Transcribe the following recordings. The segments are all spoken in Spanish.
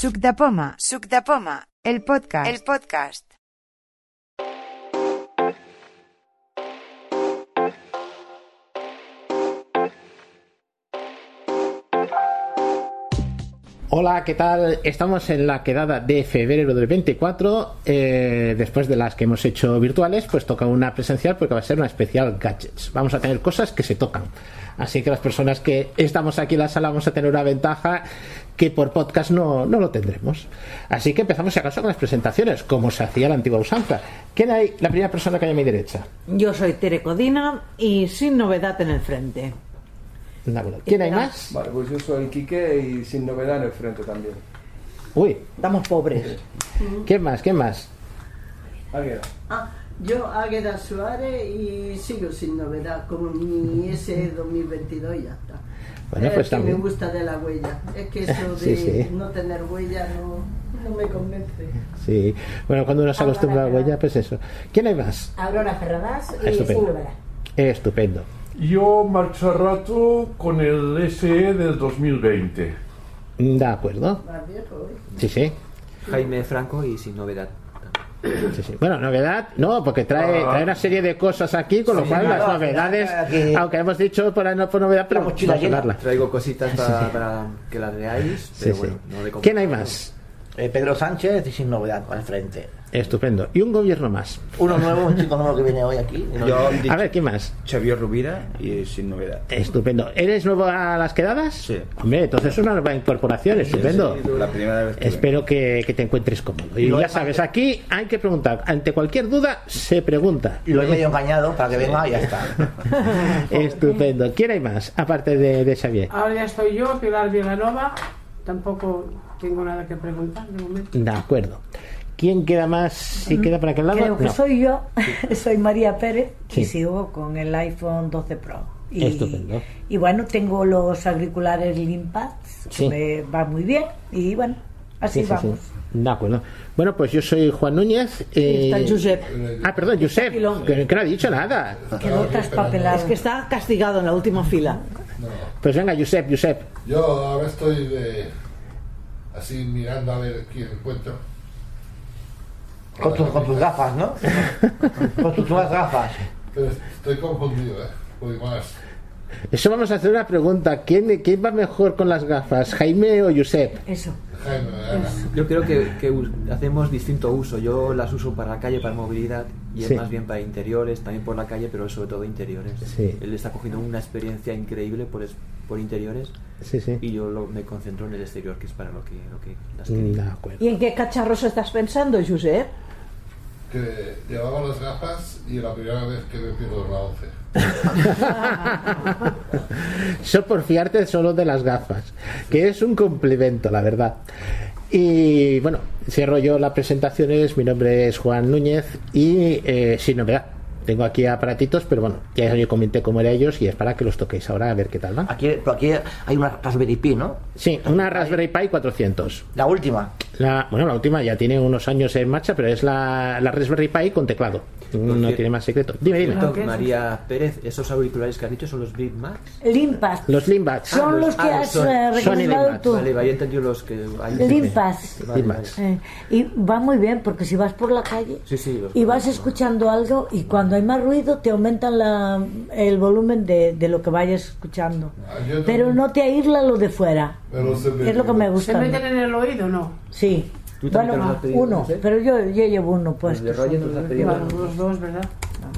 Suc de Poma, Suc de Poma, el podcast, el podcast. Hola, ¿qué tal? Estamos en la quedada de febrero del 24. eh, después de las que hemos hecho virtuales, pues toca una presencial porque va a ser una especial gadgets. Vamos a tener cosas que se tocan. Así que las personas que estamos aquí en la sala vamos a tener una ventaja que por podcast no, no lo tendremos. Así que empezamos, si acaso, con las presentaciones, como se hacía la antigua usanza. ¿Quién hay? La primera persona que hay a mi derecha. Yo soy Tere Codina y sin novedad en el frente. De acuerdo. ¿Quién hay más? Vale, pues yo soy Quique y sin novedad en el frente también. Uy, Estamos pobres. ¿quién más? ¿Quién más? Águeda. Ah, yo Águeda Suárez y sigo sin novedad, como mi S 2022 y ya está. Bueno, Es pues que también. me gusta de la huella. Es que eso Sí, de sí. no tener huella no, no me convence. Sí. Bueno, cuando uno se acostumbra a la huella, pues eso. ¿Quién hay más? Aurora Ferradas y Estupendo. sin novedad. Estupendo. Yo marcho rato con el SE del 2020. De acuerdo. Sí, sí. Jaime Franco y sin novedad. Sí, sí. Bueno, novedad, no, porque trae, trae una serie de cosas aquí, con lo cual las no, novedades, que- aunque hemos dicho por, no por novedad, pero La mochila vamos a hablarla. Traigo cositas para, para que las veáis, Sí, pero sí. bueno, no de ¿Quién hay más? Eh, Pedro Sánchez y sin novedad al frente. Estupendo. Y un gobierno más. Uno nuevo, un chico nuevo que viene hoy aquí. Yo, A ver, ¿quién más? Xavier Rubira y sin novedad. Estupendo. ¿Eres nuevo a las quedadas? Sí. Hombre, entonces es una nueva incorporación, estupendo. La primera vez que Espero que, que te encuentres cómodo. Y ya sabes, aquí hay que preguntar. Ante cualquier duda, se pregunta. Y lo he medio engañado para que venga y ya está. Estupendo. ¿Quién hay más? Aparte de, de Xavier. Ahora ya estoy yo, Pilar Villanova. Tampoco tengo nada que preguntar de momento. De acuerdo. ¿Quién queda más? Si queda para aquel lado. Creo que No. soy yo, soy María Pérez Sí. y sigo con el iPhone 12 Pro. Y, Estupendo. y bueno, tengo los auriculares Limpads, Sí. que me van muy bien. Y bueno, así Sí, sí, sí. vamos. De acuerdo. Bueno, pues yo soy Juan Núñez. eh, Está Josep. Ah, perdón, Josep, que no ha dicho nada. Quedó traspapelado. Es que está castigado en la última fila. Pues venga, Josep, Josep. Yo ahora estoy de, así mirando a ver quién encuentro. Con tus, con tus gafas, ¿no? con tus nuevas gafas. Pero estoy confundido, ¿eh? Voy más. Eso vamos a hacer una pregunta. ¿Quién, quién va mejor con las gafas, Jaime o Josep? Eso. Yo creo que, hacemos distinto uso. Yo las uso para la calle, para movilidad, y Sí. es más bien para interiores, también por la calle, pero sobre todo interiores. Sí. Él está cogiendo una experiencia increíble por, es- por interiores Sí, sí. y yo lo- me concentro en el exterior, que es para lo que, lo que las Mm, quería. ¿Y en qué cacharros estás pensando, Josep? Que llevaba las gafas y la primera vez que me pierdo la 11. Eso por fiarte solo de las gafas, que es un complemento, la verdad. Y bueno, cierro yo las presentaciones. Mi nombre es Juan Núñez y eh, sin novedad. Tengo aquí aparatitos, pero bueno, ya yo comenté cómo era ellos y es para que los toquéis ahora a ver qué tal van. Aquí, aquí hay una Raspberry Pi, ¿no? Sí, una Raspberry Pi 400. La última. La, bueno, la última ya tiene unos años en marcha, pero es la, la Raspberry Pi con teclado. No tiene más secreto. Dime, dime. Cierto, ¿qué es María Pérez, esos auriculares que has dicho son los Beat Max. Limpads. Los Limbats. Son los- los que ah, has son- eh, son tú. Vale, había entendido los que hay. Limpads. Vale, Limpads. vale. Eh, y va muy bien porque si vas por la calle Sí, sí, los y vas escuchando algo y cuando hay más ruido te aumentan la- el volumen de, de lo que vayas escuchando. Ah, Pero no te aísla lo de fuera. Pero se me- Es lo que me ¿Se gusta. a mí. meten en el oído no? Sí. ¿Tú también Bueno, has pedido, uno, pero yo, yo llevo uno Los puesto. de Roger has pedido. Bueno, los dos, ¿verdad?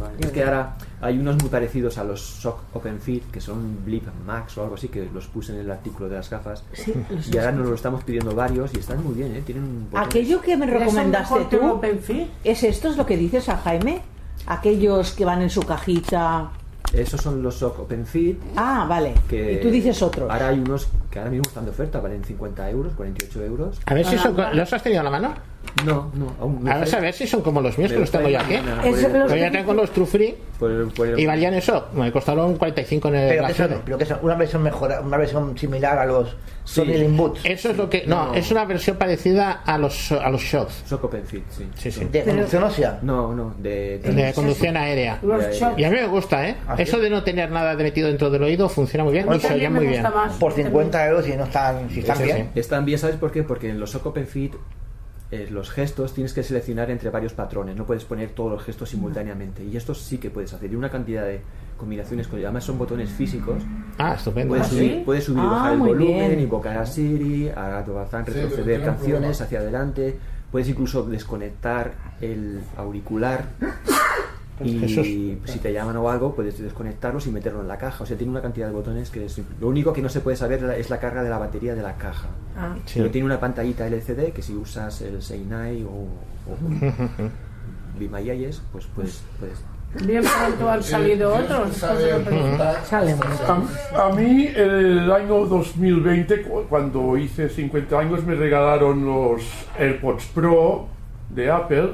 Vale. Es que ahora hay unos muy parecidos a los Shock Open Fit, que son Blip Max o algo así, que los puse en el artículo de las gafas. Sí, los y ahora nos lo estamos pidiendo varios y están muy bien, ¿eh? Tienen botones. Aquello que me ¿Eso recomendaste tú? ¿es esto es lo que dices a Jaime? Aquellos que van en su cajita. Esos son los Shock Open Fit. Ah, vale. Que Y tú dices otros. Ahora hay unos que ahora mismo están de oferta, valen 50 euros, 48 euros. A ver si son. ¿Los has tenido a la mano? No, no, aún A ver, a ver si son como los míos, que los tengo yo aquí. Yo ya tengo los True Free por el- y valían eso. Me costaron 45 en el Pero que son, pero que son una versión mejor, una versión similar a los Sony Sí. Eso es lo que. No, No. es una versión parecida a los, a los Shots. Shock Open Fit, sí. Sí, sí. De conducción ósea. No, no, de, De conducción aérea. Y a mí me gusta, ¿eh? ¿Ah? Eso de no tener nada de metido dentro del oído funciona muy bien y se oye muy bien. Por 50 no están, si están Eso bien. sí. Están bien, ¿sabes por qué? Porque en los Open Fit eh, los gestos tienes que seleccionar entre varios patrones, no puedes poner todos los gestos simultáneamente. Y estos sí que puedes hacer. Y una cantidad de combinaciones, con, además son botones físicos. Ah, estupendo. Puedes, ¿Ah, subir, sí? puedes subir y Ah, bajar el volumen, bien. invocar a Siri, a Bazán, Sí, retroceder un canciones hacia adelante. Puedes incluso desconectar el auricular. Y Jesús. si te llaman o algo, puedes desconectarlos y meterlo en la caja. O sea, tiene una cantidad de botones que es... Lo único que no se puede saber es la carga de la batería de la caja. Ah. Sí. Pero tiene una pantallita LCD que si usas el Seinai o, o Bimayayes, pues puedes, puedes Bien pronto han salido otros. Sale un montón. A mí, el año 2020, cu- cuando hice 50 años, me regalaron los AirPods Pro de Apple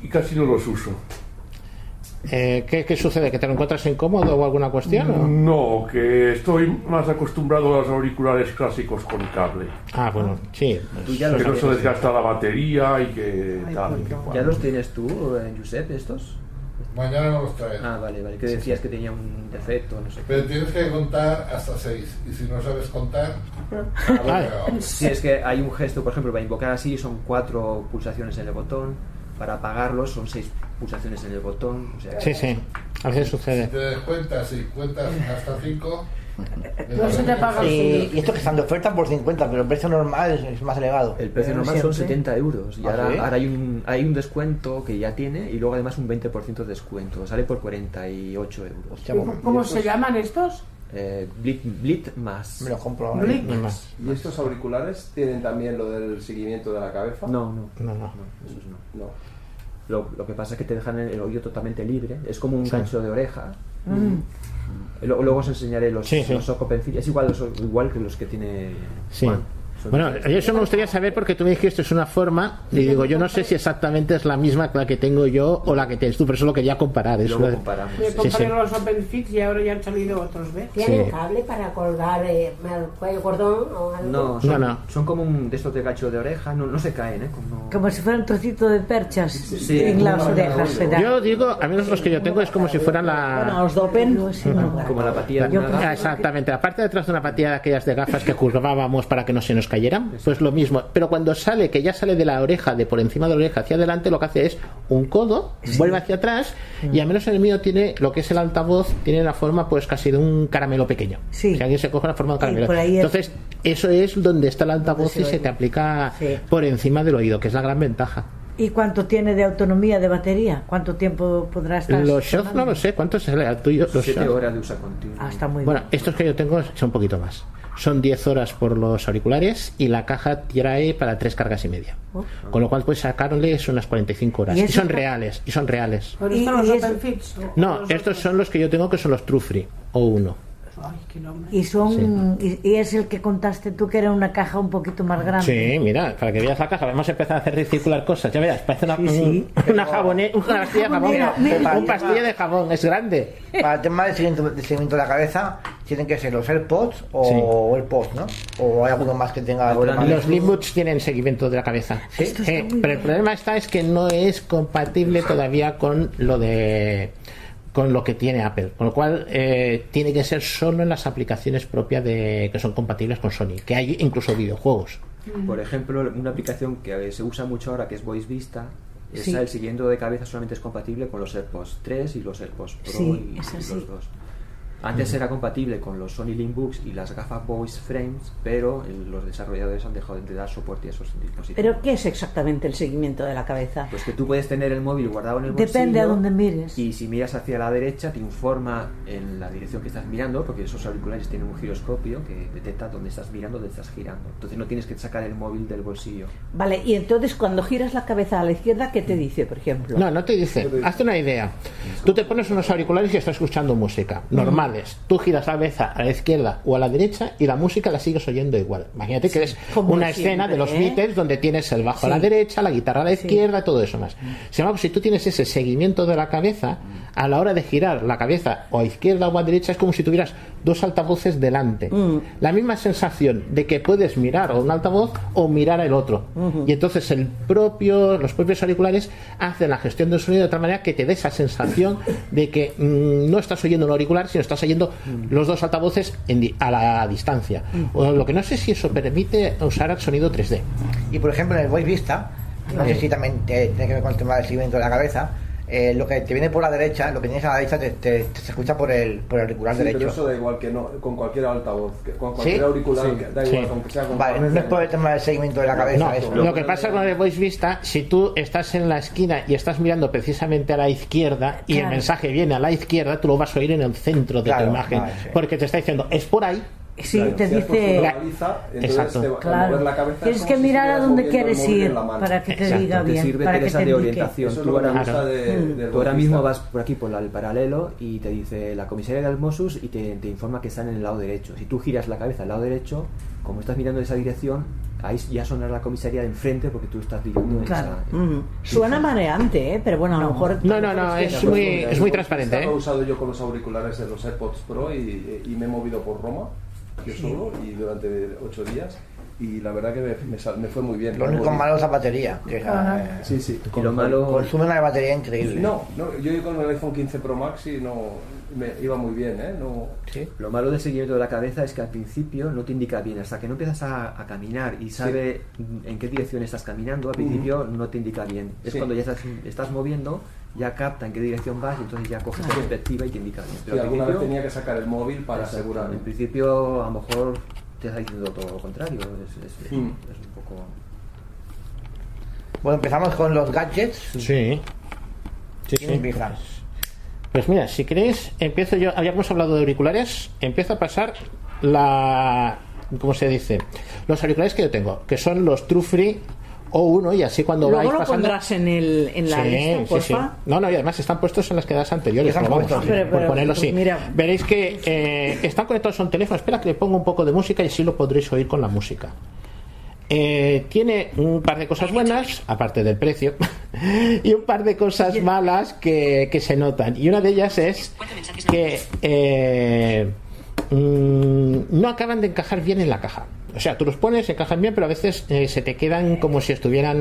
y casi no los uso. Eh, ¿qué, qué sucede? ¿Que te lo encuentras incómodo o alguna cuestión? o? No, que estoy más acostumbrado a los auriculares clásicos con cable. Ah, bueno, sí. Tú ya que no se desgasta la batería y que tal. y que cual. ¿Ya los tienes tú, eh, Josep, estos? Mañana no los traen. Ah, vale, vale. Que decías que tenía un defecto, no sé qué. Pero tienes que contar hasta seis. Y si no sabes contar, Ah, Si es que hay un gesto, por ejemplo, para invocar así son cuatro pulsaciones en el botón, para apagarlos son seis pulsaciones en el botón. O sea, Sí, sí. A veces sucede. te descuentas y cuentas hasta cinco. No se te paga Y, esto que están de oferta por 50, pero el precio normal es, es más elevado. El precio normal son siempre. 70 euros y ¿Ah, ahora, sí? ahora hay, un, hay un descuento que ya tiene y luego además un 20% de descuento. Sale por 48 euros. ¿Cómo se llaman estos? Eh, Blit, Blit más. Me los compro ahora. Blick. ¿Y estos auriculares tienen también lo del seguimiento de la cabeza? No, no. No, no. Esos no. No. Lo, lo que pasa es que te dejan el oído totalmente libre. Es como un Sí. gancho de oreja. Luego, luego os enseñaré los, Sí, sí. los. Es igual, los- igual que los que tiene Sí. Juan. Bueno, eso me gustaría saber porque tú me dijiste es una forma y digo, yo no sé si exactamente es la misma que la que tengo yo o la que tienes tú, pero eso lo quería comparar. Es luego una- comparamos. Me Sí, compré sí. los OpenFix y ahora ya han salido otros, ¿ves? ¿Tienen Sí. cable para colgar eh, el cuello cordón o algo? No, son, No, no. son como un de estos de gancho de oreja. No, no se caen, ¿eh? Como- Como si fuera un trocito de perchas Sí. en las orejas. se da. Yo digo, a menos los que yo tengo es como si fueran Bueno, la... los dopen. sí, no. como la patilla de una. Ah, Exactamente, aparte detrás de una patilla de aquellas de gafas que curvábamos para que no se nos cayeran, pues lo mismo. Pero cuando sale, que ya sale de la oreja, de por encima de la oreja hacia adelante, lo que hace es un codo, vuelve hacia atrás, y al menos en el mío tiene lo que es el altavoz, tiene la forma pues casi de un caramelo pequeño. Sí. Si alguien se coge la forma de un caramelo. es- Entonces, eso es donde está el altavoz y se te aplica por encima del oído, que es la gran ventaja. ¿Y cuánto tiene de autonomía de batería? ¿Cuánto tiempo podrá estar? Los shots no lo sé, ¿cuánto es el tuyo? Los Siete horas de uso continuo. Ah, está muy Bueno, bien. estos que yo tengo son un poquito más. Son 10 horas por los auriculares y la caja trae para tres cargas y media. Oh. Con lo cual, pues sacarles unas 45 horas. ¿Y Y, son está- reales, y son reales. ¿Pero Y- los y eso- OpenFix? ¿O- o No, los estos otros? son los que yo tengo que son los True Free o uno. Ay, qué nombre. Y son y, y es el que contaste tú que era una caja un poquito más grande. Sí, mira, para que veas la caja, hemos empezado a hacer recircular cosas. Ya verás, parece una, Sí, sí. un- una jabonera, una pastilla de jabón. Mira. Un pastilla de jabón, es grande. Para el tema del seguimiento, del seguimiento de la cabeza, tienen que ser los AirPods o Sí. o AirPods, ¿no? O hay alguno más que tenga. Los Limbuds tienen seguimiento de la cabeza. Eh, pero el problema está es que no es compatible todavía con lo de con lo que tiene Apple, con lo cual eh, tiene que ser solo en las aplicaciones propias de que son compatibles con Sony, que hay incluso videojuegos. Por ejemplo, una aplicación que eh, se usa mucho ahora que es Voice Vista. Esa, Sí. el siguiendo de cabeza solamente es compatible con los AirPods 3 y los AirPods Pro Sí, y, los dos. Antes era compatible con los Sony Linkbooks y las gafas Voice Frames, pero los desarrolladores han dejado de dar soporte a esos dispositivos. ¿Pero qué es exactamente el seguimiento de la cabeza? Pues que tú puedes tener el móvil guardado en el bolsillo. Depende a dónde mires. Y si miras hacia la derecha, te informa en la dirección que estás mirando, porque esos auriculares tienen un giroscopio que detecta dónde estás mirando, dónde estás girando. Entonces no tienes que sacar el móvil del bolsillo. Vale, y entonces cuando giras la cabeza a la izquierda, ¿qué te dice, por ejemplo? No, no te dice. Hazte una idea. Tú te pones unos auriculares y estás escuchando música, normales. Tú giras la cabeza a la izquierda o a la derecha y la música la sigues oyendo igual. Imagínate que es una siempre, escena de los ¿eh? Beatles donde tienes el bajo a la Sí. derecha, la guitarra a la izquierda, todo eso más. Sin embargo, si tú tienes ese seguimiento de la cabeza, a la hora de girar la cabeza o a izquierda o a derecha es como si tuvieras dos altavoces delante. La misma sensación de que puedes mirar o un altavoz o mirar al otro. Y entonces el propio, los propios auriculares hacen la gestión del sonido de tal manera que te dé esa sensación de que mm, no estás oyendo un auricular, sino estás vas oyendo los dos altavoces en a la distancia. O lo que no sé si eso permite usar sonido 3D. Y por ejemplo, en el Voice Vista, no sé si también tiene que ver con el tema del seguimiento de la cabeza, eh, lo que te viene por la derecha, lo que tienes a la derecha, te, te- te se escucha por el, por el auricular Sí, pero derecho. eso da igual que no, con cualquier altavoz, que- con cualquier ¿Sí? auricular, Sí. que da igual, Sí. aunque sea con Vale, no es por el tema del seguimiento de la cabeza. No, eso. lo que pasa con el Voice Vista, si tú estás en la esquina y estás mirando precisamente a la izquierda y el mensaje viene a la izquierda, tú lo vas a oír en el centro de Claro, tu imagen, vale, sí. porque te está diciendo, es por ahí. Sí, Claro, te si dice. baliza, Exacto. te Claro. mover la cabeza es Tienes que si mirar a estuvieras dónde quieres ir para que te Exacto. diga te bien. sirve para que te de orientación. Eso es Tú lo ahora, gusta de, Mm. del tú ahora mismo vas por aquí por la- el paralelo y te dice la comisaría del Mossus y te, te informa que están en el lado derecho. Si tú giras la cabeza al lado derecho, como estás mirando en esa dirección, ahí ya sonará la comisaría de enfrente porque tú estás mirando en Claro. esa. Mm. Suena mareante, ¿eh? pero bueno, a lo mejor. No, no, no, que es la muy, es muy transparente. Voice ¿eh? Lo he usado yo con los auriculares de los AirPods Pro y, y me he movido por Roma, yo solo, y durante ocho días. Y la verdad que me, me sal- me fue muy bien. Lo único malo es la batería, que es, eh, Sí, sí. Y lo malo. consume una batería increíble. No, no, yo con el iPhone 15 Pro Max y no me iba muy bien, ¿eh? No, Sí. Lo malo del seguimiento de la cabeza es que al principio no te indica bien, hasta que no empiezas a, a caminar y sabe en qué dirección estás caminando, al principio no te indica bien. Es Sí. cuando ya estás, estás moviendo, ya capta en qué dirección vas y entonces ya coges la perspectiva y te indica bien. y Pero al alguna vez tenía que sacar el móvil para Exacto. asegurar. En principio, a lo mejor te está diciendo todo lo contrario. Es, es- un poco. Bueno, empezamos con los gadgets. Sí. Sí, ¿Quién sí. Pues mira, si queréis, empiezo yo. Habíamos hablado de auriculares. Empiezo a pasar la. ¿Cómo se dice? Los auriculares que yo tengo, que son los True Free O1, y así cuando vais Luego lo pasando. pondrás en, el, en la Sí, lista, sí, porfa. sí. No, no, y además están puestos en las quedadas anteriores. Pero vamos, puestos, Pero- por pero, ponerlo así. mira. Veréis que eh, están conectados a un teléfono. Espera que le ponga un poco de música y así lo podréis oír con la música. Eh, tiene un par de cosas buenas, aparte del precio, y un par de cosas malas que, que se notan. Y una de ellas es que eh, mm, no acaban de encajar bien en la caja. O sea, tú los pones, encajan bien, pero a veces eh, se te quedan como si estuvieran,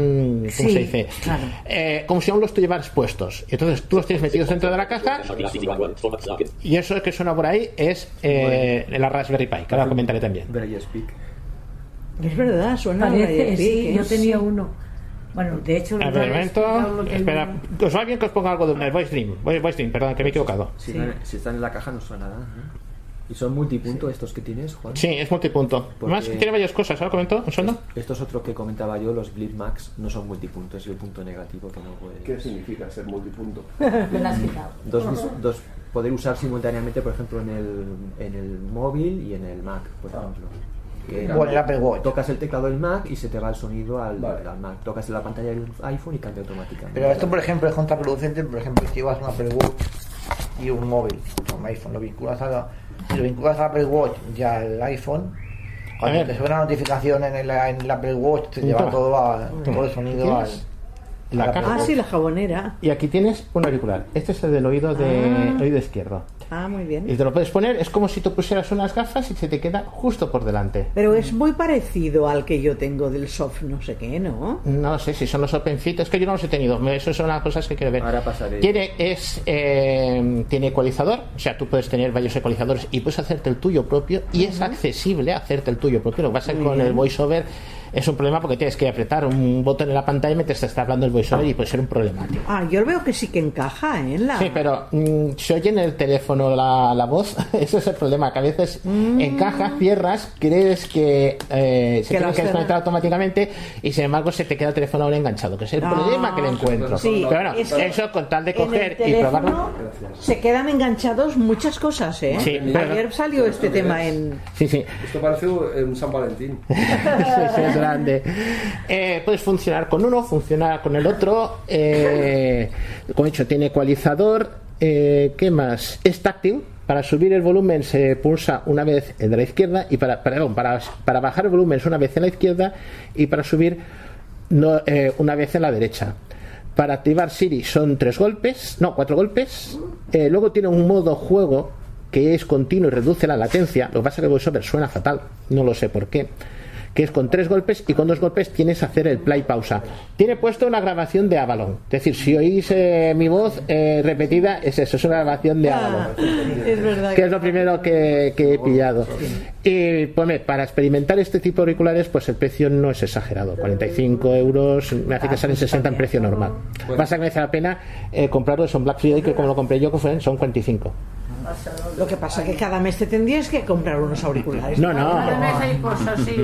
¿cómo Sí, se dice? claro. Eh, como si aún los llevaras puestos. Entonces tú los tienes metidos dentro de la caja y eso que suena por ahí es eh, la Raspberry Pi, que ahora comentaré también. Es verdad, suena Parece, sí, ¿eh? yo tenía uno. Bueno, de hecho, A ver, momento. Espera, no- ¿os va bien que os ponga algo de el Voice Dream? Voice Dream, perdón, que me he equivocado. Si, Sí. están, si están en la caja no suena nada. ¿eh? ¿Y son multipunto estos que tienes, Juan? Sí, es multipunto. Porque- Más tiene varias cosas, ¿ahora comento? ¿Un segundo? Esto es otro que comentaba yo, los Blip Max no son multipunto, es el punto negativo que no puede. ¿Qué significa ser multipunto? Me la has quitado. Dos, dos, poder usar simultáneamente, por ejemplo, en el, en el móvil y en el Mac, por Ah. ejemplo. Que O en el Apple Watch. Tocas el teclado del Mac y se te va el sonido al, Vale. al Mac. Tocas la pantalla del iPhone y cambia automáticamente. Pero esto, por ejemplo, es contraproducente, por ejemplo, si llevas un Apple Watch y un móvil, un iPhone, lo vinculas a la, si lo vinculas al Apple Watch y al iPhone, cuando te suena una notificación en el, en el Apple Watch, te lleva Toma. todo, a, todo el sonido al. La caja. Ah, sí, la jabonera. Y aquí tienes un auricular. Este es el del oído de oído izquierdo. Ah, muy Y bien. te lo puedes poner, es como si tú pusieras unas gafas y se te queda justo por delante. Pero es muy parecido al que yo tengo del soft no sé qué, ¿no? No sé si son los Open Fit, es que yo no los he tenido. Eso son las cosas que quiero ver. Ahora pasaré. Tiene, es, eh, tiene ecualizador, o sea, tú puedes tener varios ecualizadores y puedes hacerte el tuyo propio y es accesible hacerte el tuyo propio. Lo que pasa con el voiceover es un problema porque tienes que apretar un botón en la pantalla mientras te está hablando el voiceover y puede ser un problemático. Ah, yo veo que sí que encaja, ¿eh? En la... Sí, pero mm, se oye en el teléfono la, la voz, ese es el problema, que a veces encajas, cierras, crees que eh, se Que tiene que desconectar automáticamente y sin embargo se te queda el teléfono ahora enganchado, que es el Ah, problema que le encuentro. sí, pero bueno, eso con tal de coger y probarlo. se quedan enganchados muchas cosas, ¿eh? Sí, pero- Ayer salió este tema en... Sí, sí, Esto parece un San Valentín. Sí, sí, Eh, puedes funcionar con uno, funcionar con el otro. Eh, como he dicho, tiene ecualizador. Eh, ¿Qué más? Es táctil. Para subir el volumen se pulsa una vez en la izquierda y para, perdón, para, para bajar el volumen es una vez en la izquierda y para subir no, eh, una vez en la derecha. Para activar Siri son tres golpes, no, cuatro golpes. Eh, luego tiene un modo juego que es continuo y reduce la latencia. Lo que pasa es que el voiceover suena fatal, no lo sé por qué. Que es con tres golpes y con dos golpes tienes que hacer el play pausa. Tiene puesto una grabación de Avalon. Es decir, si oís eh, mi voz eh, repetida, es eso, es una grabación de Avalon. Es verdad. Que es lo primero que, que he pillado. Y pues, me- para experimentar este tipo de auriculares, pues el precio no es exagerado. 45 euros, me hace que salen 60 en precio normal. Pasa que merece la pena eh, comprarlos en Black Friday, que como lo compré yo, que fue, son 45. Lo que pasa que cada mes te tendrías que comprar unos auriculares. No, no. Cada mes hay cosas, sí.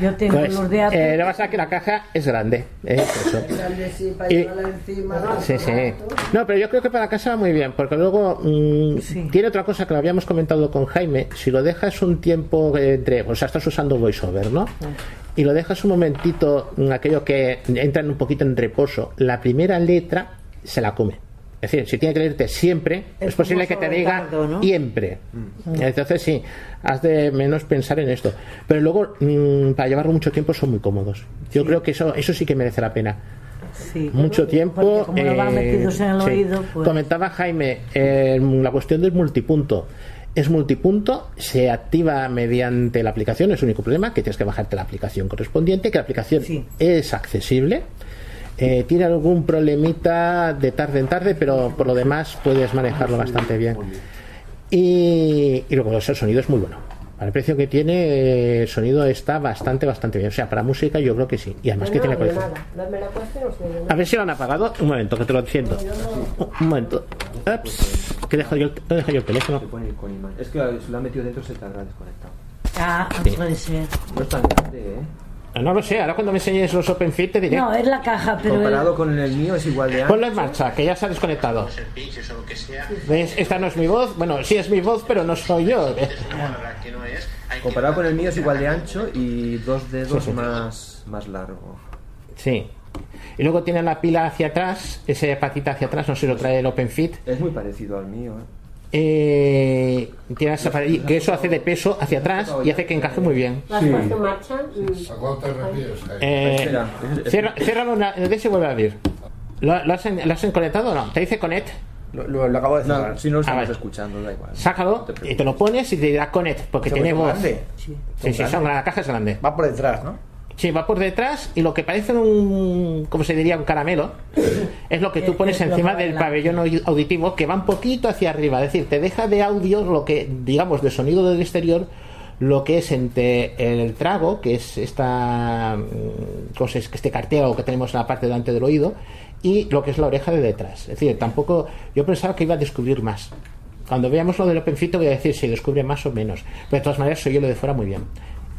Yo tengo pues, los de Apple. eh, lo que pasa es que la caja es grande. eh, eso. Grande, sí, para Y- llevarla encima. Sí, sí. No, pero yo creo que para casa va muy bien, porque luego mm, tiene otra cosa que lo habíamos comentado con Jaime. Si lo dejas un tiempo entre. O sea, estás usando VoiceOver, ¿no? Y lo dejas un momentito, aquello que entra en un poquito en reposo, la primera letra se la come. Es decir, si tiene que leerte siempre, es, Es posible que te diga tardo, ¿no? siempre. Mm. Entonces sí, has de menos pensar en esto. Pero luego, mm, para llevarlo mucho tiempo, son muy cómodos. Yo creo que eso, eso sí que merece la pena Sí. mucho tiempo. Como van eh, en el sí. oído, pues. Comentaba Jaime eh, la cuestión del multipunto. Es multipunto, se activa mediante la aplicación, es el único problema, que tienes que bajarte la aplicación correspondiente, que la aplicación es accesible. Eh, tiene algún problemita de tarde en tarde, pero por lo demás puedes manejarlo bastante bien. Y, y luego el sonido es muy bueno. Para el precio que tiene, el sonido está bastante, bastante bien. O sea, para música yo creo que sí. Y además que tiene colección. No A ver si lo han apagado. Un momento, que te lo enciendo. Un- Un momento. Ups, que dejo yo, el- dejo yo el teléfono. Es que si lo han metido dentro se tarda desconectado. Ah, Sí. puede ser. No es tan grande, ¿eh? No lo sé, ahora cuando me enseñes los OpenFit te diré. No, es la caja, pero. Comparado el- con el mío es igual de ancho. Ponlo en marcha, que ya se ha desconectado. ¿Ves? Esta no es mi voz. Bueno, sí es mi voz, pero no soy yo. Comparado con el mío es igual de ancho y dos dedos Sí, sí. más, más largo. Sí. Y luego tiene la pila hacia atrás, esa patita hacia atrás, no sé si lo trae el OpenFit. Es muy parecido al mío, ¿eh? Eh, tiene esa patita- que eso hace de peso hacia atrás y hace que encaje muy bien. Mm. ¿A cuál te refieres? Eh, Espera. cierra- ciérralo una- de ese vuelve a abrir. ¿Lo, lo has, en- lo has conectado o no? Te dice connect. Lo, lo- lo acabo de cerrar. No, si no lo Ah, estamos escuchando, da igual. Sácalo y te lo pones y te dirá connect porque tiene voz. grande. Sí, Son sí, son- grandes. la caja es grande. Va por detrás, ¿no? Sí, va por detrás y lo que parece un, como se diría, un caramelo, es lo que tú Es- pones encima del pabellón audi- auditivo que va un poquito hacia arriba. Es decir, te deja de audio lo que, digamos, de sonido del exterior, lo que es entre el trago, que es esta mm, cosa, es que este cartílago que tenemos en la parte delante del oído, y lo que es la oreja de detrás. Es decir, tampoco, yo pensaba que iba a descubrir más. Cuando veamos lo del OpenFit voy a decir si descubre más o menos. Pero de todas maneras soy yo lo de fuera muy bien.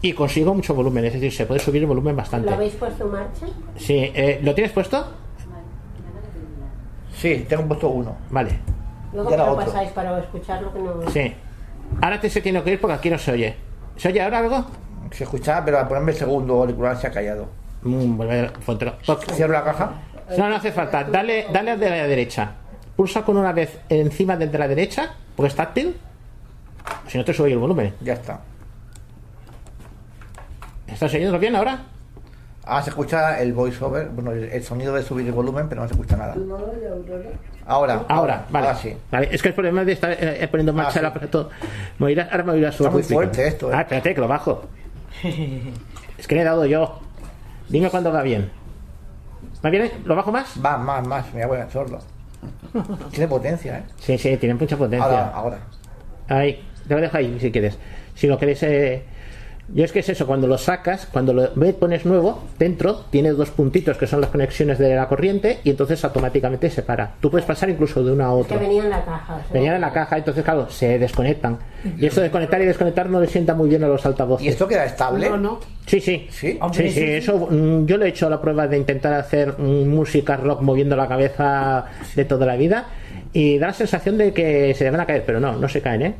Y consigo mucho volumen, es decir, se puede subir el volumen bastante. ¿Lo habéis puesto en marcha? Sí, eh, ¿lo tienes puesto? Sí, tengo puesto uno. Vale, Luego Ya lo pasáis para escucharlo que no... sí. Ahora te se tiene que ir porque aquí no se oye. ¿Se oye ahora algo? Se escuchaba, pero al ponerme el segundo auricular se ha callado. Mm, vuelve. Toc. Cierro la caja. No, no hace falta. Dale, dale al de la derecha. Pulsa con una vez encima del de la derecha, porque es táctil. Si no te sube el volumen. Ya está. ¿Estás oyéndolo bien ahora? Ah, se escucha el voiceover, bueno, el, el sonido de subir el volumen, pero no se escucha nada. Ahora. Ahora, vale. Ahora sí. Vale, Es que el problema de estar eh, poniendo en marcha Ah, sí. el aparato. Me oirás- ahora me oirás Está muy fuerte esto, ¿eh? Ah, espérate, que lo bajo. Es que le he dado yo. Dime cuándo va bien. ¿Va bien? ¿Lo bajo más? Va, más, más, me voy a sordo. Tiene potencia, ¿eh? Sí, sí, tiene mucha potencia. Ahora, ahora. Ahí, te lo dejo ahí si quieres. Si lo queréis. eh, Yo es que es eso, cuando lo sacas, cuando lo ve- pones nuevo, dentro tiene dos puntitos que son las conexiones de la corriente y entonces automáticamente se para. Tú puedes pasar incluso de una a Que otra. venía en la caja. Venían en la caja, entonces claro, se desconectan. Y esto de conectar y desconectar no le sienta muy bien a los altavoces. ¿Y esto queda estable? No, no. Sí, sí. ¿Sí? Sí, sí, eso mm, yo lo he hecho la prueba de intentar hacer mm, música rock moviendo la cabeza de toda la vida y da la sensación de que se le van a caer, pero no, no se caen, ¿eh?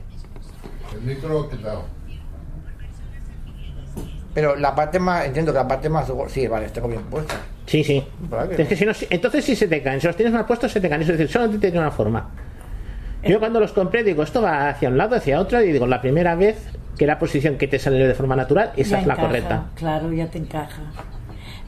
El micro quitado. Pero la parte más, entiendo que la parte más... Sí, vale, tengo bien puesta. Sí, sí. ¿Verdad que Es que si no, entonces sí se te caen. Si los tienes mal puestos, se te caen. Es decir, solamente tiene una forma. Yo cuando los compré, digo, esto va hacia un lado, hacia otro, y digo, la primera vez que la posición que te sale de forma natural, esa Ya es la encaja, correcta. Claro, ya te encaja.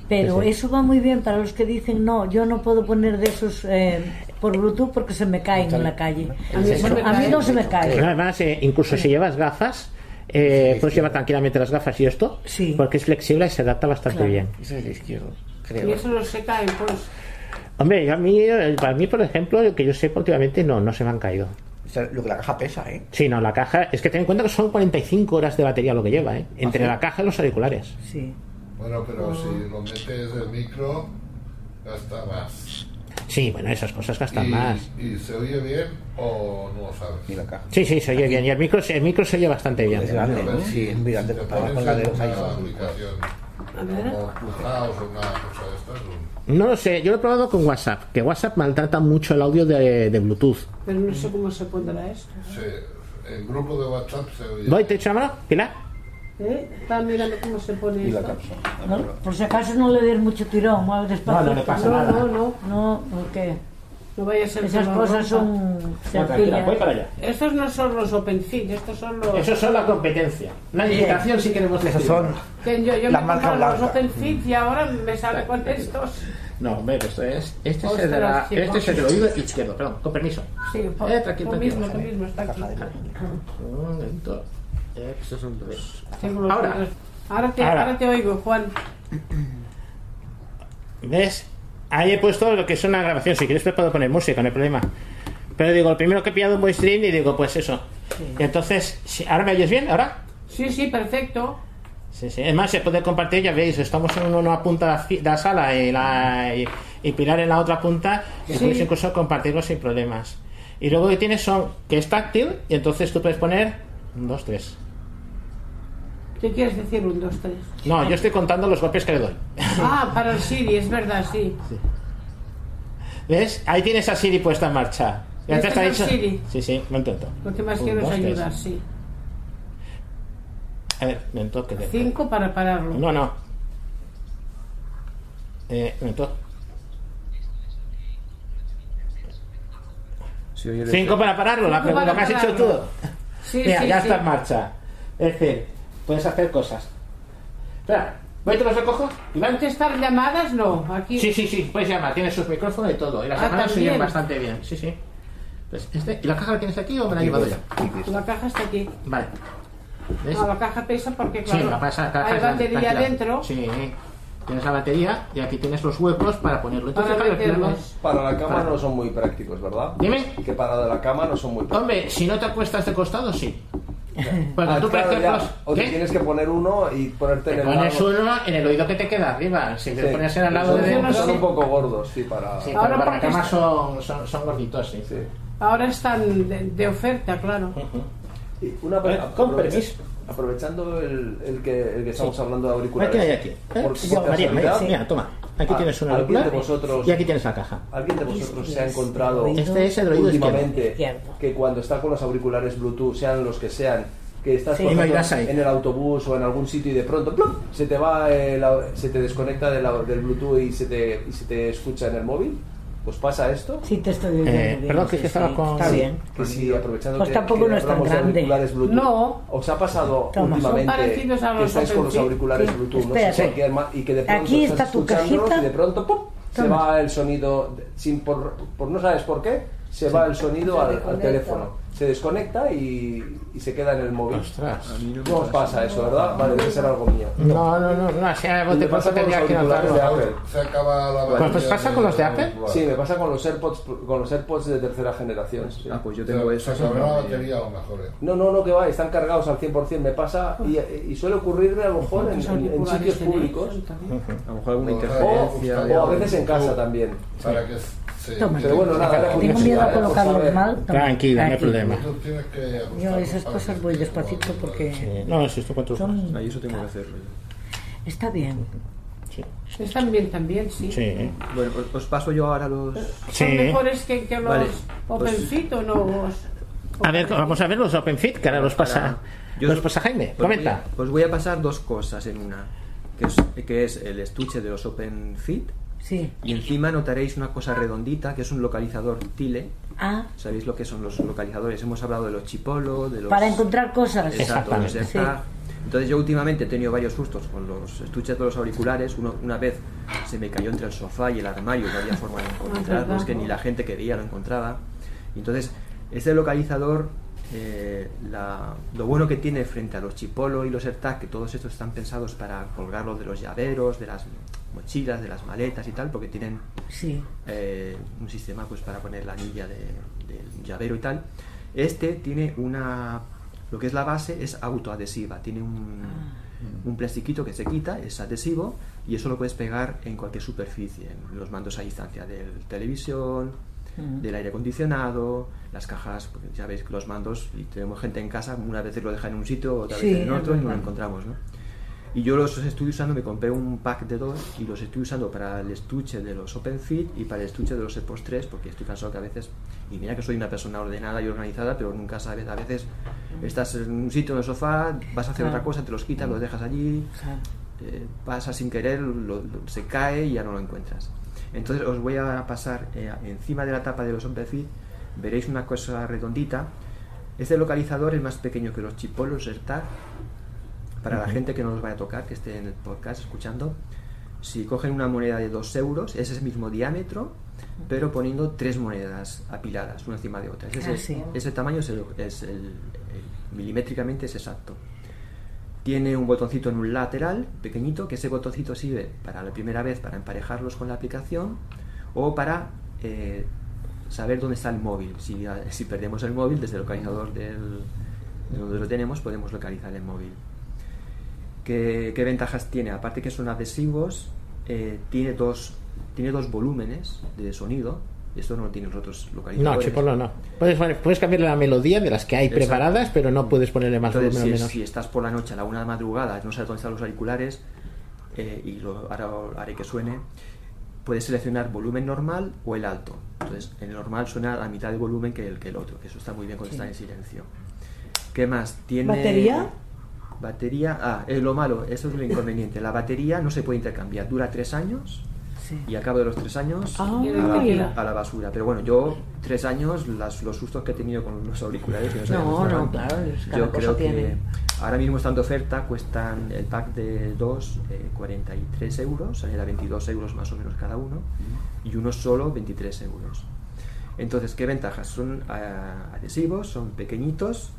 Pero Sí, sí. eso va muy bien para los que dicen, no, yo no puedo poner de esos eh, por Bluetooth porque se me caen en la calle. A mí Bueno, a no se me caen. además, eh, incluso si llevas gafas, eh, puedes llevar tranquilamente las gafas y esto, Sí. porque es flexible y se adapta bastante Claro. bien. Ese es el izquierdo, Y creo. eso no se cae, pues. Hombre, yo a mí, eh, para mí, por ejemplo, lo que yo sé últimamente no, no se me han caído. O sea, lo que la caja pesa, ¿eh? Sí, no, la caja, es que ten en cuenta que son 45 horas de batería lo que lleva, ¿eh? Entre sí? la caja y los auriculares. Sí. Bueno, pero si lo metes el micro, gasta más. Sí, bueno, esas cosas gastan y, más. ¿Y se oye bien o no lo sabes? La caja. Sí, sí, se oye bien. Y el micro, el micro se oye bastante bien. Es grande, ¿no? Sí, es muy grande comparado con la de los iPhone. A ver. No lo sé, yo lo he probado con WhatsApp, que WhatsApp maltrata mucho el audio de, de Bluetooth. Pero no sé cómo se pondrá esto. Se, el grupo de WhatsApp se oye. ¿Voy? ¿Te echo la mano? ¿Pilar? ¿Eh? Estaba mirando cómo se pone esto. No, por si acaso no le des mucho tirón, mueve despacio. No, no le pasa No, nada. no, no. No, porque No vaya a ser esas cosas son tranquila, sencillas. voy para allá. Estos no son los OpenFit, estos son los. Eso son la competencia. La invitación si queremos Esos decir. son Que yo, yo la me marca compraba los. OpenFit y ahora me sale con estos. No, hombre, esto es. Este es el, de la- sí, este es el del oído izquierdo, perdón, con permiso. Sí, Eh, tranquilo, lo tranquilo, mismo, lo mismo, está aquí. Un son dos. Ahora. Ahora te, Ahora. ahora te oigo, Juan. ¿Ves? Ahí he puesto lo que es una grabación. Si quieres, te puedo poner música, no hay problema. Pero digo, lo primero que he pillado un voice stream y digo, pues eso. Y entonces, ¿ahora me oyes bien? ¿Ahora? Sí, sí, perfecto. Sí, sí. Es más, se puede compartir, ya veis, estamos en una punta de la sala y, la, y, y Pilar en la otra punta, y Sí. podéis incluso compartirlo sin problemas. Y luego que tienes son que es táctil, y entonces tú puedes poner un, dos, tres. ¿Qué quieres decir? Un, dos, tres. No, yo estoy contando los golpes que le doy. Ah, para el Siri, es verdad, sí. ¿Ves? Ahí tienes a Siri puesta en marcha. Y antes ¿Este te ha es el dicho- Siri? Sí, sí, me intento. Lo que más Un, quiero es dos, tres. ayudar, sí. A ver, me toque. de- Cinco para pararlo. No, no. Eh, me to- Se oye el Cinco para pararlo, la Cinco pregunta para que has hecho tú. Sí, Mira, sí, ya sí. está en marcha. Es decir, puedes hacer cosas. Espera, ¿voy y te los recojo? Iván? ¿Contestar llamadas? No, aquí. Sí, sí, sí, puedes llamar, tienes sus micrófonos y todo. Y las Ah, llamadas se oyen bastante bien, sí, sí. Pues este, ¿Y la caja la tienes aquí o me la he llevado ya? La caja está aquí. Vale. ¿Ves? Ah, la caja pesa porque, Sí, claro, la caja, hay batería dentro. Sí, tienes la batería y aquí tienes los huecos para ponerlo. Entonces, Para claro, tenemos- Para la cama no son muy prácticos, ¿verdad? Dime. Que para la cama no son muy prácticos. Hombre, si no te acuestas de costado, sí. Porque Ah, tú, por claro, ejemplo, ya. O te ¿qué? tienes que poner uno y ponerte en el pones lado. uno en el oído que te queda arriba. Si te Sí. pones en el lado de dentro. son un poco gordos, sí, para... Sí, Ahora pero para la cama son, son, son gorditos, sí. Ahora están de, de oferta, claro. Y una Eh, con permiso. Aprovechando el, el que, el que estamos Sí. hablando de auriculares. Aquí hay aquí. ¿eh? Por, por María, María, mira, toma. Aquí ¿a- tienes un ¿alguien auricular de vosotros, y aquí tienes la caja. ¿Alguien de vosotros se ha encontrado Este es el oído últimamente izquierdo. que cuando está con los auriculares Bluetooth, sean los que sean, que estás Sí, ejemplo, en el autobús o en algún sitio y de pronto ¡plum! se te va el se te desconecta del, del Bluetooth y se te y se te escucha en el móvil? ¿Os pasa esto? Sí, te estoy oyendo Eh, bien, perdón, que sí, estaba sí, con- Está Sí. bien. Que si aprovechando Pues que, tampoco que no es tan grande. auriculares Bluetooth, No. ¿os ha pasado Toma. últimamente Son parecidos a que estáis con los auriculares Sí. Bluetooth, no sé sí. y que de pronto Aquí estás está tu cajita. y de pronto ¡pum! se va el sonido, sin por, por no sabes por qué, se va el sonido al, al teléfono. Se desconecta y, y se queda en el móvil. Ostras. A mí no os pasa. eso, ¿verdad? Vale, debe ser algo mío. No, no, no, no, así a ¿Y bote te pasa pronto con los tendría que de. Apple? Se acaba la Pues, pues batería pasa con los de Apple. Sí, me pasa con los AirPods, con los AirPods de tercera generación. sí. Ah, pues yo Se tengo se eso. acabará la batería lo mejor. eh. No, no, no, que va, están cargados al 100%. Me pasa y, y suele ocurrirme a lo mejor en, ¿Cuántos en- en sitios públicos A lo mejor alguna O- interferencia. de o a veces en casa también. Para que Toma. Pero bueno, nada, Tengo miedo a saber. mal. toma. Tranquila, no hay problema. Yo esas cosas voy despacito porque No, si esto son... Ahí eso tengo que hacerlo. Está bien. Están bien también, sí. Sí. Bueno, os, os paso yo ahora los. ¿Son Sí. mejores que, que los Vale, OpenFit o no? A ver, vamos a ver los OpenFit, que ahora los pasa, Yo los os- pasa Jaime. os voy a- Comenta. Os voy a pasar dos cosas en una. Que es, que es el estuche de los OpenFit. Sí. Y encima notaréis una cosa redondita que es un localizador Tile. Ah, ¿Sabéis lo que son los localizadores? Hemos hablado de los chipolo, de los. para encontrar cosas. Exacto, los Exactamente. Entonces yo últimamente he tenido varios sustos con los estuches de los auriculares. Uno, una vez se me cayó entre el sofá y el armario, no había forma de encontrarlo, es que ni la gente quería lo encontraba. Y entonces, este localizador eh, la- lo bueno que tiene frente a los Chipolo y los AirTag, que todos estos están pensados para colgarlo de los llaveros, de las mochilas, de las maletas y tal, porque tienen Sí. eh, un sistema pues para poner la anilla de- del llavero y tal. Este tiene una, lo que es la base es autoadhesiva, tiene un, un plastiquito que se quita, es adhesivo y eso lo puedes pegar en cualquier superficie, en los mandos a distancia del televisión, Mm. del aire acondicionado, las cajas, porque ya veis que los mandos, y tenemos gente en casa, una vez lo deja en un sitio, otra Sí, vez en otro y no lo encontramos, ¿no? Y yo los estoy usando, me compré un pack de dos y los estoy usando para el estuche de los OpenFit y para el estuche de los AirPods 3 porque estoy cansado que a veces, y mira que soy una persona ordenada y organizada, pero nunca sabes, a veces estás en un sitio en el sofá, vas a hacer Claro. otra cosa, te los quitas, los dejas allí, Claro. eh, pasa sin querer, lo- lo- se cae y ya no lo encuentras. Entonces os voy a pasar eh, encima de la tapa de los OpenFit, veréis una cosa redondita. Este localizador es más pequeño que los chipolos AirTag. Para la gente que no los vaya a tocar, que esté en el podcast escuchando, si cogen una moneda de 2 euros, es el mismo diámetro, pero poniendo tres monedas apiladas, una encima de otra. Ese, Ah, sí. ese tamaño es, el, es el- el- milimétricamente es exacto. Tiene un botoncito en un lateral pequeñito, que ese botoncito sirve para la primera vez para emparejarlos con la aplicación o para eh, saber dónde está el móvil. Si, perdemos el móvil, desde el localizador del, de donde lo tenemos, podemos localizar el móvil. ¿Qué, qué ventajas tiene? Aparte que son adhesivos, eh, tiene, dos, tiene dos volúmenes de sonido. Esto no los otros No, localizadores. Chipolo no. Puedes, puedes cambiarle la melodía de las que hay Exacto. preparadas, pero no puedes ponerle más Entonces, volumen o si, menos. si estás por la noche a la una de madrugada, no sabes dónde están los auriculares, eh, y lo, ahora haré que suene, puedes seleccionar volumen normal o el alto. Entonces, el normal suena a la mitad de volumen que el, que el otro, que eso está muy bien cuando Sí. está en silencio. ¿Qué más? Tiene... ¿Batería? Batería, ah, es lo malo, eso es lo inconveniente. La batería no se puede intercambiar, dura tres años y a cabo de los tres años Ah, a, la, a la basura. Pero bueno, yo tres años, las- los sustos que he tenido con los auriculares, que no, No, no, claro, yo creo que ahora mismo están de oferta, cuestan el pack de dos eh, 43 euros, sale a 22 euros más o menos cada uno, y uno solo 23 euros. Entonces, ¿qué ventajas? Son ah, adhesivos, son pequeñitos,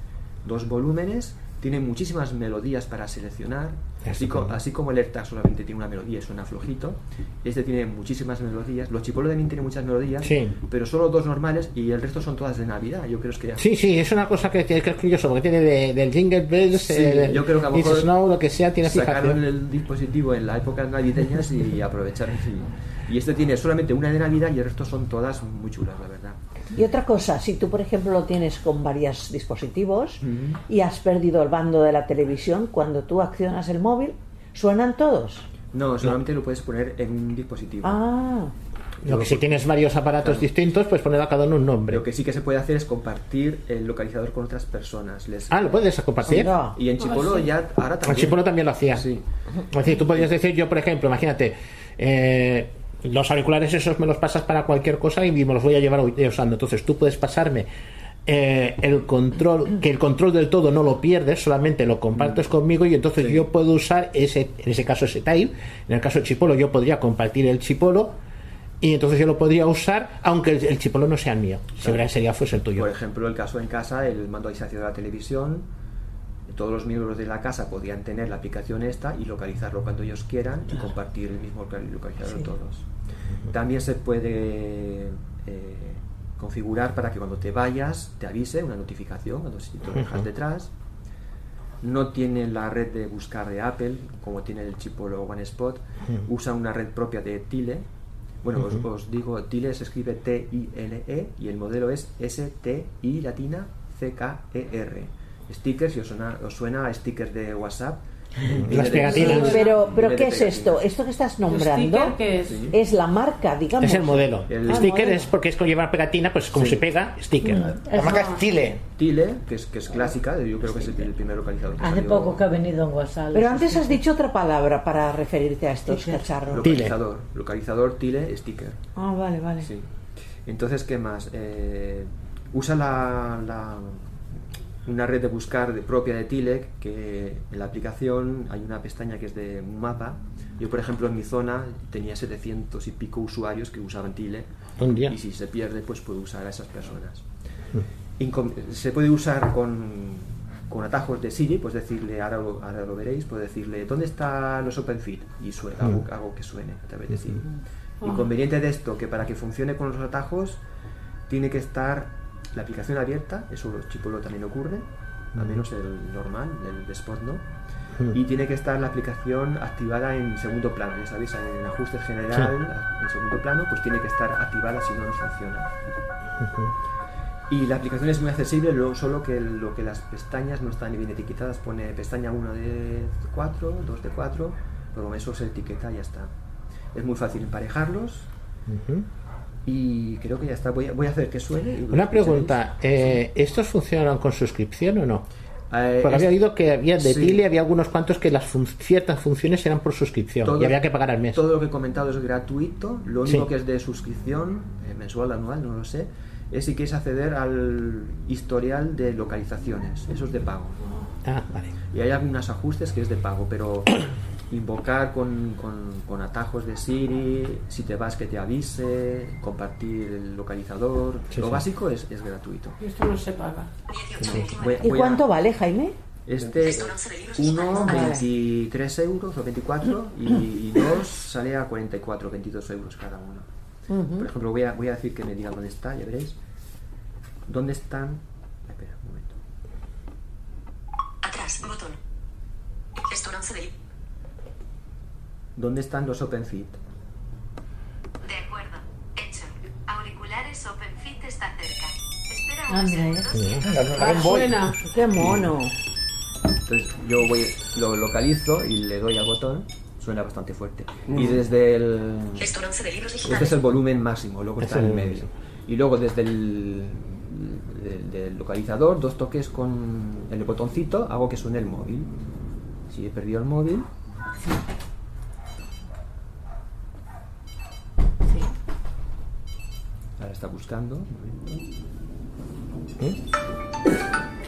dos volúmenes, tienen muchísimas melodías para seleccionar, así, co- así como el AirTag solamente tiene una melodía y suena flojito, este tiene muchísimas melodías, los Chipolo también tienen muchas melodías, Sí. pero solo dos normales y el resto son todas de Navidad, yo creo que... Sí, sí, es una cosa que, que es curioso, porque tiene de- del Jingle Bells, Sí, del yo creo que a lo mejor Snow, lo que sea, tiene sacaron fijación. el dispositivo en la época navideñas y aprovecharon. Y, y este tiene solamente una de Navidad y el resto son todas muy chulas, la verdad. Y otra cosa, si tú por ejemplo lo tienes con varios dispositivos y has perdido el bando de la televisión, cuando tú accionas el móvil, ¿suenan todos? No, solamente lo puedes poner en un dispositivo. Ah, Lo que si tienes varios aparatos Claro. distintos, pues poner a cada uno un nombre. Lo que sí que se puede hacer es compartir el localizador con otras personas. Les- Ah, ¿lo puedes compartir? Oiga. Y en Chipolo Ah, sí. ya ahora En también. Chipolo también lo hacía. Sí. Es decir, tú podías decir, yo por ejemplo, imagínate, eh, los auriculares esos me los pasas para cualquier cosa y me los voy a llevar usando. Entonces tú puedes pasarme eh, el control, que el control del todo no lo pierdes, solamente lo compartes Mm. conmigo y entonces yo puedo usar ese, en ese caso ese tile, en el caso de Chipolo yo podría compartir el Chipolo y entonces yo lo podría usar aunque el, el Chipolo no sea el mío, si Claro. sería fuese el tuyo. Por ejemplo, el caso en casa, el mando a distancia de la televisión, todos los miembros de la casa podían tener la aplicación esta y localizarlo cuando ellos quieran y compartir el mismo local- localizador Sí. todos. También se puede eh, configurar para que cuando te vayas te avise una notificación cuando si te lo dejas detrás. No tiene la red de buscar de Apple como tiene el Chipolo OneSpot. Usa una red propia de Tile. Bueno, os- Ujú. os, digo, Tile se escribe T-I-L-E y el modelo es S-T-I latina C-K-E-R. Stickers, si os suena, os suena a stickers de WhatsApp. de- pegatinas. pero, pero ¿qué es esto? ¿Esto que estás nombrando sticker qué es? Es la marca, digamos? Es el modelo. El El sticker modelo. es porque es con llevar pegatina, pues como Sí. se pega, sticker. La marca es Tile. Tile, que es, que es clásica, yo creo que es el, el primer localizador. que Hace salió. poco que ha venido en WhatsApp. Pero antes has dicho otra palabra para referirte a estos Sticker. cacharros. Localizador, localizador, Tile, sticker. Ah, vale, vale. Sí. Entonces, ¿qué más? Eh, usa la, la- una red de buscar de- propia de Tilec, que en la aplicación hay una pestaña que es de un mapa. Yo, por ejemplo, en mi zona tenía 700 y pico usuarios que usaban Tile. Un día. Y si se pierde, pues puedo usar a esas personas. incom- se puede usar con, con atajos de Siri, pues decirle, ahora lo, ahora lo veréis, puedo decirle, ¿dónde están los OpenFit? Y suena, hago, Mm. hago que suene a través de Siri. Mm. Inconveniente de esto, que para que funcione con los atajos, tiene que estar la aplicación abierta, eso Chipolo también ocurre, al menos el normal, el de Spot no. Y tiene que estar la aplicación activada en segundo plano, ya sabéis, en ajustes general, Sí. en segundo plano, pues tiene que estar activada si no, no funciona. Y la aplicación es muy accesible, lo, solo que lo que las pestañas no están bien etiquetadas, pone pestaña 1 de 4, 2 de 4, pero con eso se etiqueta y ya está. Es muy fácil emparejarlos Ujú. Y creo que ya está. Voy a, voy a hacer que suene. Una pregunta, eh, ¿estos funcionan con suscripción o no? Eh, Porque había oído que había de sí. Tile había algunos cuantos que las fun- ciertas funciones eran por suscripción Todo- y había que pagar al mes. Todo lo que he comentado es gratuito, lo único Sí. que es de suscripción, eh, mensual, anual, no lo sé, es si quieres acceder al historial de localizaciones, eso es de pago. Ah, vale. Y hay algunos ajustes que es de pago, pero invocar con, con- con atajos de Siri, si te vas que te avise, compartir el localizador, Sí, lo sí. básico es, es gratuito. Esto no se paga. Voy- ¿Y voy a- cuánto vale, Jaime? Este, uno, Vale. 23 euros o 24 y, y dos sale a 44, 22 euros cada uno. Por ejemplo, voy a, voy a decir que me diga dónde está, ya veréis. ¿Dónde están? Espera, un momento. Atrás, botón. Restaurante de ¿Dónde están los OpenFit? De acuerdo. Hecho. Auriculares OpenFit está cerca. Espera segundos. Ah, suena. Qué mono. Entonces yo voy, lo localizo y le doy al botón. Suena bastante fuerte. Mm. Y desde el. Restaurante de libros Este es el volumen máximo, luego Es está en el el- medio. Y luego desde el del, del localizador, dos toques con el botoncito, hago que suene el móvil. Si he perdido el móvil. Ahora está buscando.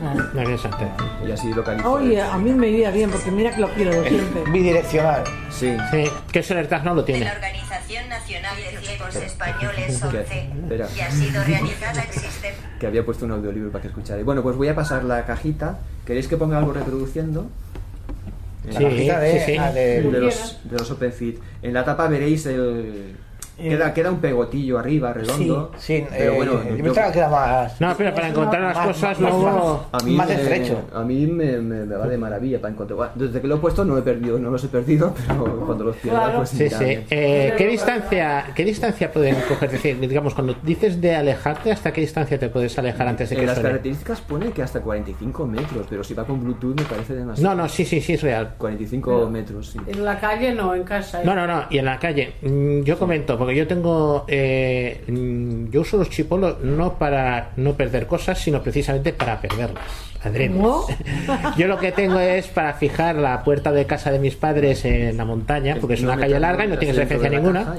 No, interesante. Y así localizo. Oye, a mí me iría bien porque mira que lo quiero de siempre. Bidireccional. Sí. Sí, que eso el AirTag no lo tiene. la Organización Nacional de Ciegos Españoles, Que- ONCE, y ha sido realizada existe. que había puesto un audiolibro para que escucharais. Bueno, pues voy a pasar la cajita. ¿Queréis que ponga algo reproduciendo? En Sí, cajita de- sí, sí. ah, de- de los, de los OpenFit. En la tapa veréis el... Queda, queda un pegotillo arriba, redondo. Sí, sí, pero eh, bueno, yo yo- pensaba que era más. No, pero para encontrar las más- cosas más- luego... a mí, más me, estrecho. a mí me, me- me va de maravilla para encontrar. Desde que lo he puesto no he perdido, no los he perdido, pero cuando los pierda, Claro. pues Sí, sí. Eh, ¿qué, distancia, ¿Qué distancia pueden coger? Es decir, digamos, cuando dices de alejarte, ¿hasta qué distancia te puedes alejar antes de En que las suene? características pone que hasta 45 metros, pero si va con Bluetooth me parece demasiado. No, no, sí, sí, sí, es real. 45 Pero- metros, sí. En la calle no, en casa. ¿eh? No, no, no, y en la calle. Mm, Yo comento, porque yo tengo. eh, yo uso los chipolos no para no perder cosas, sino precisamente para perderlas. ¿No? Yo lo que tengo es para fijar la puerta de casa de mis padres en la montaña, porque es No una calle larga y no en tienes referencia ninguna.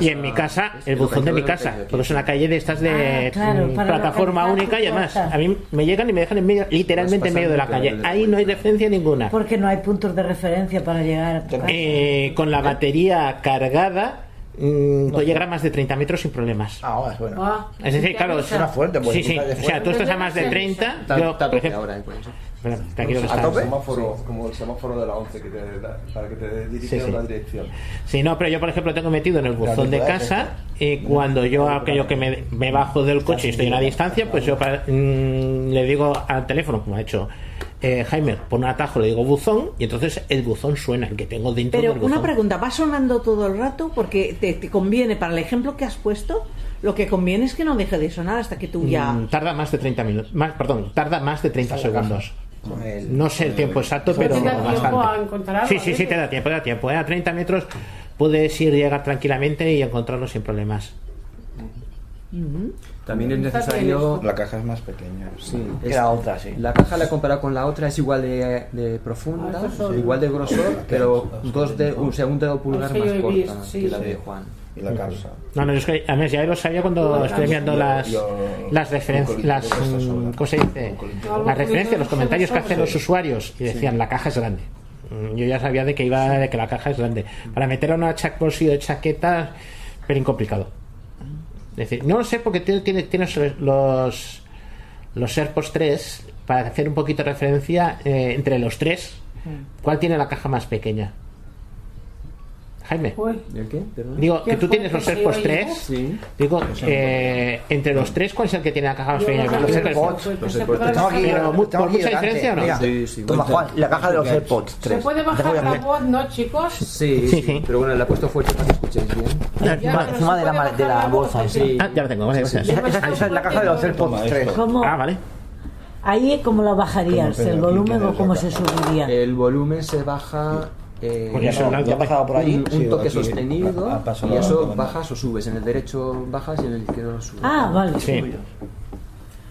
y- en mi casa, el buzón de mi casa, porque es una calle de estas de Ah, claro, mm, plataforma única y además a mí me llegan y me dejan en medio, literalmente en medio de la calle. Ahí no hay referencia ninguna. Porque no hay puntos de referencia para llegar a tu casa. Eh, con la batería cargada mm, puedo llegar a más de 30 metros sin problemas. Ahora es bueno. Ah, Es decir, claro, Suena fuerte, pues, sí, sí. de O sea, tú estás a más de 30. Está, Yo, por tope ejemplo, ahora, tranquilo que ¿A tope? Semáforo, como el semáforo de la 11 que te da- para que te dirija Sí, sí. en una dirección. Sí, no, pero yo, por ejemplo, tengo metido en el buzón de casa y cuando yo, aquello que me, me bajo del coche y estoy a una distancia, pues yo para- mm, le digo al teléfono, como ha hecho eh, Jaime, pon un atajo, le digo buzón y entonces el buzón suena, el que tengo dentro Pero del buzón. una pregunta, ¿va sonando todo el rato? Porque te, te conviene, para el ejemplo que has puesto, lo que conviene es que no deje de sonar hasta que tú ya... Mm, tarda más de 30 minutos, más, perdón, tarda más de 30 segundos. El- No sé el tiempo exacto, pero te da tiempo a bastante. Sí, sí, sí, te da tiempo, te da tiempo. ¿eh? A 30 metros puedes ir llegar tranquilamente y encontrarlo sin problemas. También es necesario. La caja es más pequeña. Sí, Que es- la otra, sí. La caja la comparado con la otra, es igual de, de profunda, Ah, son- igual de grosor, pero dos de, un segundo de pulgar Es que más yo corta sí, que la de Juan. Y la calza. No, no, es que además ya lo sabía cuando estoy viendo las, las referencias, las, mm, ¿cómo se dice? Las referencias, los comentarios que hacen los usuarios y decían la caja es grande. Mm, Yo ya sabía de que iba de que la caja es grande. Para meter a una cha- bolsillo de chaqueta, pero incomplicado. Es decir, no lo sé porque tiene, tiene, tiene los los AirPods 3, para hacer un poquito de referencia, eh, entre los tres, ¿cuál tiene la caja más pequeña? Jaime. ¿El qué? Perdón. Digo, ¿Qué que tú tienes los AirPods oye? 3. Sí. Digo, eh, entre los tres, ¿cuál es el que tiene la caja más pequeña? los AirPods. Los AirPods. ¿Por mucha diferencia o no? Sí, sí, toma, mucho. Juan, la caja de los AirPods Se 3. puede bajar la voz, ¿no, chicos? Sí, sí, pero bueno, la he puesto fuerte para que escuchéis bien. Encima, de la, la bolsa. Sí. Ah, ya lo tengo. Esa, es la caja de los AirPods 3. ¿Cómo? Ah, vale. Ahí, ¿cómo lo bajarías? ¿El volumen o cómo la se subiría? El volumen se baja. Eh, Pues ya son las ¿Ya ha pasado por allí? Un, un Sí, toque aquí sostenido ha- ha y eso bajas o subes. En el derecho bajas y en el izquierdo subes. Ah, vale. Sí.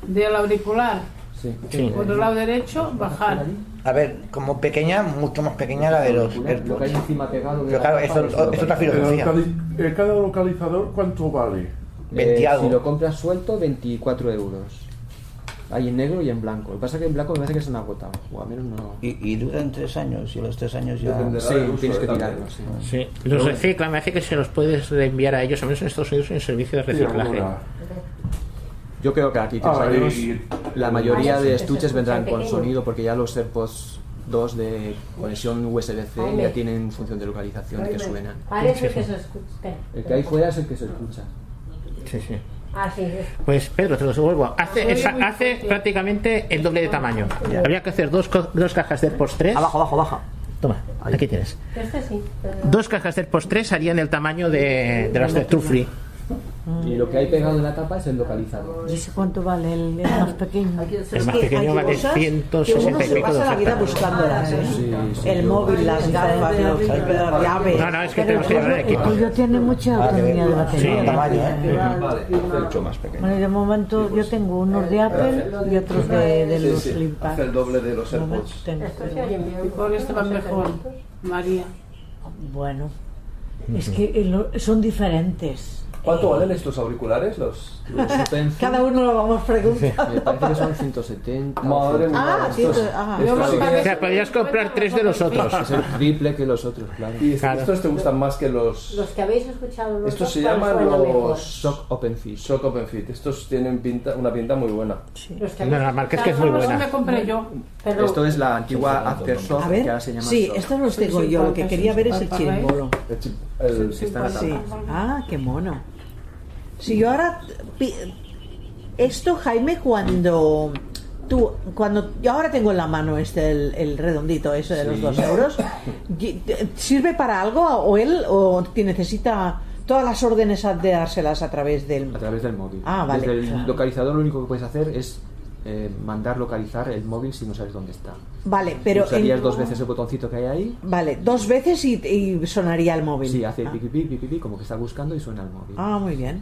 Del auricular. Sí. Por el lado derecho, bajar. A ver, como pequeña, mucho más pequeña la de los Lo que hay encima pegado. de Pero la claro, eso eso es otra El filosofía. locali- eh, cada localizador, ¿cuánto vale? Eh, 20 algo. si lo compras suelto, 24 euros. Hay en negro y en blanco. Lo que pasa es que en blanco me parece que se han agotado. O al menos no. Y, y duran tres años, y a los tres años ya... Sí, tienes que también. tirarlo. Sí. Sí, los reciclan, me hace que se los puedes enviar a ellos, al menos en Estados Unidos, en servicio de reciclaje. Yo creo que aquí tres Ah, años y- la mayoría Ah, de estuches vendrán con sonido porque ya los AirPods 2 de conexión USB-C ya tienen función de localización que suenan. Parece que se escucha. El que hay fuera es el que se escucha. Sí, sí. Ah, sí. es- Pues Pedro, te los devuelvo. Hace, esa- hace prácticamente el doble de tamaño. Habría que hacer dos, dos cajas de AirPods 3. Abajo, abajo, baja. Toma, aquí tienes. Este sí. pero- Dos cajas de AirPods 3 harían el tamaño de, de las de True Free. Y lo que hay pegado en la tapa es el localizador. ¿Y ese cuánto vale el, el más pequeño? El más pequeño vale cosas 160 que uno y se pico pasa la vida buscándolas, ¿eh? Sí, sí, el yo- móvil, las gafas, las llaves. No, no, es que tenemos que llevar el el equipo. tuyo tiene mucha autonomía de batería. Sí. Tamaño, ¿eh? Vale. Mucho más pequeño. Bueno, y de momento yo tengo unos de Apple y otros de, de los hace el doble de los AirPods. con este va mejor. María. Bueno, es que eh, lo- son diferentes. ¿Cuánto valen estos auriculares? Los... Los Cada uno lo vamos preguntando. me parece que son 170. Madre mía. Ah, sí, estos, tú- ah. Estos- más O sea, podrías comprar tres de los otros. Es el triple que los otros, claro. y Claro. estos te gustan más que los... Los que habéis escuchado los Estos dos, se ¿cuál llaman los Shock Open Fit. Shock Open Fit. Estos tienen pinta, una pinta muy buena. Los que No, la marca es que es muy buena. me compré yo. Perdón. Esto es la antigua Aftershock A que ver, ahora se llama sí, Shock. estos los tengo Sí, sí, yo. Lo que sí, quería sí, ver es el chirimbolo. El chip- el- Sí, está en la Sí. tapa. Ah, qué mono. Si yo ahora esto Jaime cuando tú cuando yo ahora tengo en la mano este el, el redondito ese de los dos euros y- sirve para algo o él o te necesita todas las órdenes de dárselas a través del A través del móvil. Ah, vale, Desde el claro. localizador lo único que puedes hacer es eh, mandar localizar el móvil si no sabes dónde está. vale pero Usarías en- dos veces el botoncito que hay ahí. vale dos veces y, y sonaría el móvil Sí, hace ah. pipi pipi pipi como que está buscando y suena el móvil. Ah, muy bien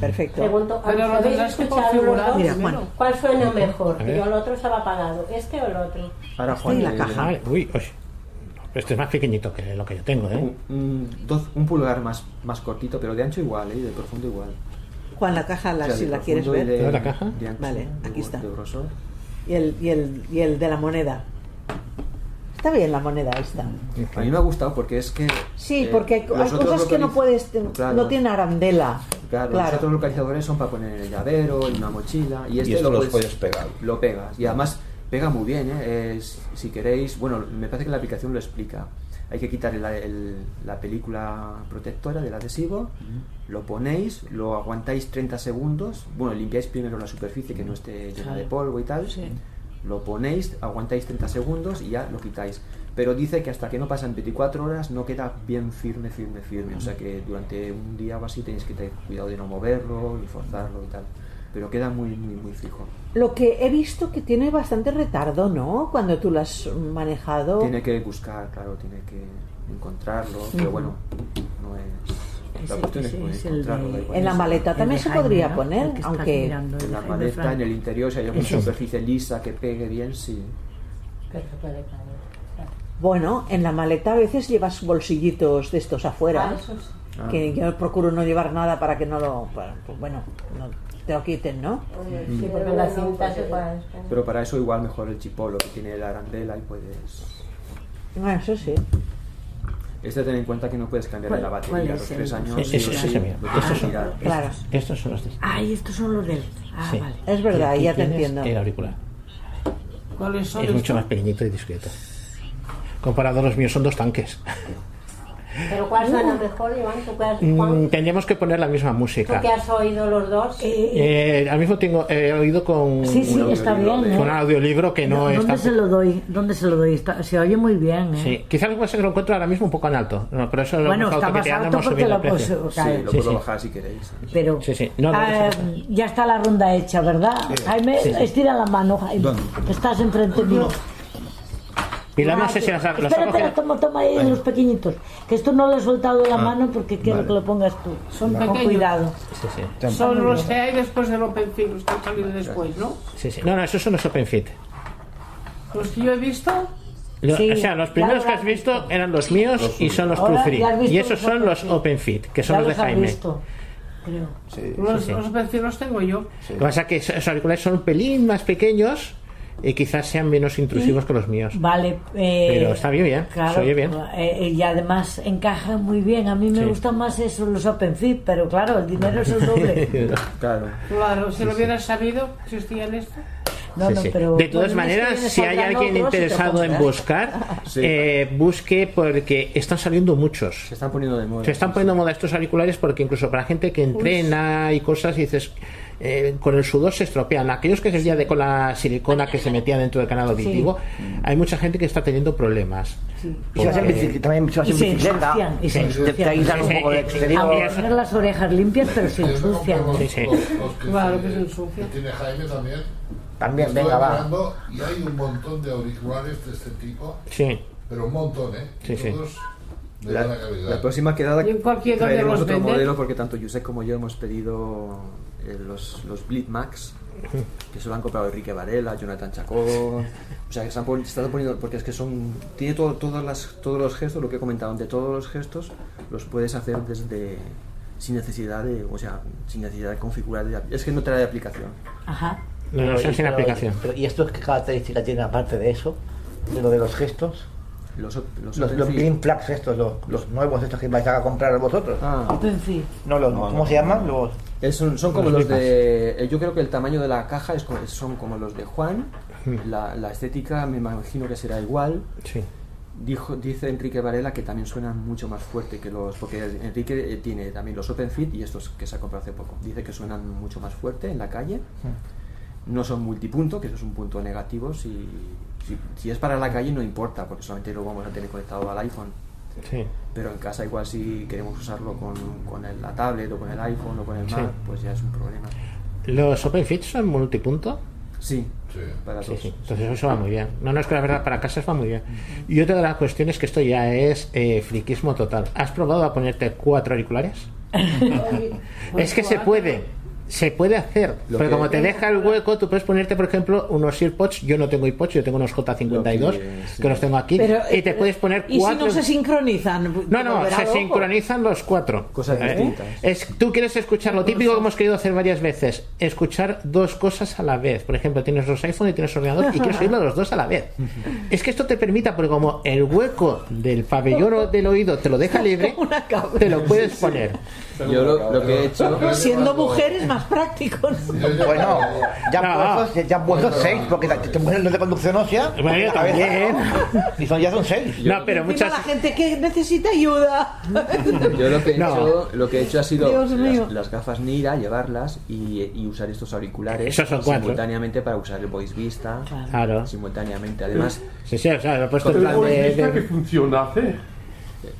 perfecto Pregunto, Pero lo ¿habéis tendrás que escuchado los configurar dos? Mira, Juan. ¿Cuál suena mejor? Que yo el otro estaba apagado. ¿Este o el otro? Ahora Sí, Juan, la eh, caja. Ay, uy, uy. Este es más pequeñito que lo que yo tengo, ¿eh? Un, un- dos- un pulgar más, más cortito, pero de ancho igual, ¿eh? y de profundo igual. Juan la caja la, O sea, si de la quieres y ver de- ¿La caja? de ancho, Vale, de- aquí está. De grosor. y el, y el y el de la moneda está bien la moneda esta A mí me ha gustado porque es que. Sí, eh, porque hay, cosas que no puedes, Claro. no tiene arandela. Claro, los otros localizadores son para poner en el llavero, en una mochila. Y este esto lo puedes, puedes pegar. Lo pegas. Y además pega muy bien, ¿eh? Es- si queréis. Bueno, me parece que la aplicación lo explica. Hay que quitar el- el- la película protectora del adhesivo, lo ponéis, lo aguantáis 30 segundos. Bueno, limpiáis primero la superficie que no esté llena de polvo y tal. Lo ponéis, aguantáis 30 segundos y ya lo quitáis. Pero dice que hasta que no pasan 24 horas no queda bien firme, firme, firme. O sea que durante un día o así tenéis que tener cuidado de no moverlo ni forzarlo y tal. Pero queda muy, muy, muy fijo. Lo que he visto que tiene bastante retardo, ¿no? Cuando tú lo has manejado. Tiene que buscar, claro, tiene que encontrarlo. Pero bueno, no es. La cuestión es es el de- en la maleta El también se podría poner, aunque en la maleta, Frank. en el interior, si hay alguna Eso. superficie lisa que pegue bien, sí. Bueno, en la maleta a veces llevas bolsillitos de estos afuera. Ah, eso sí. Que yo procuro no llevar nada para que no lo. pues bueno, no te lo quiten, ¿no? Sí, porque la cinta se puede... Pero para eso igual mejor el chipolo que tiene la arandela y puedes... Ah, eso sí. Este ten en cuenta que no puedes cambiar ¿Cuál- la batería a es los tres años. Eso, eso, y sí, tienes Estos son, tirar. Claro. estos son los de Ay, estos son los del. Ah, Sí. vale. Es verdad, ya te entiendo. El auricular. ¿Cuáles son Es mucho más pequeñito y discreto. Comparado a los míos son dos tanques. Pero ¿cuál suena mejor, Iván? ¿Tú que has, Mm, Juan? tendríamos que poner la misma ¿Tú música. que has oído los dos? Eh, al mismo tengo he oído con Sí, sí, un está audiolibro bien, ¿eh? con un audiolibro que no ¿Dónde está se lo doy? ¿Dónde se lo doy? Está- se oye muy bien, ¿eh? Sí, quizás lo que que lo encuentro ahora mismo un poco en alto. No, por eso lo Bueno, hemos está más autoqueteando, alto porque lo puedo- Sí, lo Sí, puedo sí. bajar si queréis. Pero Sí, sí. No, no, ah, ya está la ronda hecha, ¿verdad? Jaime, Sí, sí. estira la mano, Jaime. ¿Dónde? que Estás enfrente mío. Pilar, no sé si las, las Espera, espera, cogido. toma, toma ahí los pequeñitos. Que esto no lo he soltado de la Ah, mano porque quiero vale. que lo pongas tú. Son Con pequeños. cuidado. Sí, sí. Son los que hay después del Open Fit, los que han salido después, ¿no? Sí, sí. No, no, esos son los OpenFit. Los que yo he visto, Lo- Sí, o sea, los primeros que has visto eran los míos y son los Ahora True Free. Y esos los son los OpenFit. OpenFit, que son Ya los de los has Jaime. visto, creo. los, sí, sí. los Open Fit los tengo yo. Lo que pasa es que esos auriculares son un pelín más pequeños y quizás sean menos intrusivos que los míos. Vale. eh, Pero está bien, bien, Claro, se oye bien. eh, y además encaja muy bien. A mí me Sí. gustan más eso, los Open Fit, pero claro, el dinero es el doble. Claro. Claro, si lo hubieras sabido, existían esto. No, Sí, no, sí. pero de todas maneras, si hay alguien y interesado en buscar, eh, busque porque están saliendo muchos. Se están poniendo de moda. Se están poniendo de moda estos auriculares porque incluso para gente que entrena y cosas, y dices, eh, con el sudor se estropean. Aquellos que se día de con la silicona que se metía dentro del canal auditivo, hay mucha gente que está teniendo problemas. Y si vas en Porque- bici- también Y se bicicleta, ensucian, y se ensucian. un poco de exterior. Aunque tener las orejas limpias, pero se ensucian. Sí, sí. Los, los que, Claro que tiene, se ensucia. que tiene Jaime también. También, Estoy venga, va. Y hay un montón de auriculares de este tipo, Sí. pero un montón, ¿eh? Sí, sí. Todos La, la próxima quedada Y en cualquier donde traeremos otro modelo porque tanto Josep como yo hemos pedido eh, los, los Bleed Max que se lo han comprado Enrique Varela, Jonathan Chacón o sea que se han pon- estado poniendo porque es que son tiene todo, todas las, todos los gestos lo que he comentado de todos los gestos los puedes hacer desde sin necesidad de o sea sin necesidad de configurar de- es que no trae aplicación Ajá. No, no, son sin pero- aplicación. pero, ¿Y esto qué característica tiene aparte de eso? De lo de los gestos. los, los, Los, los green flags estos, los, los nuevos estos que vais a comprar vosotros. Ah. No, los, ¿cómo se llaman? Los... Es un- son como Los los de. eh, Yo creo que el tamaño de la caja es, son como los de Juan. Hmm. La, la estética me imagino que será igual. Sí. Dijo, dice Enrique Varela que también suenan mucho más fuerte que los. Porque Enrique eh, tiene también los Open Fit y estos que se ha comprado hace poco. Dice que suenan mucho más fuerte en la calle. No son multipunto, que eso es un punto negativo. Si, si, si es para la calle no importa, porque solamente lo vamos a tener conectado al iPhone. Sí. Pero en casa igual si queremos usarlo con, con el- la tablet o con el iPhone o con el Sí. Mac, pues ya es un problema. ¿Los OpenFit son multipunto? Sí, Sí. para Sí, todos. sí. Entonces eso va muy bien. No, no, es que la verdad para casas va muy bien. Y otra de las cuestiones que esto ya es eh, friquismo total. ¿Has probado a ponerte cuatro auriculares? es que se puede. Se puede hacer. Lo que- como te deja el hueco, tú puedes ponerte, por ejemplo, unos AirPods. Yo no tengo AirPods, yo tengo unos J52 Lo que, que- sí. los tengo aquí. Pero, y te eh, puedes poner ¿Y si cuatro. no se sincronizan? No, no, se loco. sincronizan los cuatro. Cosas ¿Eh? distintas. Es, tú quieres escuchar lo típico que hemos querido hacer varias veces, escuchar dos cosas a la vez. Por ejemplo, tienes los iPhone y tienes ordenador y quieres oírlo los dos a la vez. Es que esto te permita, porque como el hueco del pabellón o del oído te lo deja libre, te lo puedes poner. Yo lo, lo que he hecho. Siendo mujeres más prácticos. Bueno, ya No. puestos, ya puestos seis, porque te, te los de conducción ósea. Bueno, también. ¿no? Y son, ya son seis. No, pero muchas. la gente que necesita ayuda. Yo lo que he, No. hecho, lo que he hecho ha sido Dios mío. las, las gafas Nira, llevarlas y, y usar estos auriculares Esos son simultáneamente para usar el Voice Vista. Claro. Simultáneamente. Además, Sí, sí, o sea, lo he puesto en ¿El plan de- Boavista de- qué función hace?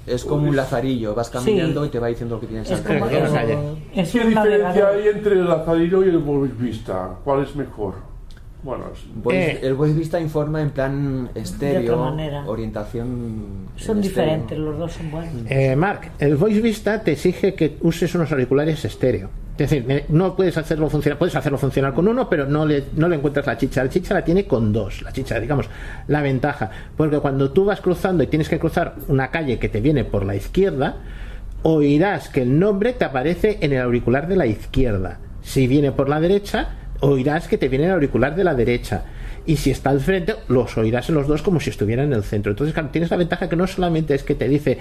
Es como un lazarillo. Vas caminando y te va diciendo lo que tienes Es como que no calle. es ¿Qué diferencia navegador. hay entre el Lazarillo y el Voice Vista? ¿Cuál es mejor? Bueno, es- Voice- Eh. el Voice Vista informa en plan estéreo, orientación. Son en diferentes, estéreo. los dos son buenos. Eh, Mark, el Voice Vista te exige que uses unos auriculares estéreo. Es decir, eh, no puedes hacerlo funcionar, puedes hacerlo funcionar con uno, pero no le, no le encuentras la chicha. La chicha la tiene con dos, la chicha, digamos, la ventaja. Porque cuando tú vas cruzando y tienes que cruzar una calle que te viene por la izquierda, oirás que el nombre te aparece en el auricular de la izquierda. Si viene por la derecha, oirás que te viene el auricular de la derecha. Y si está al frente los oirás en los dos como si estuviera en el centro. Entonces claro, tienes la ventaja que no solamente es que te dice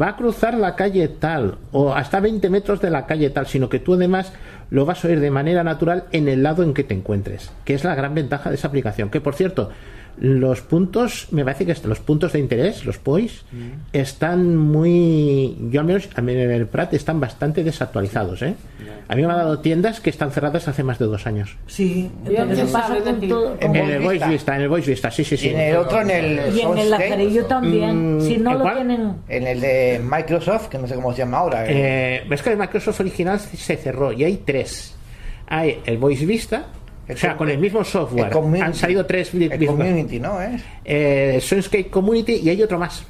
va a cruzar la calle tal o hasta 20 metros de la calle tal, sino que tú además lo vas a oír de manera natural en el lado en que te encuentres, que es la gran ventaja de esa aplicación. Que por cierto, los puntos, me parece que los puntos de interés, los POIs, están muy, yo al menos a mí en el Prat están bastante desactualizados. ¿eh? A mí me han dado tiendas que están cerradas hace más de dos años. Sí, entonces pasa con todo- En el Voice Vista, en el Voice Vista, sí, sí, sí. Y en el otro, en el Y en el lazarillo también. Mm, si no ¿el lo tienen. En el de Microsoft, que no sé cómo se llama ahora. el- Eh, ves que el Microsoft original se cerró y hay tres. Hay el Voice Vista, o sea, con el mismo software. el. Han salido tres el Community, ¿no? ¿Es? Eh, Soundscape Community y hay otro más.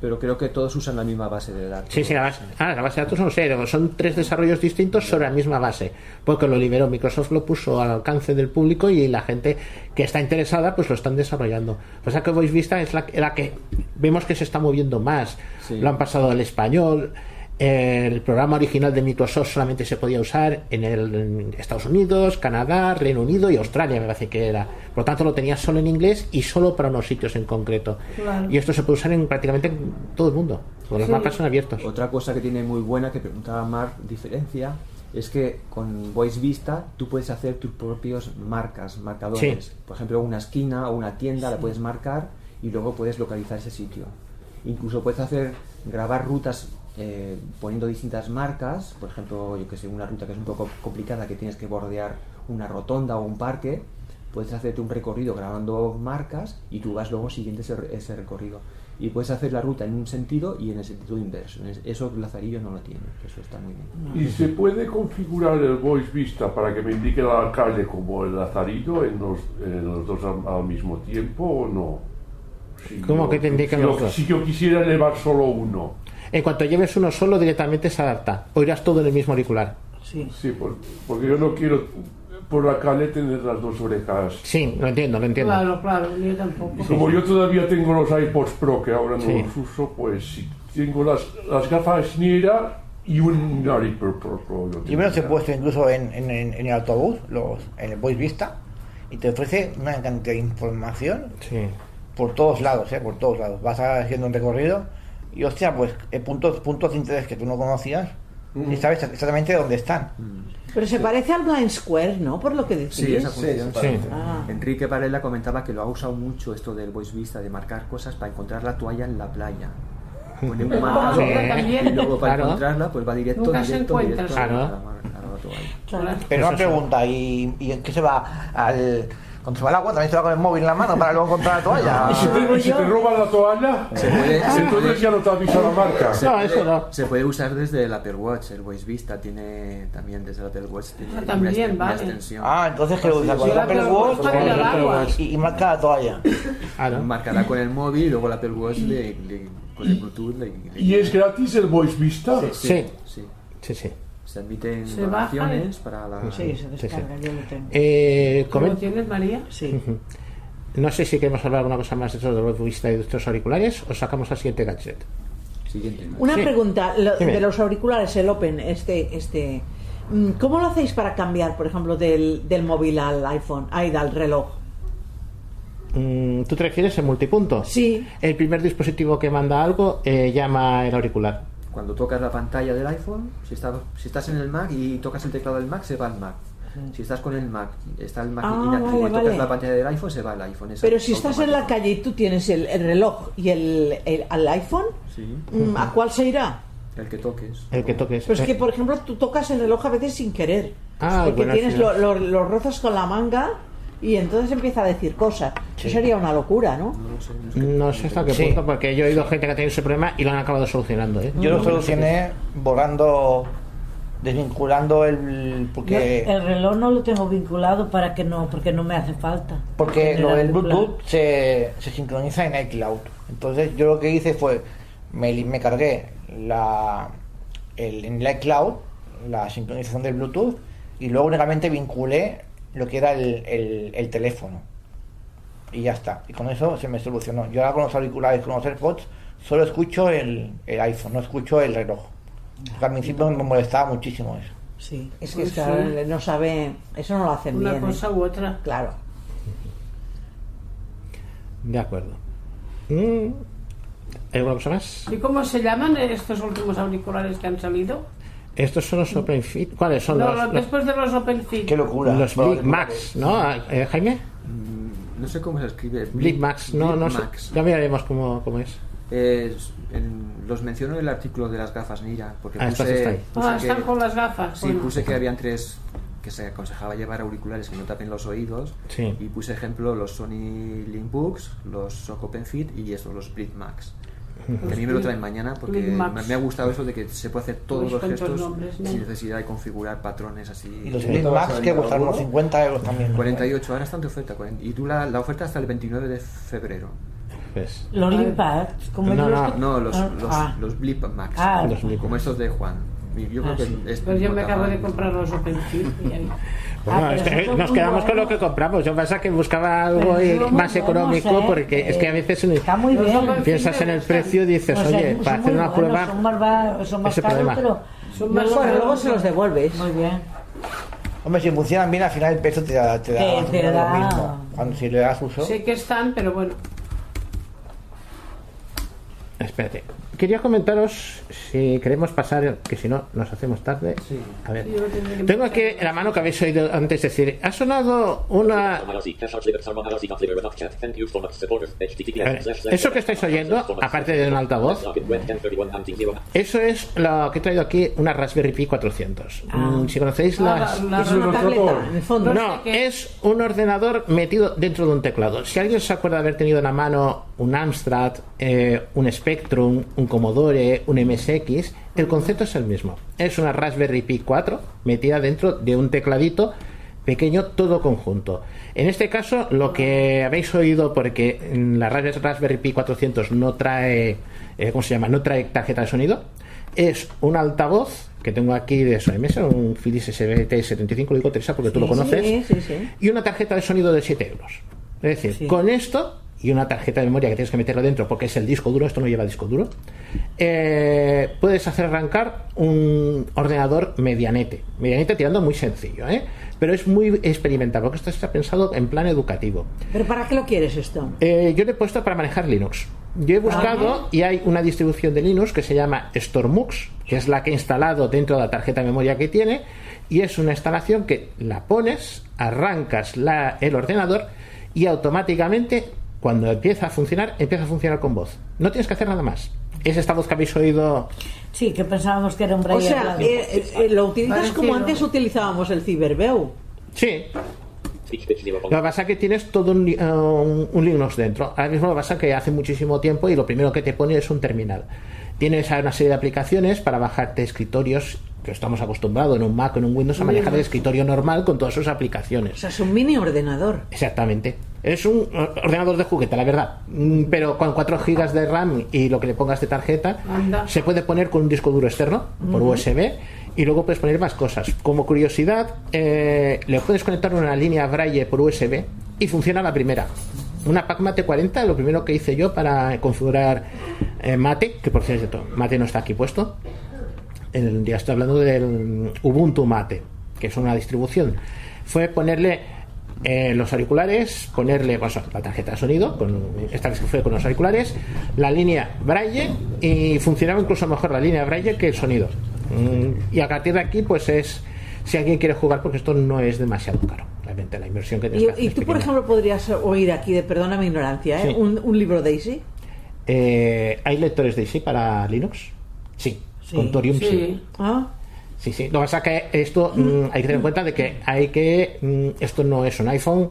Pero creo que todos usan la misma base de datos. Sí, sí, la base. Ah, la base de datos no sé, son tres desarrollos distintos sobre la misma base. Porque lo liberó, Microsoft lo puso al alcance del público y la gente que está interesada pues lo están desarrollando. Pasa que Voice Vista es la, la que vemos que se está moviendo más. Sí. Lo han pasado al español. El programa original de Microsoft solamente se podía usar en, el, en Estados Unidos, Canadá, Reino Unido y Australia, me parece que era. Por lo tanto, lo tenía solo en inglés y solo para unos sitios en concreto. Claro. Y esto se puede usar en prácticamente en todo el mundo. Los Sí. mapas son abiertos. Otra cosa que tiene muy buena, que preguntaba Mark, diferencia, es que con Voice Vista tú puedes hacer tus propios marcas, marcadores. Sí. Por ejemplo, una esquina o una tienda la puedes marcar y luego puedes localizar ese sitio. Incluso puedes hacer, grabar rutas eh, poniendo distintas marcas, por ejemplo, yo que sé, una ruta que es un poco complicada, que tienes que bordear una rotonda o un parque, puedes hacerte un recorrido grabando marcas y tú vas luego siguiendo ese, ese recorrido. Y puedes hacer la ruta en un sentido y en el sentido inverso. Es- Eso Lazarillo no lo tiene, eso está muy bien. ¿Y se puede configurar el Voice Vista para que me indique la calle como el Lazarillo en los, en los dos al, al mismo tiempo o no? Si ¿Cómo yo- que te indican si yo- los dos? Si yo quisiera elevar solo uno. En cuanto lleves uno solo, directamente se adapta. Oirás todo en el mismo auricular. Sí. por- porque yo no quiero por la calle tener las dos orejas. Sí, lo entiendo, lo entiendo. Claro, claro, yo tampoco. Y como yo todavía tengo los iPods Pro que ahora no Sí. los uso, pues si tengo las, las gafas Niera y un iPod Pro. Pro yo me los he puesto incluso en, en- en- en el autobús, los, en el Voice Vista, y te ofrece una cantidad de información por todos lados, ¿eh? por todos lados. Vas haciendo un recorrido y, hostia, pues eh, puntos, puntos de interés que tú no conocías y sabes exactamente dónde están. Pero se parece al Blind Square, ¿no? Por lo que decís. Sí, esa función. Ah. Enrique Varela comentaba que lo ha usado mucho esto del Voice Vista, de marcar cosas para encontrar la toalla en la playa. Pone un Sí. marcador También. y luego para Claro. encontrarla pues va directo, Nunca directo, directo sí. a, la, Claro. a la toalla. Pero una pregunta, ¿y, y en qué se va? Al, va al agua también se va con el móvil en la mano para luego encontrar la toalla. ¿Y si te roban la toalla? Se puede- se Entonces puede- ya no te la marca. Se puede, Se puede usar desde el Apple Watch, el Voice Vista tiene también desde el Apple Watch tiene Ah, también, una vale. extensión. Ah, entonces que lo usa con el Apple Watch y, y marca la toalla. Marcará con el móvil y luego el Apple Watch le- le- con el Bluetooth le, le- ¿Y es gratis el Voice Vista? Sí, sí. Sí, sí. Se admiten Se baja donaciones y- para la... Sí, se descarga, yo lo tengo. Eh, ¿Cómo comen- lo tienes, María? Sí. No sé si queremos hablar alguna cosa más de eso de los vista y de estos auriculares o sacamos al siguiente gadget. Siguiente. Una Sí. pregunta, lo- de los auriculares, el Open, este, este, mm, ¿cómo lo hacéis para cambiar, por ejemplo, del, del móvil al iPhone, ay, al reloj? Mm, ¿Tú te refieres en multipunto? Sí. El primer dispositivo que manda algo eh, llama el auricular. Cuando tocas la pantalla del iPhone, si, está- si estás en el Mac y tocas el teclado del Mac, se va al Mac. Si estás con el Mac, está el Mac Ah, inactivo vale, y tocas vale. la pantalla del iPhone, se va al iPhone. Pero si estás en la calle y tú tienes el, el reloj y el, el- al iPhone, Sí. mm, ¿a cuál se irá? El que toques. El que toques. Pues que, por ejemplo, tú tocas el reloj a veces sin querer. Ah, porque tienes lo, lo- los rozas con la manga y entonces empieza a decir cosas. Eso sería una locura, ¿no? No sé hasta qué Sí. punto, porque yo he oído gente que ha tenido ese problema y lo han acabado solucionando. ¿eh? Yo lo solucioné borrando, desvinculando el. Yo Porque, el reloj no lo tengo vinculado para que no, porque no me hace falta. porque lo del. Bluetooth se, se sincroniza en iCloud. Entonces yo lo que hice fue, me, me cargué la, el, en el iCloud la sincronización del Bluetooth y luego únicamente vinculé lo que era el, el- el teléfono. Y ya está. Y con eso se me solucionó. Yo ahora con los auriculares, con los AirPods, solo escucho el, el iPhone, no escucho el reloj. Porque al principio me molestaba muchísimo eso. Sí, es que Pues es que ahora sí. no sabe, eso no lo hacen Una bien. ¿eh? cosa u otra. Claro. De acuerdo. Mm, ¿Hay alguna cosa más? ¿Y cómo se llaman estos últimos auriculares que han salido? Estos son los Open Fit. ¿Cuáles son No, los, los- los, después de los Open Fit. los Big Max, ¿no? Eh, Jaime? Mm, No sé cómo se escribe. Big Max, no, no sé. Ya miraremos cómo, cómo es. En- los menciono en el artículo de las gafas Nira, porque Ah, puse, estas están. puse Ah, que- están con las gafas. Sí, bueno. puse que habían tres que se aconsejaba llevar auriculares que no tapen los oídos Sí. y puse ejemplo los Sony Linkbooks, los Sock Open Fit y estos los Brit Max. Que a mí me lo traen mañana porque me, me ha gustado eso de que se puede hacer todos Unos los gestos nombres, ¿no? sin necesidad de configurar patrones así. Y los Brit Max que costaron unos 50 euros también. ¿no? 48, ahora están de oferta. 40. Y tú la, la oferta hasta el 29 de febrero. Pues. Los Limpads, como no, los no, no, los, los, ah. los Blip Max. Ah, los Blip. Como estos de Juan. Yo creo Ah, que sí. es Pues yo me acabo de comprar los Open Bueno, Ah, es que nos quedamos con lo que compramos. Yo pasa que buscaba algo más buenos, económico ¿eh? porque es que a veces Está muy bien. Piensas en el precio y dices, O sea, oye, para hacer una buenos, prueba. Son más, son más ese caros, problema. pero. Son más caros. luego se los devuelves. Muy bien. Hombre, si funcionan bien, al final el peso te da, te da, Te- te da- lo mismo. Cuando si le das uso. Sé que están, pero bueno. Espérate. Quería comentaros si queremos pasar, que si no nos hacemos tarde. A ver. Tengo aquí la mano que habéis oído antes decir, ha sonado una A ver, eso que estáis oyendo, aparte de un altavoz, eso es lo que he traído aquí, una Raspberry Pi 400. Mm, si conocéis Ah, las... la- la- Es una tableta, en el fondo. No, es un ordenador metido dentro de un teclado. Si alguien se acuerda de haber tenido en la mano un Amstrad, eh, un Spectrum, un Commodore, un MSX, el concepto es el mismo. Es una Raspberry Pi 4 metida dentro de un tecladito pequeño todo conjunto. En este caso, lo que habéis oído, porque la Ras- Raspberry Pi 400 no trae, eh, ¿cómo se llama? No trae tarjeta de sonido, es un altavoz que tengo aquí de Sonos, un Philips SBT75, lo digo Teresa porque tú lo conoces, Sí, sí, sí. y una tarjeta de sonido de 7 euros. Es decir, con esto y una tarjeta de memoria que tienes que meterlo dentro porque es el disco duro, esto no lleva disco duro, eh, puedes hacer arrancar un ordenador medianete. Medianete tirando muy sencillo, ¿eh? pero es muy experimental porque esto está pensado en plan educativo. ¿Pero para qué lo quieres esto? Eh, yo lo he puesto para manejar Linux. Yo he buscado y hay una distribución de Linux que se llama Stormux, que es la que he instalado dentro de la tarjeta de memoria que tiene, y es una instalación que la pones, arrancas la- el ordenador y automáticamente, cuando empieza a funcionar, empieza a funcionar con voz. No tienes que hacer nada más. Es esta voz que habéis oído. Sí, que pensábamos que era un O braille sea, hablando. eh, eh, lo utilizas Parecido. como antes utilizábamos el Cyberbeu. Sí. Lo que pasa es que tienes todo un, eh, un- un Linux dentro. Ahora mismo lo que pasa es que hace muchísimo tiempo y lo primero que te pone es un terminal. Tienes una serie de aplicaciones para bajarte escritorios que estamos acostumbrados en un Mac o en un Windows a manejar el escritorio normal con todas sus O aplicaciones. sea, es un mini ordenador. Exactamente. Es un eh, ordenador de juguete, la verdad. Mm, Pero con 4 GB de RAM y lo que le pongas de tarjeta, Anda. se puede poner con un disco duro externo por. USB y luego puedes poner más cosas. Como curiosidad, eh, le puedes conectar una línea Braille por USB y funciona la primera. Una PAC Mate 40, lo primero que hice yo para configurar eh, Mate, que por cierto, Mate no está aquí puesto. El, ya estoy hablando del Ubuntu Mate, que es una distribución. Fue ponerle eh, los auriculares, ponerle pues, la tarjeta de sonido, con, esta vez que fue con los auriculares, la línea Braille y funcionaba incluso mejor la línea Braille que el sonido. Mm, y a partir de aquí, pues es si alguien quiere jugar, porque esto no es demasiado caro, realmente la inversión que tienes Y, y tú, por ejemplo, podrías oír aquí, de perdona mi ignorancia, ¿eh? Sí. un, un libro Daisy. Eh, ¿Hay lectores de ISI para Linux? Sí, Sí. con Torium sí. Sí. Ah. Sí, sí. Lo que pasa es que esto mm, hay que tener en cuenta de que hay que mm, esto no es un iPhone,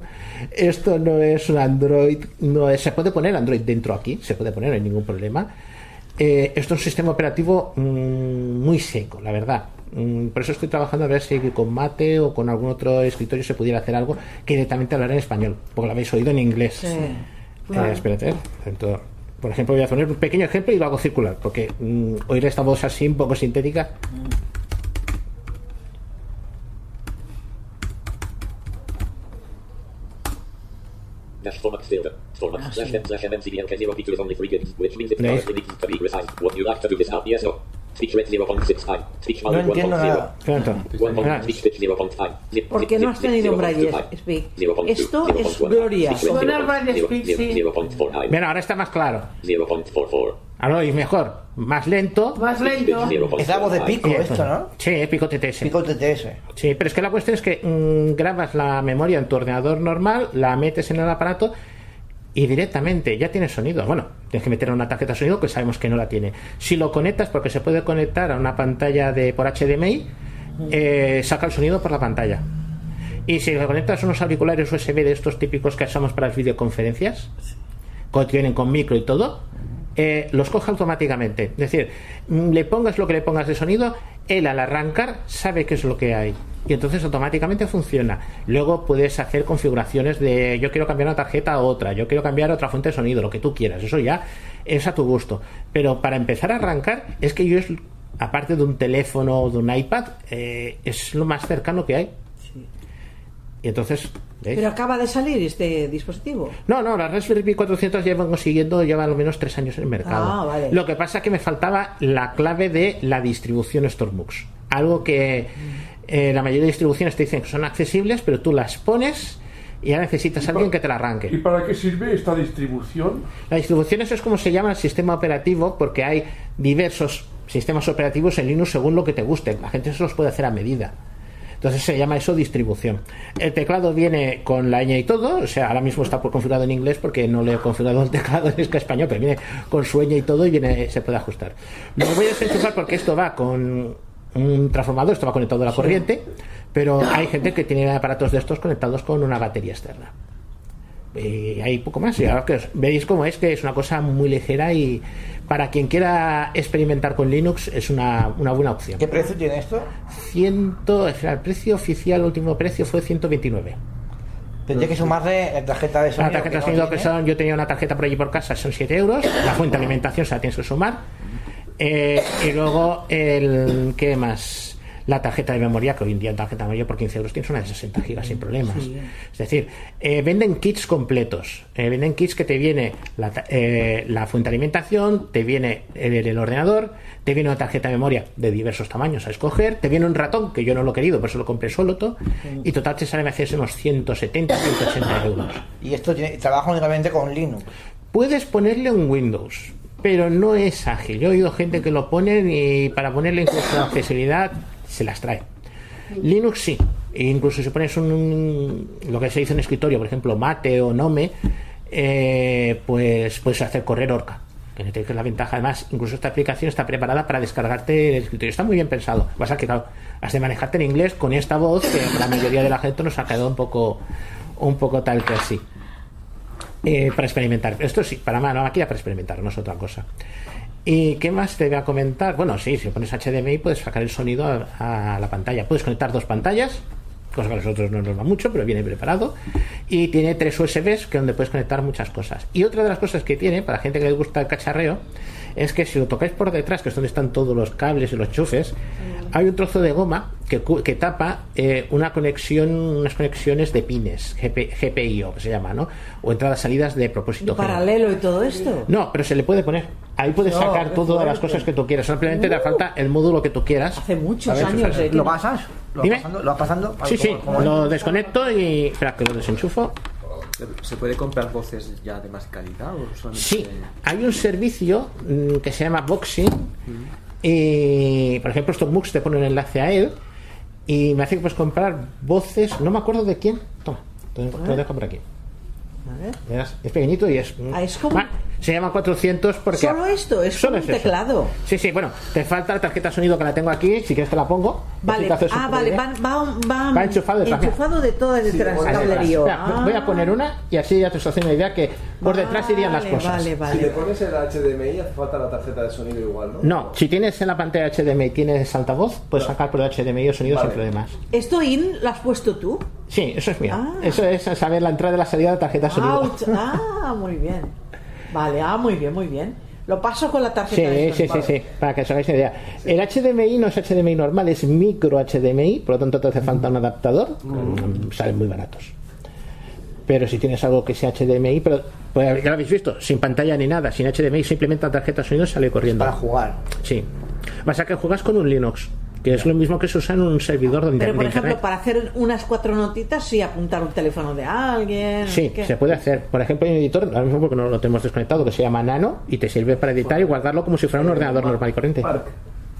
esto no es un Android, no es- se puede poner Android dentro aquí, se puede poner, no hay ningún problema. Eh, esto es un sistema operativo mm, muy seco, la verdad. Mm, por eso estoy trabajando a ver si con Mate o con algún otro escritorio se pudiera hacer algo que directamente hablara en español, porque lo habéis oído en inglés. Sí. Eh, espérate, Entonces, por ejemplo, voy a poner un pequeño ejemplo y lo hago circular, porque mm, oír esta voz así un poco sintética. Ah, sí. M slash mncdlk zero pictures only three gigs, which means it ¿Veis? currently needs to be resized. Would you like to do this now? Yes or? Speech rate 0.69. Speech No entiendo 1.0. nada. Claro. 1.0. Speech pitch 0.5. Zip, ¿Por zip, qué no has tenido un 0.25. Braille Speak? 0.2, Esto es 0.1. gloria. Suena el 0.0, Braille Speak, sí. 0.49. Mira, ahora está más claro. 0.44. Ahora y mejor. Más lento. Más lento. Es la voz de pico esto, ¿no? Sí, es Pico TTS. Pico TTS. Sí, pero es que la cuestión es que mm, grabas la memoria en tu ordenador normal, la metes en el aparato y directamente ya tiene sonido. Bueno, tienes que meter una tarjeta de sonido que sabemos que no la tiene. Si lo conectas, porque se puede conectar a una pantalla de por HDMI, eh, saca el sonido por la pantalla. Y si le conectas unos auriculares USB de estos típicos que usamos para las videoconferencias, que tienen con micro y todo, eh, los coge automáticamente. Es decir, mm, le pongas lo que le pongas de sonido, él al arrancar sabe qué es lo que hay. Y entonces automáticamente funciona. Luego puedes hacer configuraciones de yo quiero cambiar una tarjeta a otra, yo quiero cambiar otra fuente de sonido, lo que tú quieras. Eso ya es a tu gusto. Pero para empezar a arrancar, es que yo es, aparte de un teléfono o de un iPad, eh, es lo más cercano que hay. Y entonces, ¿veis? Pero acaba de salir este dispositivo. No, no, la Raspberry Pi 400 llevan consiguiendo, lleva al menos tres años en el mercado. Ah, vale. Lo que pasa es que me faltaba la clave de la distribución Stormux. Algo que eh, la mayoría de distribuciones te dicen que son accesibles, pero tú las pones y ya necesitas a alguien que te la ¿Y arranque. para qué sirve esta distribución? La distribución eso es como se llama el sistema operativo porque hay diversos sistemas operativos en Linux según lo que te guste. La gente se los puede hacer a medida. Entonces se llama eso distribución. El teclado viene con la ñ y todo, o sea, ahora mismo está por configurado en inglés porque no le he configurado el teclado en es que español, pero viene con su ñ y todo y viene, se puede ajustar. Lo voy a desenchufar porque esto va con un transformador, esto va conectado a la corriente, pero hay gente que tiene aparatos de estos conectados con una batería externa. Y hay poco más. Y ahora que os- veis cómo es que es una cosa muy ligera y para quien quiera experimentar con Linux es una, una buena opción. ¿Qué precio tiene esto? Ciento, el precio oficial, el último precio fue 129. Tendría que sumarle la tarjeta de La sonido. tarjeta de no sonido que tiene. son, yo tenía una tarjeta por allí por casa, son 7 euros. La fuente de alimentación se la tienes que sumar. Eh, y luego, el ¿qué más? La tarjeta de memoria, que hoy en día en tarjeta de memoria por 15 euros tienes una de 60 gigas sin problemas. Es decir, eh, venden kits completos. Eh, venden kits que te viene la, ta- eh, la fuente de alimentación, te viene el, el ordenador, te viene una tarjeta de memoria de diversos tamaños a escoger, te viene un ratón, que yo no lo he querido, por eso lo compré solo, todo, y total te sale a veces unos 170, 180 euros. Y esto tiene, trabaja únicamente con Linux. Puedes ponerle un Windows, pero no es ágil. Yo he oído gente que lo ponen y para ponerle incluso accesibilidad se las trae. Linux sí. E incluso si pones un, lo que se dice en escritorio, por ejemplo, Mate o Nome, eh, pues puedes hacer correr Orca. Que es la ventaja. Además, incluso esta aplicación está preparada para descargarte el escritorio. Está muy bien pensado. Pasa que, claro, has de manejarte en inglés con esta voz que la mayoría de la gente nos ha quedado un poco, un poco tal que así. Eh, para experimentar. Esto sí, para una máquina para experimentar, no es otra cosa. ¿Y qué más te voy a comentar? Bueno, sí, si pones HDMI puedes sacar el sonido a, a la pantalla. Puedes conectar dos pantallas, cosa que a nosotros no nos va mucho, pero viene preparado. Y tiene tres USBs que donde puedes conectar muchas cosas. Y otra de las cosas que tiene, para la gente que le gusta el cacharreo, es que si lo tocáis por detrás, que es donde están todos los cables y los chufes, hay un trozo de goma que, que tapa eh, una conexión, unas conexiones de pines, GP, GPIO, que se llama, ¿no? O entradas salidas de propósito. general. Paralelo y todo esto. No, pero se le puede poner. Ahí puedes No, sacar todas las cosas que tú quieras. Simplemente te falta el módulo que tú quieras. Hace muchos años. eh, ¿Lo pasas? ¿Lo vas Dime. pasando? ¿Lo vas pasando? Sí, sí, ¿Cómo- cómo es? lo desconecto y. Espera, que lo desenchufo. ¿Se puede comprar voces ya de más calidad o solamente Sí, hay un servicio mm, que se llama Boxing. Y, por ejemplo, estos MOOCs te ponen un enlace a él. Y me hace que puedes comprar voces. No me acuerdo de quién. Toma, te te lo dejo por aquí. A ver. Verás, Es pequeñito y es. Ah, es como- Va, se llama 400 porque. Solo esto, es Solo un es eso. teclado. Sí, sí, bueno, te falta la tarjeta de sonido que la tengo aquí. Si quieres, te la pongo. Vale, ah, vale, va, va, va, Va enchufado mira. enchufado de todo cablerío. espera, Ah, Voy a poner una y así ya te estoy haciendo una idea que por detrás irían las cosas. Vale, vale. Si le pones el HDMI, hace falta la tarjeta de sonido igual, ¿no? No, si tienes en la pantalla HDMI tienes altavoz, puedes sacar por el HDMI el sonido Vale. sin problemas. ¿Esto in lo has puesto tú? Sí, eso es mío. Ah. Eso es saber la entrada y la salida de la tarjeta de sonido. Ah, muy bien. Vale, ah, muy bien, muy bien. Lo paso con la tarjeta Sí, de sí, sonido. sí, sí, para que os hagáis una idea. El HDMI no es HDMI normal, es micro HDMI, por lo tanto te hace falta un adaptador. Mm, Salen muy baratos. Pero si tienes algo que sea HDMI, pero pues, ya lo habéis visto, sin pantalla ni nada, sin HDMI, simplemente la tarjeta de sonido sale corriendo. Para jugar. Sí. Pasa que juegas con un Linux, que es lo mismo que se usa en un servidor donde Pero, por de ejemplo, internet. para hacer unas cuatro notitas, sí, apuntar un teléfono de alguien. Sí, qué. se puede hacer. Por ejemplo, hay un editor, ahora mismo porque no lo tenemos desconectado, que se llama Nano y te sirve para editar y guardarlo como si fuera un ordenador normal y corriente.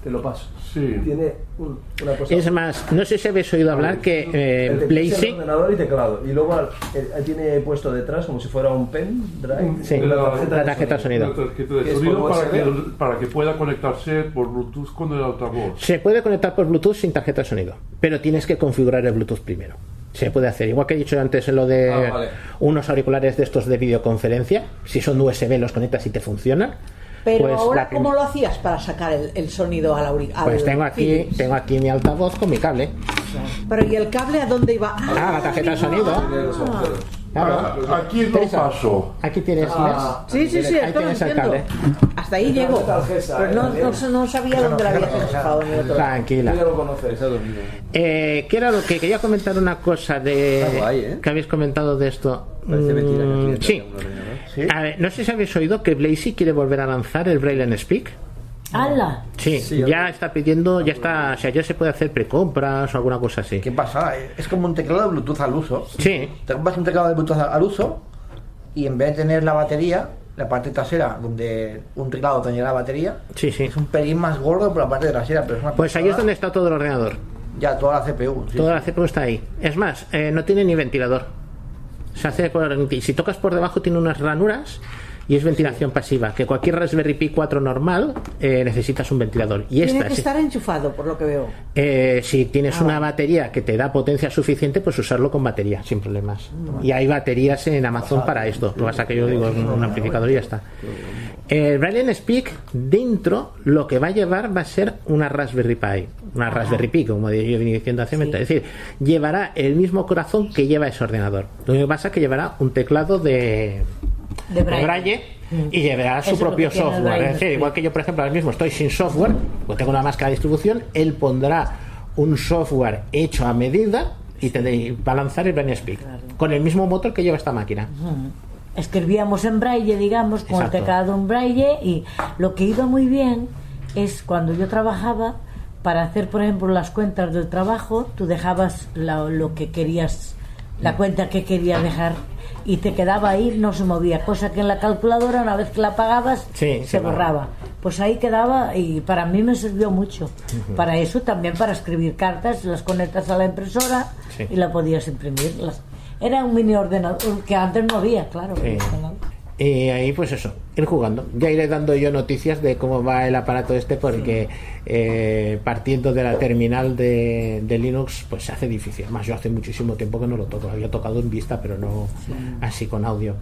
Te lo paso. Tiene un- una cosa. Es más, no sé si habéis oído hablar que eh, El ordenador y teclado. Y luego eh, tiene puesto detrás como si fuera un pen drive. Sí, una la- tarjeta, la tarjeta de sonido. La tarjeta de Que es sonido por para que, USB. para que pueda conectarse por Bluetooth con el altavoz. Se puede conectar por Bluetooth sin tarjeta de sonido, pero tienes que configurar el Bluetooth primero. Se puede hacer, igual que he dicho antes en lo de Ah, vale. unos auriculares de estos de videoconferencia, si son USB los conectas y te funcionan. Pero pues ahora, la ¿cómo lo hacías para sacar el, el sonido al auricular? Pues tengo aquí, tengo aquí mi altavoz con mi cable. Pero ¿y el cable a dónde iba? Ah, la tarjeta de sonido. Claro. Ah, Aquí no Teresa, paso. Aquí tienes, Ah, sí, sí, sí, Ahí tienes el cable. Hasta ahí llego. Pero no, no, no sabía dónde la ni otro. Tranquila. Ya lo conoces. Eh, ¿Qué era lo que quería comentar una cosa de ¿eh? que habéis comentado de esto? Parece mentira que Mm, aquí sí. A ver, no sé si habéis oído que Blazy quiere volver a lanzar el Braille and Speak. ¡Hala! Sí, ya está pidiendo, ya está, o sea, ya se puede hacer precompras o alguna cosa así. ¿Qué pasa? Es como un teclado de Bluetooth al uso. Sí. Te compras un teclado de Bluetooth al uso y en vez de tener la batería, la parte trasera, donde un teclado tenía la batería, Sí, sí. es un pelín más gordo por la parte trasera, pero es una Pues ahí es donde está todo el ordenador. Ya, toda la CPU. sí, Toda sí. la CPU está ahí. Es más, eh, no tiene ni ventilador. Se hace por, y si tocas por debajo tiene unas ranuras y es ventilación pasiva. Que cualquier Raspberry Pi 4 normal eh, necesitas un ventilador. Y Tiene esta, que sí. estar enchufado, por lo que veo. Eh, si tienes Ah, una batería que te da potencia suficiente, pues usarlo con batería, sin problemas. Y hay baterías en Amazon para esto. Lo que pasa que yo digo, es un amplificador y ya está. El Braille and Speak, dentro, lo que va a llevar va a ser una Raspberry Pi. Una Raspberry Pi, como yo he venido diciendo hace momento. Es decir, llevará el mismo corazón que lleva ese ordenador. Lo que pasa es que llevará un teclado de, De de Braille. Braille y llevará su propio software. Braille Es decir, igual que yo, por ejemplo, ahora mismo estoy sin software, pues tengo una máscara de distribución, él pondrá un software hecho a medida y te de- va a lanzar el Braille Speak con el mismo motor que lleva esta máquina. Escribíamos en braille, digamos, con Exacto. el teclado en braille y lo que iba muy bien es cuando yo trabajaba para hacer, por ejemplo, las cuentas del trabajo, tú dejabas la- lo que querías, la cuenta que querías dejar y te quedaba ahí, no se movía, cosa que en la calculadora una vez que la apagabas Sí, se borraba. Pues ahí quedaba y para mí me sirvió mucho. Para eso también para escribir cartas, las conectas a la impresora Sí. y la podías imprimir. Era un mini ordenador que antes no había, claro. Sí. Y ahí, pues eso, ir jugando. Ya iré dando yo noticias de cómo va el aparato este, porque eh, partiendo de la terminal de, de Linux, pues se hace difícil. Además, yo hace muchísimo tiempo que no lo toco. Había tocado en vista, pero no así con audio.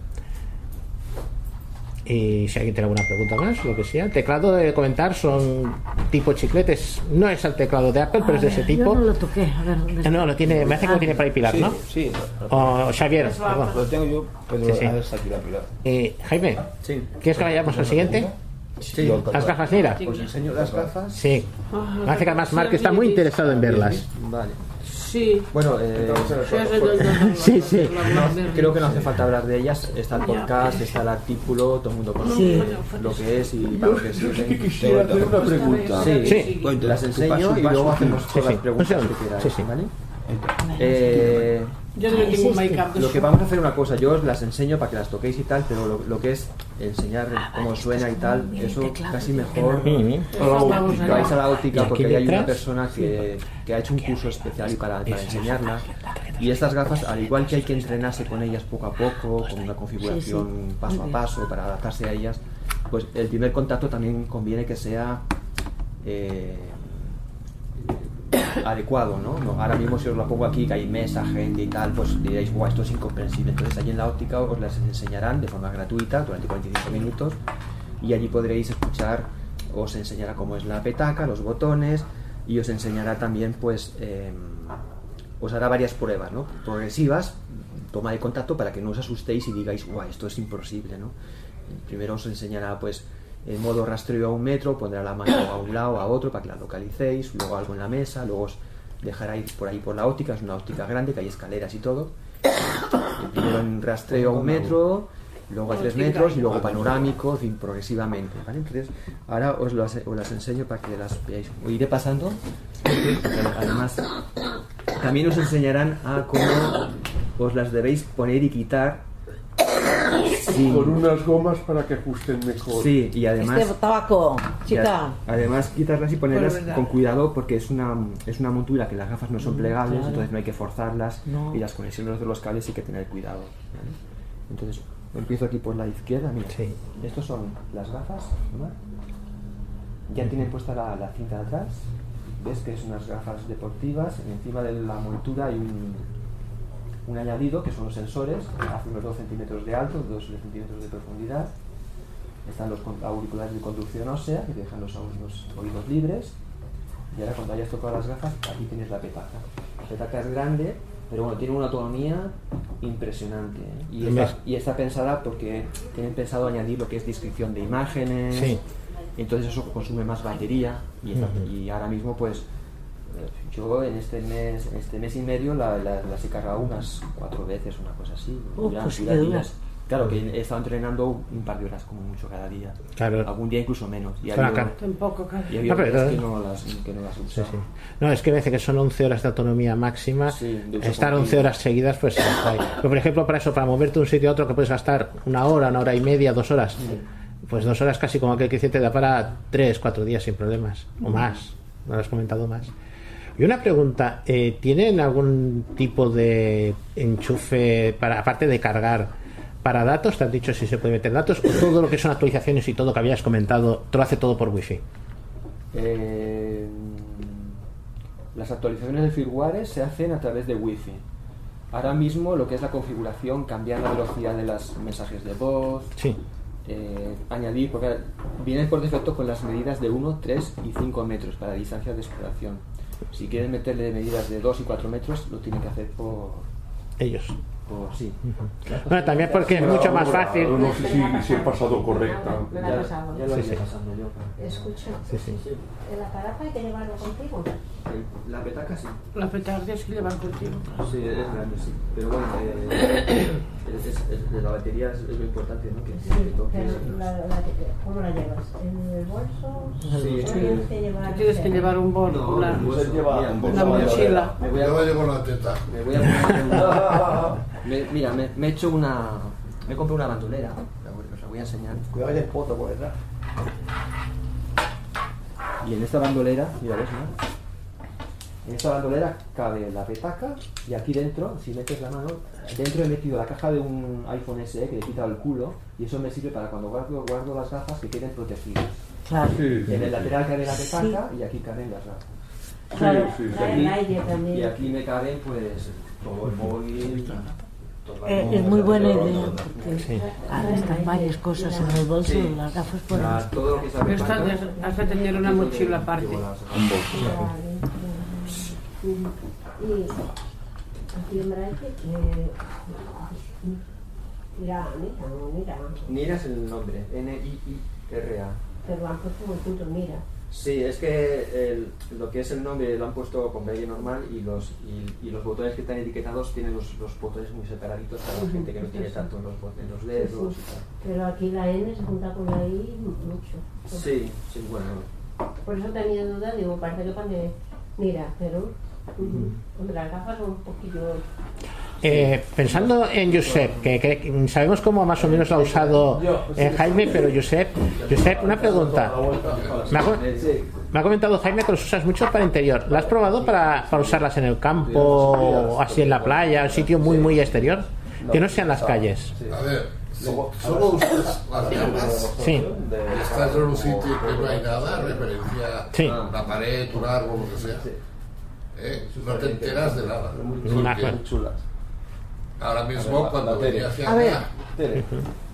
Y si alguien tiene alguna pregunta más, lo que sea. El teclado de comentar son tipo chicletes. No es el teclado de Apple, pero es de ese tipo. Yo no lo toqué. A ver, ¿dónde está? No, lo tiene, me hace que lo tiene para ahí Pilar, Sí, ¿no? sí. O Xavier, perdón. Lo tengo yo, pero Sí, sí. a ver, está aquí la pilar. Eh, Jaime, ¿quieres que vayamos al siguiente? Sí. Las gafas, mira. Os enseño las gafas. Sí. Ah, Me hace que además Mark está muy interesado en verlas. Vale. Sí. Bueno, eh, Sí, sí. no, creo que no hace falta hablar de ellas. Está el podcast, está el artículo, todo el mundo conoce Sí. lo que es y para lo que sirve. quisiera hacer una pregunta. Sí, Sí. las enseño y luego hacemos todas las preguntas Un que sí. ¿vale? Eh, Yo no Ah, tengo un make-up. Lo que vamos a hacer una cosa, yo os las enseño para que las toquéis y tal, pero lo, lo que es enseñar cómo suena y tal, eso casi mejor que vais a la óptica porque ahí hay una persona que, que ha hecho un curso especial y para, para enseñarla. Y estas gafas, al igual que hay que entrenarse con ellas poco a poco, con una configuración paso a paso para adaptarse a ellas, pues el primer contacto también conviene que sea eh, adecuado, ¿no? ¿no? Ahora mismo si os lo pongo aquí, que hay mesa, gente y tal, pues diréis, guau, esto es incomprensible. Entonces allí en la óptica os las enseñarán de forma gratuita durante 45 minutos y allí podréis escuchar, os enseñará cómo es la petaca, los botones y os enseñará también, pues, eh, os hará varias pruebas, ¿no? Progresivas, toma de contacto para que no os asustéis y digáis, guau, esto es imposible, ¿no? Primero os enseñará, pues, en modo rastreo a un metro, pondrá la mano a un lado, a otro, para que la localicéis, luego algo en la mesa, luego os dejará ir por ahí por la óptica, es una óptica grande, que hay escaleras y todo. Y primero en rastreo a un metro, luego a Como 3 tigre. metros y luego panorámico, en fin, progresivamente. ¿vale? Entonces, ahora os las, os las enseño para que las veáis. Os iré pasando. Además, también os enseñarán a cómo os las debéis poner y quitar. Sin- Con unas gomas para que ajusten mejor. Sí, y además. Este tabaco, chica. Además, quitarlas y ponerlas verdad. con cuidado porque es una, es una montura que las gafas no son Mm, plegables, claro. entonces no hay que forzarlas No. y las conexiones de los cables hay que tener cuidado. ¿vale? Entonces, empiezo aquí por la izquierda. Mira, estos son las gafas. ¿no? Ya tienen puesta la, la cinta de atrás. Ves que es unas gafas deportivas. Encima de la montura hay un, un añadido que son los sensores. Hace unos 2 centímetros de alto, 2 centímetros de profundidad. Están los auriculares de conducción ósea que te dejan los, oídos libres. Y ahora cuando hayas tocado las gafas, aquí tienes la petaca. La petaca es grande, pero bueno, tiene una autonomía impresionante. ¿eh? Y, está, y está pensada porque tienen pensado añadir lo que es descripción de imágenes. Sí. Entonces eso consume más batería. Y, esta- Ujú. y ahora mismo, pues, yo en este mes, en este mes y medio la- la- las he cargado unas cuatro veces, una cosa así. Oh, pues. Claro, que he estado entrenando un par de horas como mucho cada día. Claro. Algún día incluso menos. Y Claro, claro. Tampoco, claro. y ha habido No, pero- que no las, que no las Sí. No, es que me dice que son 11 horas de autonomía máxima. Sí, de uso Estar continuo. 11 horas seguidas, pues. Pero, por ejemplo, para eso, para moverte de un sitio a otro, que puedes gastar una hora, una hora y media, dos horas. Pues dos horas casi como aquel que dice te da para tres, cuatro días sin problemas. O más. No lo has comentado más. Y una pregunta, eh, ¿tienen algún tipo de enchufe para, aparte de cargar, para datos? ¿Te han dicho si se puede meter datos? ¿O todo lo que son actualizaciones y todo que habías comentado, te lo hace todo por wifi? Eh, las actualizaciones de firmware se hacen a través de Wi-Fi. Ahora mismo lo que es la configuración, cambiar la velocidad de los mensajes de voz, Sí. eh, añadir, porque vienen por defecto con las medidas de 1, 3 y 5 metros para distancia de exploración. Si quieren meterle medidas de 2 y 4 metros, lo tienen que hacer por... Ellos. por sí. Bueno, también porque es mucho más fácil. No sé si, si he pasado correcta. Me la he pasado. Ya lo Sí, sí. pasando yo. Escucha, Sí, sí. el aparato hay que llevarlo contigo. La petaca sí. La petardia es que llevan contigo. Sí, es grande, sí. Pero bueno, eh, es- es- es- la batería es, es lo importante, ¿no? Que, que toques. Pero la, la- ¿Cómo la llevas? ¿En el bolso? Sí, ¿O sí. tienes que llevar? Tienes que llevar un bol, No, una, el bolso lleva un bolso. una mochila. Me voy a, Yo la llevo la teta. me voy a poner una- me- mira, me, me he hecho una. Me he comprado una bandolera. la voy- Os la voy a enseñar. Cuidado que hay foto por detrás. Y en esta bandolera, mira, ves, ¿no? En esta bandolera cabe la petaca y aquí dentro, si metes la mano, dentro he metido la caja de un iPhone SE que le he quitado el culo y eso me sirve para cuando guardo, guardo las gafas que queden protegidas. Claro. En el lateral cabe la petaca y aquí caben las gafas. Claro, el. Y aquí me caben pues todo el móvil. Eh, es muy buena idea porque Sí. ahora están varias cosas en el bolso, Sí. las gafas por Para todo lo que se Pero ya has de tener una mochila aparte gafas. Y aquí en Braille, eh, mira, mira, mira, Nira es el nombre, N-I-I-R-A. pero han puesto muy punto, mira. Sí, es que el- lo que es el nombre lo han puesto con braille normal y los, y, y los botones que están etiquetados tienen los, los botones muy separaditos para la gente que no tiene tanto en los, en los Sí, dedos sí. y tal. Pero aquí la N se junta con la I mucho. Sí, sí, bueno. Por eso tenía duda, digo, parece que pone mira, pero ujú, hombre, las gafas son un poquillo... Eh, pensando en Josep, que, que sabemos cómo más o menos lo ha usado eh, Jaime, pero Josep, Josep, una pregunta. Me ha, co- me ha comentado Jaime que los usas mucho para interior. ¿La has probado para, para usarlas en el campo, o así en la playa, en sitio muy, muy exterior? Que no sean las calles. A ver, si solo usas las gafas Sí. estás en un sitio que no hay nada, referencia Sí. la pared, un árbol, lo que sea, ¿eh? no te enteras de nada. Chulas. ahora mismo, cuando venía hacia A ver. acá,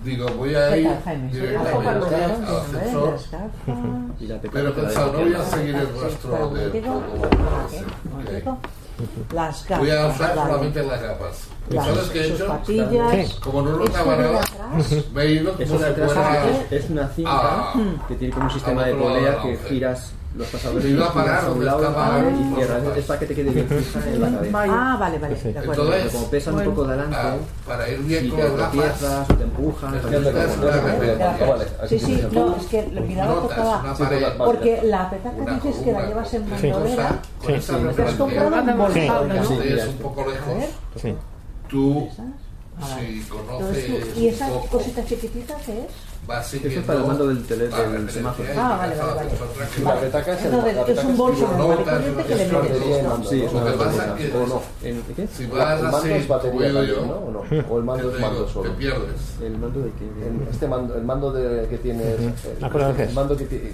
digo, voy a ¿Qué ir directamente al ascensor, Las gafas. Y la pero pensaba, no voy a seguir el rastro de todo lo que hace, ¿ok? Las gafas. Voy a usar vale. solamente las gafas. ¿Y Las- sabes qué he hecho? patillas. Como no nada, atrás. me he ido Eso como si fuera... es, una cinta que tiene como un sistema de polea que giras los pasadores Se iba a a un lado estaba- y cierras. Es para que te quede bien fija en la cabeza. Ah, vale, vale, Sí. de acuerdo. Entonces, como pesan Bueno. un poco de adelante, Ah, para ir bien si con te tropiezas o te empujan, es que te Sí, sí, no, es que lo miraba Notas, tocaba. Porque la petaca dices que la llevas en bandolera. Sí. Sí. ¿Te has comprado bolsado, no? Sí. Si es un poco A lejos. Sí. tú, si conoces ¿Y esa cosita chiquitita qué es? Eso es para el mando del, semáforo. y Ah, vale, vale, vale. La petaca es Entonces, es un bolso no, normal y corriente que le metes Sí, es una que pasa batería. es que ¿O no? ¿En qué? si mando así, es batería también, yo, ¿no? ¿O no? O el mando es mando digo, solo. te pierdes. ¿El mando de qué? Este mando, el mando de, que tienes. El, mando que tiene.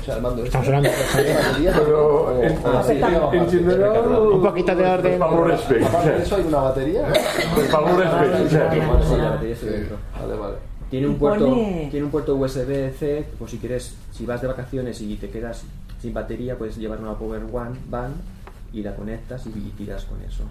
O sea, el mando. Estamos este, hablando. ¿tiene batería? Pero O- en, general, Un poquito de orden. Por favor, respeto. Aparte de eso, hay una batería. Vale, vale. Tiene un puerto, pone- tiene un puerto USB-C, por si quieres, si vas de vacaciones y te quedas sin batería, puedes llevar una Power One Van y la conectas y, y tiras con eso.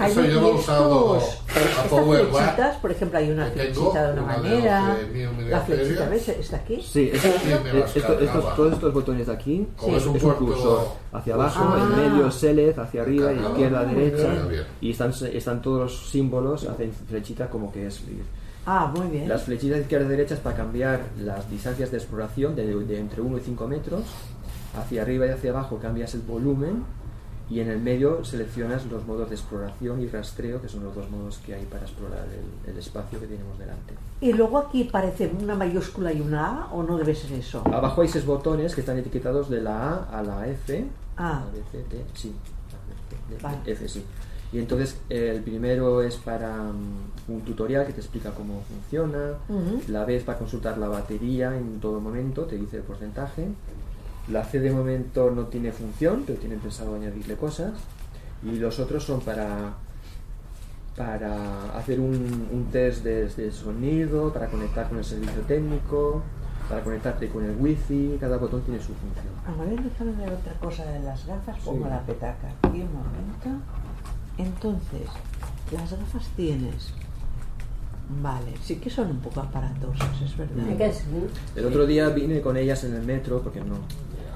Hay Eso yo lo he usado a Estas Power One. flechitas, por ejemplo, hay una flechita de una una manera. de La flechita. ¿ves? Está aquí. Sí, esto- Sí, eh, esto- estos, todos estos botones de aquí Como es un es un puerto- cursor hacia abajo, Ah. en medio select, hacia arriba, izquierda, derecha, bien. Bien. y están, están todos los símbolos, hacen flechita como que es Ah, muy bien. Las flechitas izquierda y derecha es para cambiar las distancias de exploración de, de entre 1 y 5 metros. Hacia arriba y hacia abajo cambias el volumen y en el medio seleccionas los modos de exploración y rastreo, que son los dos modos que hay para explorar el, el espacio que tenemos delante. Y luego aquí parece una mayúscula y una A, ¿o no debe ser eso? Abajo hay seis botones que están etiquetados de la A a la F. Ah. A, B, C, D, sí. A, B, C, D, Vale. F, sí. Y entonces eh, el primero es para mm, un tutorial que te explica cómo funciona. La B es para consultar la batería en todo momento, te dice el porcentaje. La C de momento no tiene función, pero tienen pensado añadirle cosas. Y los otros son para para hacer un, un test de, de sonido, para conectar con el servicio técnico, para conectarte con el wifi, cada botón tiene su función. A ver, déjame ver otra cosa de las gafas. Pongo la petaca aquí un momento. Entonces, las gafas tienes. Vale, sí que son un poco aparatosas, es verdad. El otro día vine con ellas en el metro, porque no.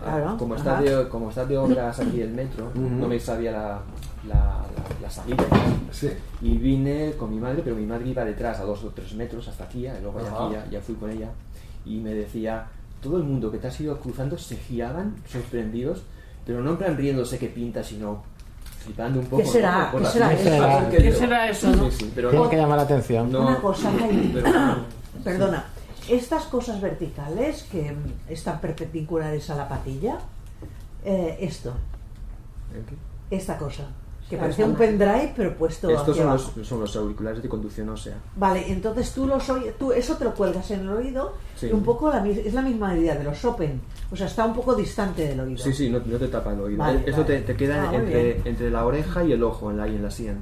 Claro, como, está de, como está de obras aquí el metro, no me sabía la, la, la- la salida. Y vine con mi madre, pero mi madre iba detrás a dos o tres metros hasta aquí, y luego aquí ya, ya fui con ella. Y me decía, todo el mundo que te has ido cruzando se giraban sorprendidos, pero no en plan riéndose que pinta, sino flipando un poco. ¿Qué será? ¿Qué será eso? que ¿Qué será eso, no? Sí, sí, pero Tiene no- que llamar la atención. no- Una cosa, pero no. Perdona, estas cosas verticales que están perpendiculares a la patilla, eh, esto, esta cosa, que parece un pendrive pero puesto Estos son abajo. los, son los auriculares de conducción ósea. Vale, entonces tú los oyes, tú eso te lo cuelgas en el oído Sí. y un poco la, es la misma idea de los open, o sea, está un poco distante del oído. Sí, sí, no, no te tapa el oído. Vale, Esto vale. te, te queda Ah, entre, entre la oreja y el ojo, en la, y en la sien.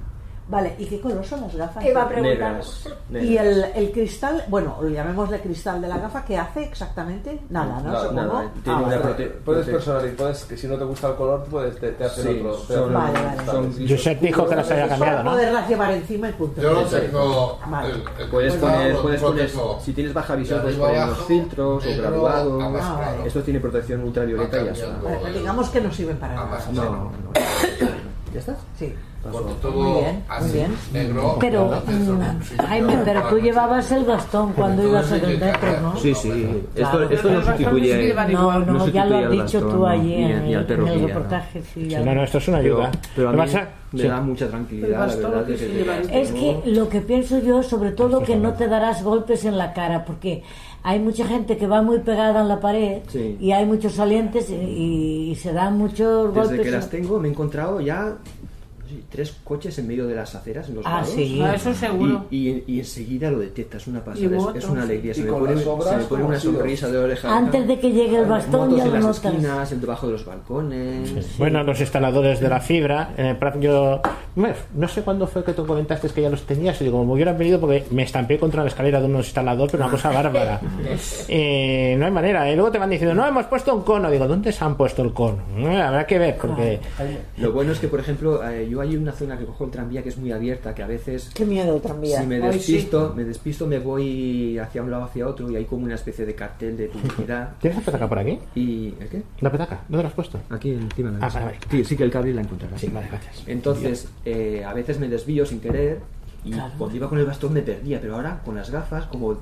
Vale, ¿y qué color son las gafas? Iba a preguntar. Negras. Y el, el cristal, bueno, lo llamémosle cristal de la gafa, ¿qué hace exactamente? Nada, ¿no? Supongo. nada, tiene Ah, una vale. prote- Puedes personalizar, puedes, que si no te gusta el color, puedes, te, te hacen Sí, otro. te son- Vale, vale. son Josep dijo que las había cambiado, ¿no? poderlas llevar encima y punto. Yo lo tengo. Vale. el- el Puedes poner, puedes poner, protejo si tienes baja visión, de puedes poner unos filtros o graduados. Ah. Esto tiene protección ultravioleta y ya está. digamos que no sirven para nada. No, no. ¿Ya estás? Sí. Cuando todo Muy bien, muy así, bien. negro. Pero, mm, Jaime, yo- pero tú llevabas el bastón cuando ibas el metro, ¿no? Sí, sí. Esto, esto no sustituye. No, no, ya lo has dicho bastón, tú allí ni- en, ni el- en reportaje. sí, Sí, ya. no, no, esto es una ayuda. pero a mí pasa- me sí. da mucha tranquilidad, la verdad. que que- Es que lo que pienso yo, sobre todo, que no te darás golpes en la cara, porque hay mucha gente que va muy pegada en la pared Sí. y hay muchos salientes y, y se dan muchos golpes. Desde que las tengo me he encontrado ya sí, tres coches en medio de las aceras, en los Ah, lados. sí. Ah, eso seguro. Y, y, y enseguida lo detectas, una pasada, es, es una alegría. Se me con pone, se me pone ¿cómo una sonrisa de oreja. a Antes de que llegue el bastón Motos ya en lo las notas. esquinas, en debajo de los balcones. Bueno, los instaladores de la fibra, en el plan, yo no sé cuándo fue que tú comentaste que ya los tenías y digo, como hubieran venido porque me estampé contra la escalera de un instalador, pero una cosa bárbara. Eh, no hay manera. Y luego te van diciendo, no, hemos puesto un cono. Digo, ¿dónde se han puesto el cono? Eh, habrá que ver, porque Lo bueno es que, por ejemplo, eh, yo hay una zona que cojo el tranvía que es muy abierta, que a veces Qué miedo tranvía. si me Ay, sí. despisto, me despisto, me voy hacia un lado hacia otro y hay como una especie de cartel de publicidad. ¿Tienes la petaca por aquí? ¿Y el qué? ¿La petaca? ¿Dónde la has puesto? Aquí encima de la Ah, vale, vale. Sí, sí que el cable la encontrarás. Sí, vale, gracias. Entonces, eh, a veces me desvío sin querer y Claro. cuando iba con el bastón me perdía, pero ahora con las gafas, como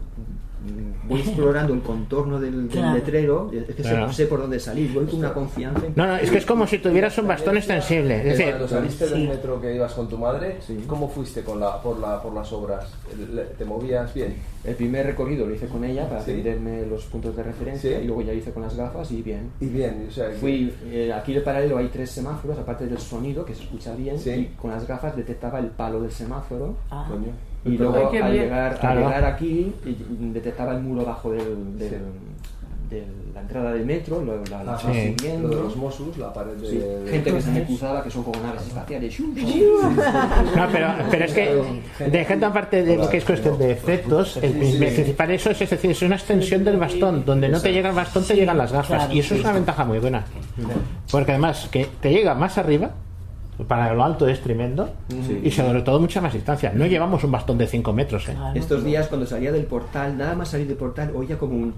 voy explorando el contorno del, del Claro. letrero, es que sé- Claro. sé, por dónde salir, voy con una confianza. No, no, es que es como si tuvieras un bastón extensible. Es decir, cuando saliste Sí. del metro que ibas con tu madre, ¿cómo fuiste con la, por, la, por las obras? ¿Le- ¿Te movías bien? El primer recorrido lo hice con ella para Sí. aprenderme los puntos de referencia Sí. y luego ya hice con las gafas y bien. Y bien, o sea, Fui, eh, aquí en paralelo hay tres semáforos, aparte del sonido que se escucha bien, Sí. y con las gafas detectaba el palo del semáforo. Ah. Coño. Y luego al llegar, al Claro. llegar aquí detectaba el muro bajo del, del- de la entrada del metro, lo, la, la Sí. siguiendo. Lo de los Mossos, la pared de- Sí. de- Gente que se me cruzaba que son como naves espaciales. No, pero, pero es que, dejando aparte de lo que es cuestión de efectos, el prin- principal eso es, es decir, es una extensión del bastón. Donde no te llega el bastón, te llegan las gafas. Y eso es una ventaja muy buena. Porque además, que te llega más arriba, para lo alto es tremendo, Sí. y sobre todo mucha más distancia. No llevamos un bastón de 5 metros, ¿eh? Estos días cuando salía del portal, nada más salir del portal, oía como un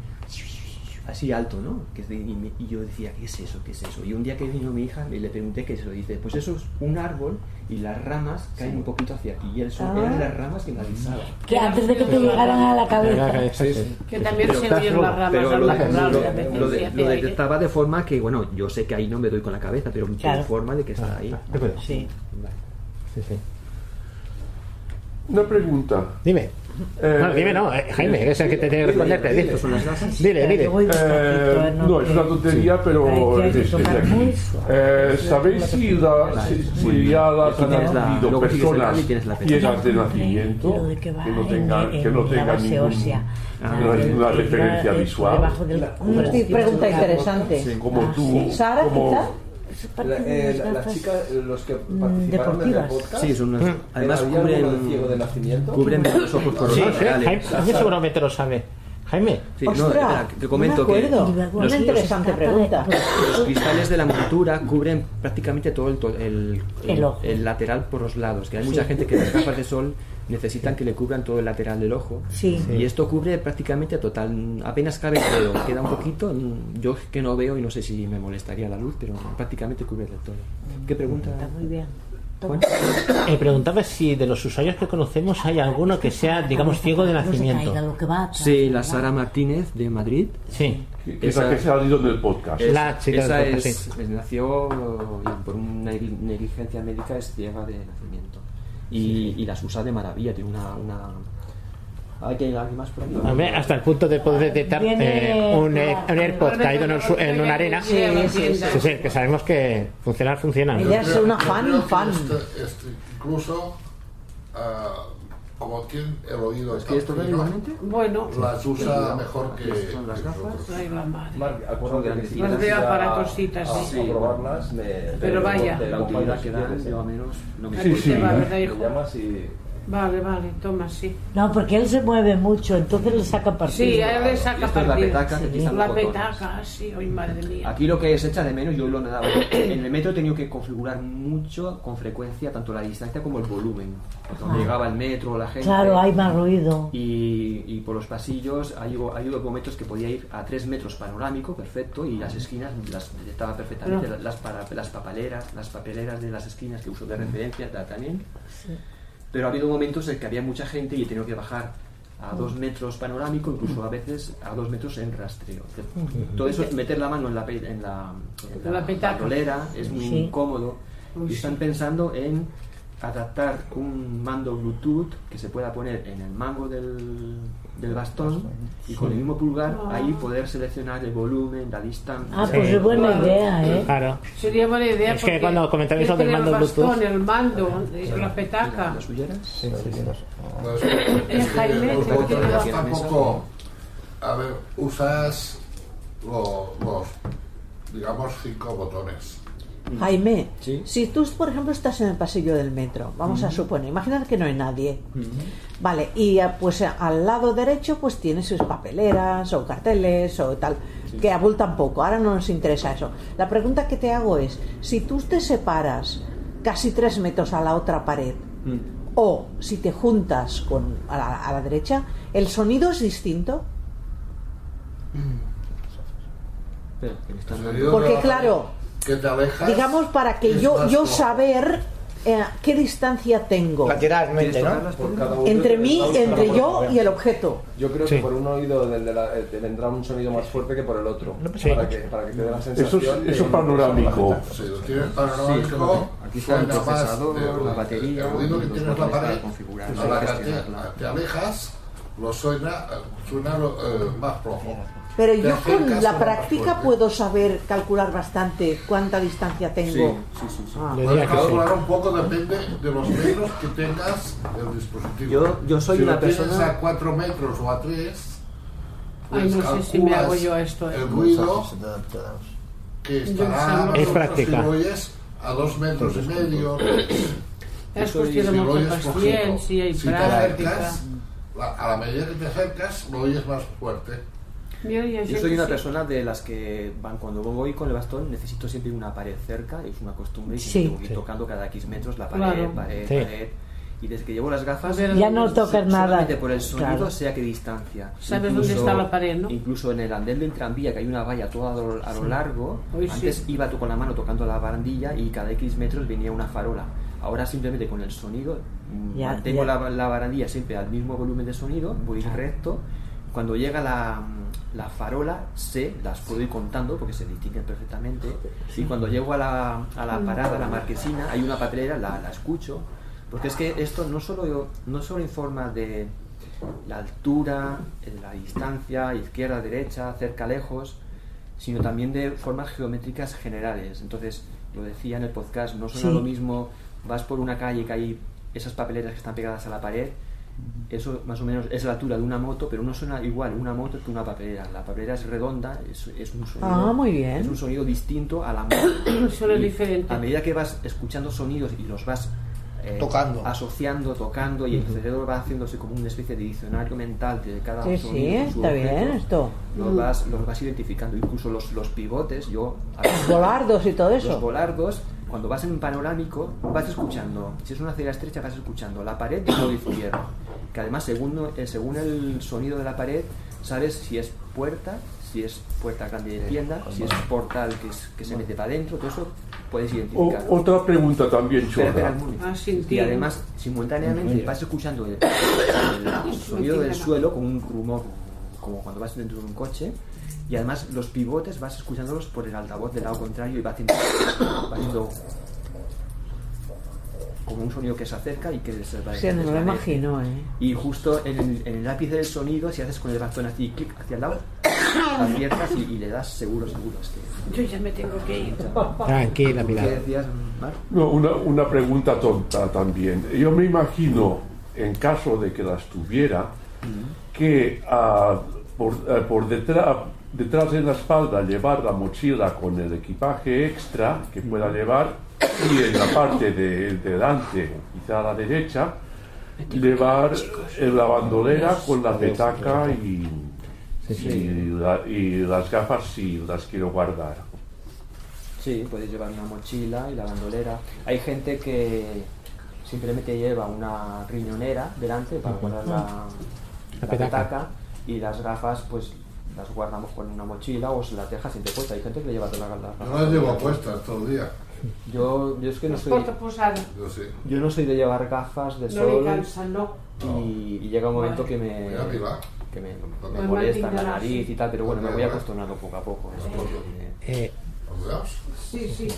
así alto, ¿no? Que de- y, me- y yo decía, ¿qué es eso? ¿Qué es eso? Y un día que vino mi hija y le pregunté qué es eso, dice, pues eso es un árbol y las ramas caen un poquito hacia aquí. Y eso Ah. eran las ramas que me avisaban. Que antes de que te llegaran a la cabeza. Que también Pero- se oyen las ramas pero lo, natural, lo- lo de- sí lo detectaba de forma que, bueno, yo sé que ahí no me doy con la cabeza, pero Claro. de forma de que está ahí. Sí. Sí, sí. Una pregunta. Dime. Eh, no, dime no, eh, Jaime, es el que te tiene que responderte. Dile, dile. dile. Eh, no, es una tontería, pero es- es aquí. muy Eh, ¿Sabéis si, la, si, si ya las han el personas ciegas de nacimiento que no en- tengan, en que no tengan ningún, ninguna Ah, referencia visual? Una pregunta interesante. Como tú, Sara, como- quizá. La- eh, la- las chicas, los que participaron en el deportivas. podcast, Sí, son unas- ¿eh, además ¿había cubren- ciego de nacimiento? cubren los ojos por los Sí. Jaime, Jaime seguramente lo sabe. Jaime. Sí, no, espera, te comento que Una interesante pregunta. los cristales de la montura cubren prácticamente todo el, to- el, El el lateral por los lados. Que hay mucha Sí. gente que las gafas de sol necesitan que le cubran todo el lateral del ojo. Sí. Y esto cubre prácticamente total. Apenas cabe el dedo. Queda un poquito. Yo que no veo y no sé si me molestaría la luz, pero prácticamente cubre del todo. ¿Qué pregunta? Está muy bien. Eh, preguntaba si de los usuarios que conocemos hay alguno que sea, digamos, ciego de nacimiento. Sí, la Sara Martínez de Madrid. Sí. Que es la que se ha salido en el podcast. es- La chica esa del podcast, es, sí. es- nació y por una negli- negligencia médica es ciega de nacimiento. Y, y las usa de maravilla, tiene una... una... ¿Hay que alguien más por aquí? Hombre, hasta el punto de poder detectar eh, un, eh, un AirPod caído en, un en una arena. Sí, sí, sí. Sí, sí, que sabemos que funcionar funciona. Ella es una fan, fan. este- este incluso, ah, como tiene el oído tan ¿Quieres tocar igualmente? Bueno. las usa mejor que Son las gafas. Ay, la madre. Marc, acuérdate que si Las quieres veo ir a- aparatositas, a- sí. a probarlas, me, Pero vaya. te La utilidad que dan, a menos no me Sí, sí. llamas y... Vale, vale, toma, sí. No, porque él se mueve mucho, entonces le saca partido. Sí, él le saca Esto es la partido. petaca Sí. La botones. petaca, sí, ay, madre mía. Aquí lo que se echa de menos, yo lo he dado. En el metro he tenido que configurar mucho, con frecuencia, tanto la distancia como el volumen. Cuando Ah. llegaba el metro, la gente. Claro, hay más ruido. Y, y por los pasillos hay, hay momentos que podía ir a 3 metros panorámico, perfecto, y las esquinas las detectaba perfectamente, Pero- las, para- las papeleras, las papeleras de las esquinas que uso de referencia ta- también. Sí. Pero ha habido momentos en que había mucha gente y he tenido que bajar a 2 metros panorámico, incluso a veces a 2 metros en rastreo. Todo eso es meter la mano en la, en la, en La petaca. bandolera, es muy Sí. incómodo. Uy, y están pensando en adaptar un mando Bluetooth que se pueda poner en el mango del, del bastón y con el mismo pulgar Ah. ahí poder seleccionar el volumen, la distancia. Ah, pues es buena idea, ¿eh? Claro. Sería buena idea Es que cuando comentabais lo del mando el bastón, Bluetooth- el mando, eh, la petaca. ¿Las huyeras? Sí, sí, sí. Es que Jaime, los ¿te botones quieres- tampoco. A ver, usas lo- los, digamos, cinco botones. Jaime, si tú, por ejemplo, estás en el pasillo del metro, vamos a Ujú. suponer, imaginar que no hay nadie. Vale, y eh, pues eh, al lado derecho pues tienes sus papeleras o carteles o tal, que abultan poco, ahora no nos interesa eso. La pregunta que te hago es, si tú te separas casi tres metros a la otra pared. Mm. O si te juntas con a la, a la derecha, el sonido es distinto. Porque claro, Que te alejas. digamos para que yo yo saber eh, qué distancia tengo Lateralmente, ¿no? Por cada uno entre mí, entre yo y el objeto. Yo creo Sí. que por un oído del de la, eh, te vendrá un sonido más fuerte que por el otro. Sí. Para, que, para que te dé la Eso sensación. es, de- eso es panorámico. Tienes panorámico, aquí está el suena procesador, de- la batería, el ruido que tienes en la pared. a la que te, te alejas, lo suena, suena eh, más flojo. Pero yo con la práctica puedo saber calcular bastante cuánta distancia tengo. Sí, sí, sí, sí. Ah. Calcular un poco, depende de los metros que tengas del dispositivo. Yo- yo soy si una lo tienes persona- a 4 metros o a 3, Ay, no sé si me hago yo esto. eh. el ruido que estará Es práctica. si lo oyes a 2 metros y medio. Es cuestión de si lo mucha oyes paciencia flojito. y Si te práctica. acercas, la- a la medida que te acercas, lo oyes más fuerte. Yo, yo Yo soy que una sí. persona de las que van cuando voy con el bastón necesito siempre una pared cerca, es una costumbre y Sí. que ir Sí. tocando cada X metros la pared, Claro. pared, Sí. pared. Y desde que llevo las gafas, Ya no tocas nada. por el sonido, Claro. sea qué distancia. Sabes dónde está la pared, ¿no? Incluso en el andén del tranvía, que hay una valla toda a lo, a lo largo, Hoy sí. antes iba tú con la mano tocando la barandilla y cada X metros venía una farola. Ahora simplemente con el sonido, mm, Ya, mantengo ya. La, la barandilla siempre al mismo volumen de sonido, voy recto. Cuando llega la, la farola, sé, las puedo ir contando porque se distinguen perfectamente. Y cuando llego a la, a la parada, a la marquesina, hay una papelera, la, la escucho. Porque es que esto no solo, no solo informa de la altura, la distancia, izquierda, derecha, cerca, lejos, sino también de formas geométricas generales. Entonces, lo decía en el podcast, no suena Sí. lo mismo, vas por una calle que hay esas papeleras que están pegadas a la pared, eso más o menos es la altura de una moto, pero no suena igual una moto que una papelera. La papelera es redonda, es, es un sonido, Ah, muy bien. es un sonido distinto a la moto. Y diferente. A medida que vas escuchando sonidos y los vas eh, Tocando. asociando, tocando, y el cerebro va haciéndose como una especie de diccionario mental de cada Sí, sonido. sí, está bien objeto, esto. Los vas, los vas identificando, incluso los, los pivotes, yo... Volardos y todo Los eso. volardos, cuando vas en un panorámico, vas escuchando, si es una acera estrecha, vas escuchando la pared del lado izquierdo, que además según, eh, según el sonido de la pared, sabes si es puerta, si es puerta grande de tienda, si es portal que, es- que se mete para adentro, todo eso puedes O- identificar. otra pregunta también, Espera, espera, chorra. Ah, sí, y además, simultáneamente vas escuchando el, el sonido del suelo con un rumor, como cuando vas dentro de un coche, y además los pivotes vas escuchándolos por el altavoz del lado contrario y va haciendo, va haciendo como un sonido que se acerca y que se va Sí, no me lo imagino, ¿eh? Y justo en el, en el ápice del sonido, si haces con el bastón así, clic hacia el lado, aciertas y, y le das seguro, seguro. Es que, Yo ya me tengo que ir. Tranquila, mira. ¿Qué decías, Marc? No, una, una pregunta tonta también. Yo me imagino, en caso de que las tuviera, que ah, por, eh, por detrás, detrás de la espalda llevar la mochila con el equipaje extra que pueda llevar y en la parte de delante, quizá a la derecha, llevar la bandolera con la petaca y, y la- y las gafas si las quiero guardar. Sí, puedes llevar una mochila y la bandolera. Hay gente que simplemente lleva una riñonera delante para guardar la, la petaca. Y las gafas pues las guardamos con una mochila o se las deja siempre puesta. Hay gente que le lleva todas las Yo gafas. las llevo puestas todo el día. Yo, yo es que no soy. Yo sí. yo no soy de llevar gafas de No sol me cansa, no. y, y llega un momento que me, que me, No me me molesta la nariz y tal, pero bueno, me voy acostumbrando poco a poco. Eh. Sí, sí.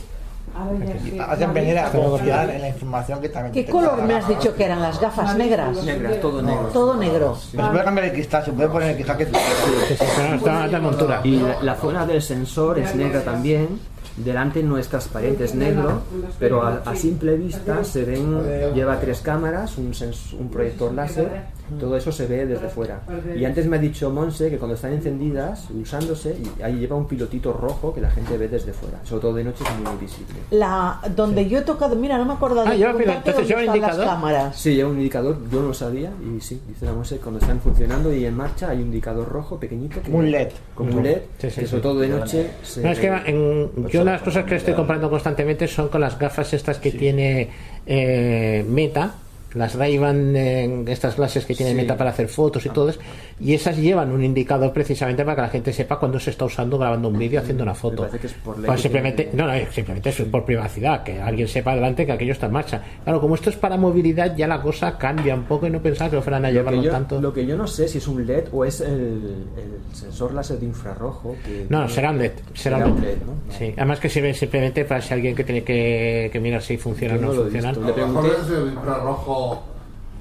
Hacen venir a confiar en la información que también ¿Qué te color me has dicho que eran las gafas negras? Negras, todo negro. Todo negro. Voy a cambiar el cristal, se puede poner el cristal que está, de montura. Y la, la zona del sensor es negra también. Delante no es transparente, es negro, pero a, a simple vista se ven, lleva tres cámaras, un, sens- un proyector láser Todo eso se ve desde fuera. Y antes me ha dicho Monse que cuando están encendidas, usándose, y ahí lleva un pilotito rojo que la gente ve desde fuera. Sobre todo de noche es muy visible. La, donde yo he tocado, mira, no me acuerdo de Ah, preguntarte entonces dónde lleva están las indicador. cámaras. Sí, lleva un indicador, yo no lo sabía, y sí, dice la Monse, cuando están funcionando y en marcha hay un indicador rojo pequeñito. que- un LED. Como un LED, Sí, sí, que sobre todo de noche... se No, es que en- yo las cosas que estoy comprando constantemente son con las gafas estas que tiene eh, Meta, las Ray-Ban, eh, estas clases que tiene Sí. Meta para hacer fotos y todo eso, y esas llevan un indicador precisamente para que la gente sepa cuándo se está usando grabando un vídeo, haciendo una foto. parece que es por Pues simplemente, tiene- no, no, simplemente eso es por privacidad, que alguien sepa adelante que aquello está en marcha. Claro, como esto es para movilidad, ya la cosa cambia un poco y no pensaba que lo fueran a Lo que, llevarlo yo, tanto. lo que yo no sé si es un LED o es el, el sensor láser de infrarrojo. Que No, tiene- será un LED. Será será un LED. LED, ¿no? Sí, además que sirve simplemente para si alguien que tiene que, que mirar si funciona o no, no lo he funciona. visto. El infrarrojo.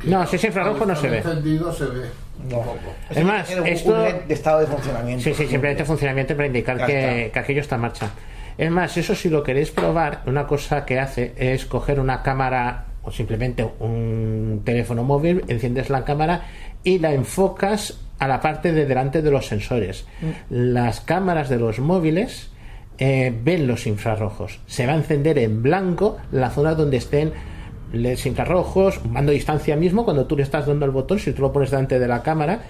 No, si es infrarrojo no se ve. encendido se ve. No. Es más, esto- un LED de estado de funcionamiento. Sí, sí, simplemente funcionamiento para indicar que, que aquello está en marcha. Es más, eso si lo queréis probar, una cosa que hace es coger una cámara o simplemente un teléfono móvil, enciendes la cámara y la enfocas a la parte de delante de los sensores. Las cámaras de los móviles eh, ven los infrarrojos. Se va a encender en blanco la zona donde estén LEDs infrarrojos, mando a distancia mismo, cuando tú le estás dando el botón, si tú lo pones delante de la cámara,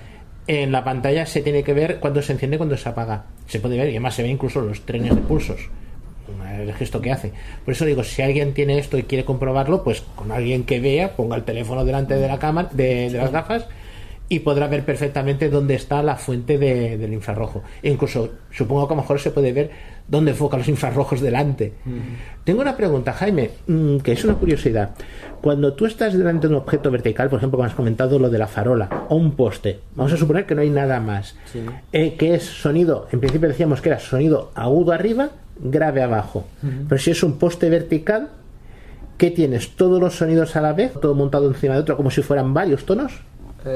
en la pantalla se tiene que ver cuando se enciende y cuando se apaga. Se puede ver y además se ve incluso los trenes de pulsos. El gesto que hace. Por eso digo, si alguien tiene esto y quiere comprobarlo, pues con alguien que vea, ponga el teléfono delante de la cámara, de, de las gafas y podrá ver perfectamente dónde está la fuente de- del infrarrojo. E incluso supongo que a lo mejor se puede ver dónde enfocan los infrarrojos delante. Tengo una pregunta, Jaime, mm, que es una curiosidad. Cuando tú estás delante de un objeto vertical, por ejemplo, como has comentado lo de la farola o un poste, vamos a suponer que no hay nada más, eh, que es sonido, en principio decíamos que era sonido agudo arriba, grave abajo. Pero si es un poste vertical, ¿qué tienes? ¿Todos los sonidos a la vez? ¿Todo montado encima de otro como si fueran varios tonos?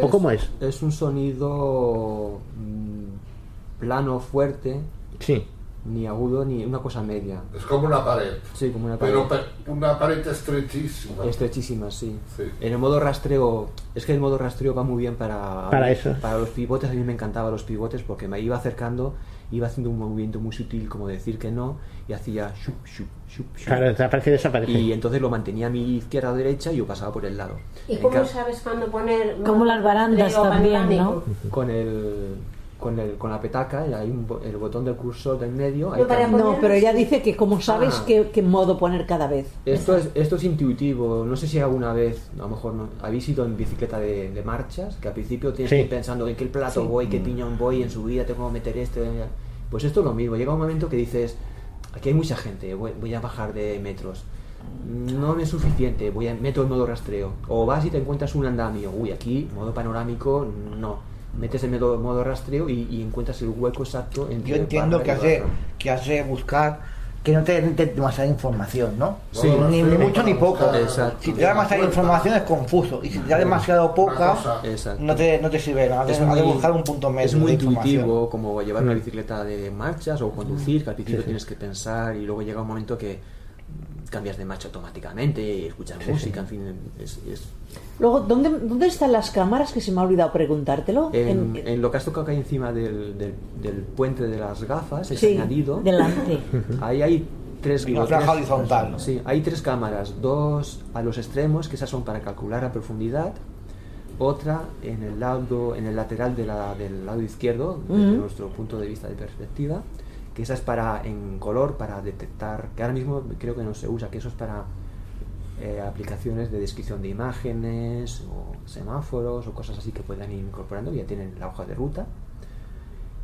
¿O cómo es? Es un sonido mm, plano, fuerte. Sí. Ni agudo ni una cosa media. Es como una pared. Sí, como una pared. Pero pe- una pared estrechísima. Estrechísima, sí. En el modo rastreo, es que el modo rastreo va muy bien para, Para eso. para los pivotes. A mí me encantaban los pivotes porque me iba acercando, iba haciendo un movimiento muy sutil, como decir que no, y hacía shup, shup, shup, shup. Claro, te aparece y desaparece. Y entonces lo mantenía a mi izquierda o derecha y yo pasaba por el lado. ¿Y En cómo sabes cuándo poner? Como las barandas también, panorámico? Con el, con el con la petaca, y hay un bo- el botón del cursor del medio. ahí No, para también. No, pero ella dice que como sabes Ah. qué, qué modo poner cada vez. Esto es, esto es intuitivo. No sé si alguna vez, a lo mejor no, habéis ido en bicicleta de, de marchas, que al principio tienes Sí. que ir pensando en qué plato Sí. voy, qué piñón voy, en subida tengo que meter este. Pues esto es lo mismo. Llega un momento que dices, aquí hay mucha gente, voy, voy a bajar de metros. No me es suficiente, voy a meto el modo rastreo. O vas y te encuentras un andamio. Uy, aquí, modo panorámico, no. Metes el modo, modo rastreo y, y encuentras el hueco exacto entre Yo entiendo que has de, que has de buscar que no te dé demasiada información, ¿no? Sí. ni, ni mucho ni poco. Exacto. Si te da demasiada información es confuso. Y si te da demasiado poca, no te, no te sirve nada. Has de buscar un punto medio es muy intuitivo como llevar una bicicleta de marchas o conducir, que al principio tienes que pensar y luego llega un momento que cambias de marcha automáticamente escuchas Sí, música, en fin, es, es- Luego, ¿dónde, ¿dónde están las cámaras? Que se me ha olvidado preguntártelo. en, En- en lo que has tocado que hay encima del, del, del puente de las gafas, es Sí, añadido. delante. Ahí hay tres Una franja tres- horizontal. Sí, hay tres cámaras, dos a los extremos, que esas son para calcular la profundidad, otra en el lado, en el lateral de la- del lado izquierdo, desde Ujú. nuestro punto de vista de perspectiva, que esa es para en color para detectar, que ahora mismo creo que no se usa, que eso es para eh, aplicaciones de descripción de imágenes o semáforos o cosas así que puedan ir incorporando, ya tienen la hoja de ruta.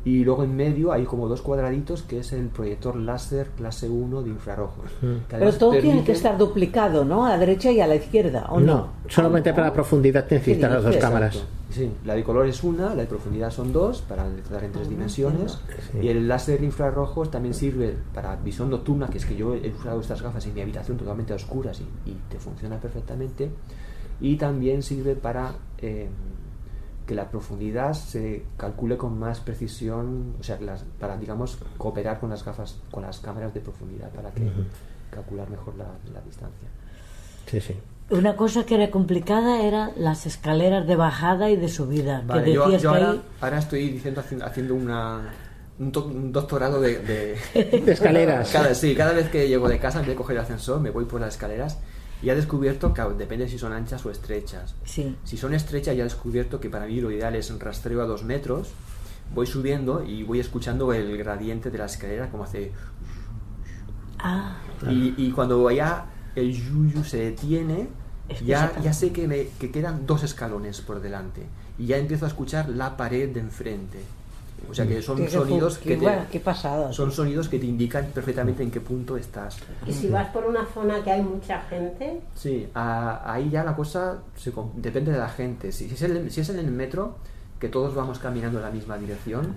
Y luego en medio hay como dos cuadraditos que es el proyector láser clase 1 de infrarrojos. Pero todo tiene que estar duplicado, ¿no? A la derecha y a la izquierda, ¿o no? No, solamente para la profundidad necesitas las dos Exacto. cámaras. Sí, la de color es una, la de profundidad son dos, para detectar en tres dimensiones. Y el láser infrarrojos también sirve para visión nocturna, que es que yo he usado estas gafas en mi habitación totalmente a oscuras y, y te funciona perfectamente. Y también sirve para eh, que la profundidad se calcule con más precisión, o sea, que las- para, digamos, cooperar con las gafas, con las cámaras de profundidad, para que calcular mejor la, la distancia. Sí, sí. Una cosa que era complicada era las escaleras de bajada y de subida. Vale, que yo, decías yo que ahora, ahí- ahora estoy diciendo haci- haciendo una un, to- un doctorado de, de- De escaleras. Cada, sí, cada vez que llego de casa, en vez de coger el ascensor, me voy por las escaleras y he descubierto que depende si son anchas o estrechas. Sí. Si son estrechas, ya he descubierto que para mí lo ideal es un rastreo a dos metros. Voy subiendo y voy escuchando el gradiente de la escalera, como hace. Ah, Y, y cuando ya el yuyu se detiene, Es que ya, ya sé que, me, que quedan dos escalones por delante. Y ya empiezo a escuchar la pared de enfrente. O sea que son sonidos que qué te, qué pasada. son sonidos que te indican perfectamente en qué punto estás. Y si vas por una zona que hay mucha gente, Sí, a- ahí ya la cosa se depende de la gente. Si, si es el- si es en el metro, que todos vamos caminando en la misma dirección,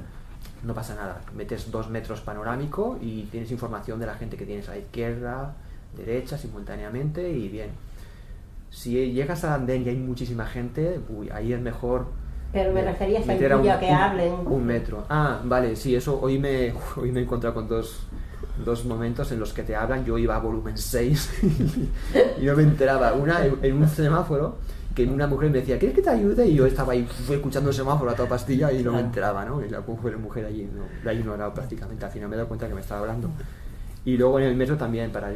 no pasa nada. Metes dos metros panorámico y tienes información de la gente que tienes a la izquierda, derecha, simultáneamente y bien. Si llegas al andén y hay muchísima gente, uy, ahí es mejor pero me refería a un, que hablen. un metro. Ah, vale, sí, eso hoy me, hoy me he encontrado con dos, dos momentos en los que te hablan. Yo iba a volumen 6 y no me enteraba. Una en, en un semáforo que una mujer me decía, ¿quieres que te ayude? Y yo estaba ahí fui escuchando el semáforo a toda pastilla y no me enteraba, ¿no? Y la mujer, mujer allí no, la he ignorado prácticamente. Al final me he dado cuenta que me estaba hablando. Y luego en el metro también, para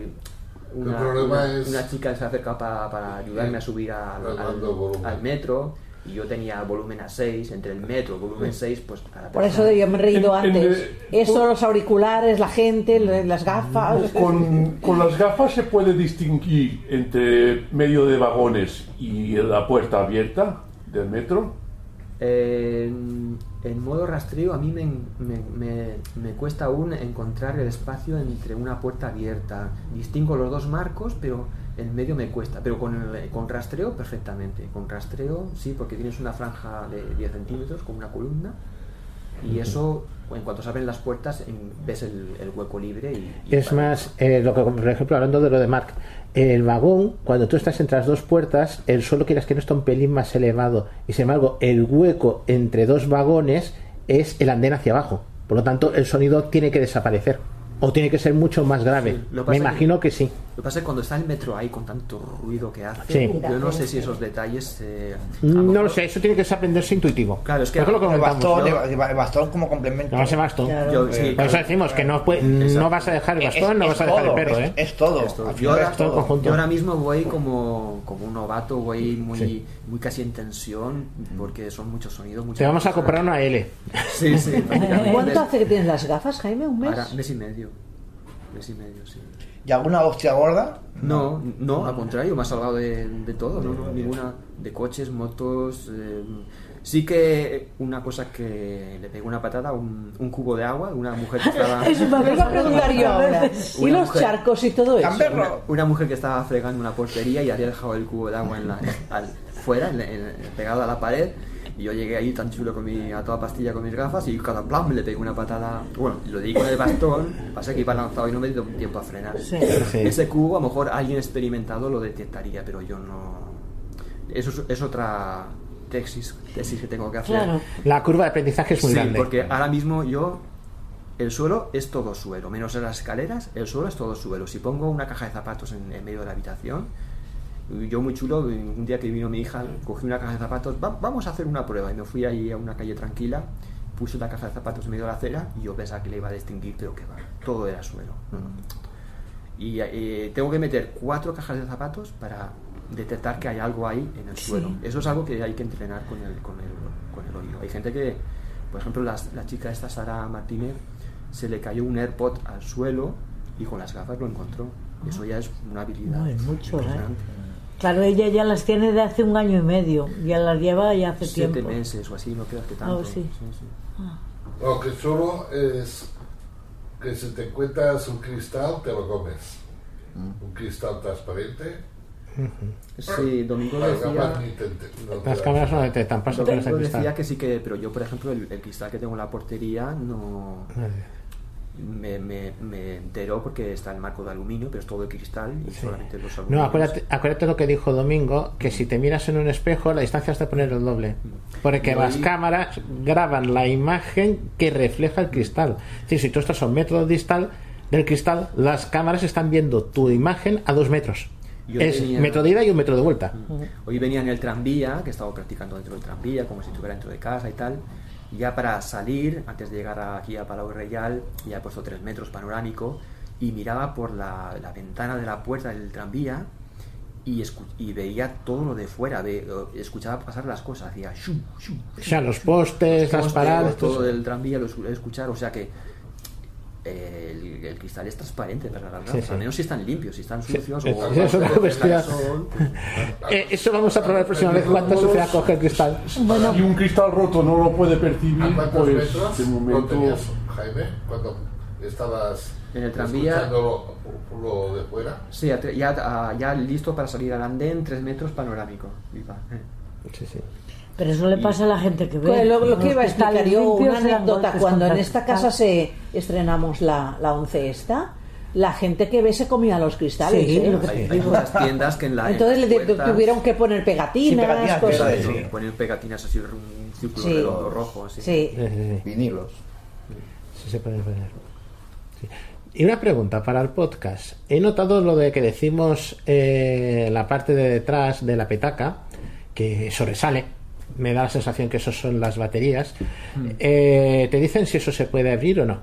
una, El problema una, es- una chica se acerca pa- para ayudarme a subir al, al- al metro y yo tenía volumen a 6, entre el metro volumen 6, pues a la Por persona- eso yo me he reído En- en- antes. Eso, los auriculares, la gente, las gafas. Con, con las gafas se puede distinguir entre medio de vagones y la puerta abierta del metro. En, en modo rastreo a mí me, me- me- me cuesta aún encontrar el espacio entre una puerta abierta. Distingo los dos marcos, pero en medio me cuesta. Pero con, el- con rastreo perfectamente. Con rastreo sí, porque tienes una franja de 10 centímetros con una columna. Y eso, en cuanto se abren las puertas, en- ves el, el hueco libre y, y Es más, eh, lo que, por ejemplo, hablando de lo de Mark, el vagón, cuando tú estás entre las dos puertas, el suelo quieras que no está un pelín más elevado. Y sin embargo, el hueco entre dos vagones es el andén hacia abajo. Por lo tanto, el sonido tiene que desaparecer. O tiene que ser mucho más grave. lo Me imagino que sí. Lo que pasa es que cuando está el metro ahí con tanto ruido que hace, Sí. yo no sé si esos detalles... eh, No lo sé, eso tiene que aprenderse intuitivo. Claro, es que- lo El comentamos. bastón, Yo- el, bastón como complemento. No, ese bastón. Yo- sí, Por eso claro. decimos que no, puede- no vas a dejar el bastón, Es- no es vas a dejar todo, el perro, es- ¿eh? Es todo. Yo, ahora, es todo. conjunto. yo ahora mismo voy como, como un novato, voy muy, Sí. muy casi en tensión porque son muchos sonidos. muchas Te vamos a comprar una L. Sí. ¿Cuánto hace que tienes las gafas, Jaime? ¿Un mes? Ahora, mes y medio. Mes y medio, sí. ¿Y alguna hostia gorda? No, no, al contrario, me ha salvado de, de todo, no, no, ninguna, de coches, motos. eh, sí que una cosa que le pegó una patada, un, un cubo de agua, una mujer que estaba. Eso me iba a preguntar yo ahora. ¿Y Una los mujer- charcos y todo eso? Una, una mujer que estaba fregando una portería y había dejado el cubo de agua en la, al- fuera, en- en- pegado a la pared. Y yo llegué ahí tan chulo con mi, a toda pastilla con mis gafas y cada plan le pegué una patada. Bueno, lo di con el bastón, pasa que iba lanzado y no me dio tiempo a frenar. Sí. Sí. Ese cubo, a lo mejor alguien experimentado lo detectaría, pero yo no. Eso es, es otra tesis, tesis que tengo que hacer. Claro. La curva de aprendizaje es muy Sí, grande. porque ahora mismo yo el suelo es todo suelo, menos en las escaleras, el suelo es todo suelo. Si pongo una caja de zapatos en, en medio de la habitación, yo muy chulo, un día que vino mi hija, cogí una caja de zapatos, "Va- vamos a hacer una prueba, y me fui ahí a una calle tranquila, puse la caja de zapatos en medio de la acera y yo pensaba que le iba a distinguir, pero que va, todo era suelo. no, no. Y eh, tengo que meter cuatro cajas de zapatos para detectar que hay algo ahí en el Sí. suelo. Eso es algo que hay que entrenar con el, con el, con el oído. Hay gente que, por ejemplo, las- la chica esta, Sara Martínez, se le cayó un AirPod al suelo y con las gafas lo encontró. Eso ya es una habilidad. No, es mucho, ¿eh? Claro, ella ya las tiene de hace un año y medio. Ya las lleva ya hace Siete tiempo. meses o así, no creas que tanto. Ah, sí. sí. Lo que solo es que si te encuentras un cristal, te lo comes. Un cristal transparente. Sí, Domingo Las decía... te- no te Las cámaras no detectan, pasa que no Domingo se decía cristal. que sí que, pero yo por ejemplo el, el cristal que tengo en la portería no me, me, me enteró porque está el marco de aluminio, pero es todo de cristal y solamente los aluminios. No, acuérdate, acuérdate lo que dijo Domingo, que si te miras en un espejo, la distancia has de poner el doble. Porque Y las cámaras graban la imagen que refleja el cristal. Es decir, si tú estás a un metro distal del cristal, las cámaras están viendo tu imagen a dos metros. Yo es venía- metro de ida y un metro de vuelta. Hoy venía en el tranvía, que estaba practicando dentro del tranvía, como si estuviera dentro de casa y tal. Y ya para salir, antes de llegar aquí a Palau Real, ya he puesto tres metros panorámico y miraba por la, la ventana de la puerta del tranvía y, escu- y veía todo lo de fuera, ve- escuchaba pasar las cosas, hacía shum, shum, O sea, los postes, las postes, paradas. todo pues- el tranvía lo escu- escuchar, o sea que eh, el, el cristal es transparente para las Sí, sí. al menos si están limpios, si están sucios sí, o sí, es una o cuestión. sol, pues, Eh, eso vamos a probar la próxima vez cuánta suciedad coge el cristal. Bueno. Y un cristal roto no lo puede percibir, ¿A cuántos pues metros de lo momento. tenías, Jaime, cuando estabas En el tranvía- lo de fuera? Sí, ya, a- ya listo para salir al andén, 3 metros panorámico. Viva. Sí, sí. Pero eso le pasa a la gente que ve. Pues lo, lo Los que iba a explicar yo, una anécdota, cuando en esta casa se estrenamos la, la once esta, la gente que ve se comía los cristales. Sí, ¿eh? lo que Hay, hay muchas tiendas que en la. en Entonces le tu- puertas- tuvieron que poner pegatinas, cosas. Sí, Poner pegatinas así, un círculo Sí. redondo rojo. Así. Sí. Vinilos. Sí, se puede poner. Sí. Y una pregunta para el podcast. He notado lo de que decimos eh, la parte de detrás de la petaca, que sobresale. Me da la sensación que eso son las baterías. Eh, ¿Te dicen si eso se puede abrir o no?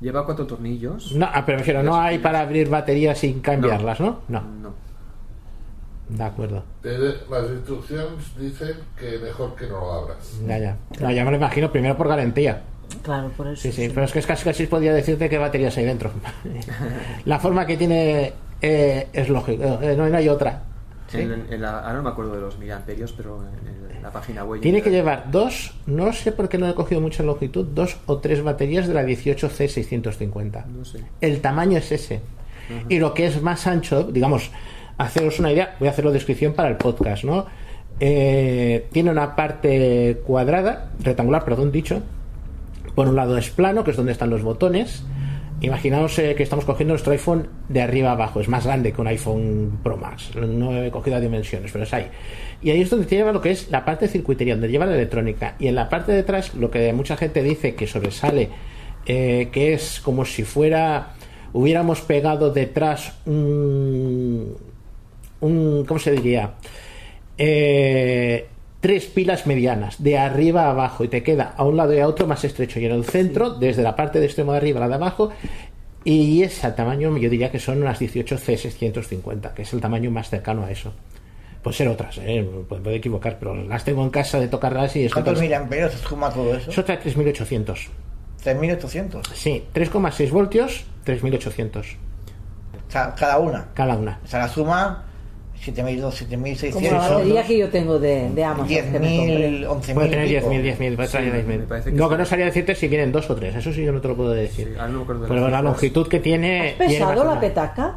Lleva cuatro tornillos. No, ah, pero me refiero, no hay para abrir baterías sin cambiarlas, ¿no? No. No. De acuerdo. Te- Las instrucciones dicen que mejor que no lo abras. Ya, ya. No, ya me lo imagino, primero por garantía. Claro, por eso. Sí, sí, pero es que es casi casi podría decirte qué baterías hay dentro. la forma que tiene eh, es lógico, eh, no, no hay otra. En- en la- ahora no me acuerdo de los miliamperios, pero en, en la página web. Tiene que llevar dos, no sé por qué no he cogido mucha longitud, dos o tres baterías de la 18C650. No sé. El tamaño es ese. Y lo que es más ancho, digamos, haceros una idea, voy a hacerlo descripción para el podcast, ¿no? Eh, tiene una parte cuadrada, rectangular, perdón, dicho. Por un lado es plano, que es donde están los botones. Imaginaos eh, que estamos cogiendo nuestro iPhone de arriba abajo, es más grande que un iPhone Pro Max. No he cogido dimensiones, pero es ahí. Y ahí es donde lleva lo que es la parte circuitería, donde lleva la electrónica. Y en la parte de atrás, lo que mucha gente dice que sobresale, eh, que es como si fuera, hubiéramos pegado detrás un, un ¿cómo se diría? Eh, tres pilas medianas, de arriba a abajo, y te queda a un lado y a otro más estrecho. Y en el centro, desde la parte de extremo de arriba a la de abajo, y ese tamaño yo diría que son unas 18C650, que es el tamaño más cercano a eso. Puede ser otras, ¿eh? puede equivocar, pero las tengo en casa de tocarlas y estoy ¿Cuántos miliamperios suma todo eso? Eso trae 3800. 3800. Sí, 3,6 voltios, 3800. O sea, cada una. Cada una. O sea, la suma 7200, 7600. Como la batería que yo tengo de, de Amazon. que me compré. 10.000, 11.000. Puede tener y pico. 10.000, 10.000, puede traer Sí, 10.000. me parece que No, que no sabría decirte si vienen dos o tres, eso sí yo no te lo puedo decir. Sí, ahora no me acuerdo de Pero la cifras. longitud que tiene. ¿Es tiene pesado la petaca?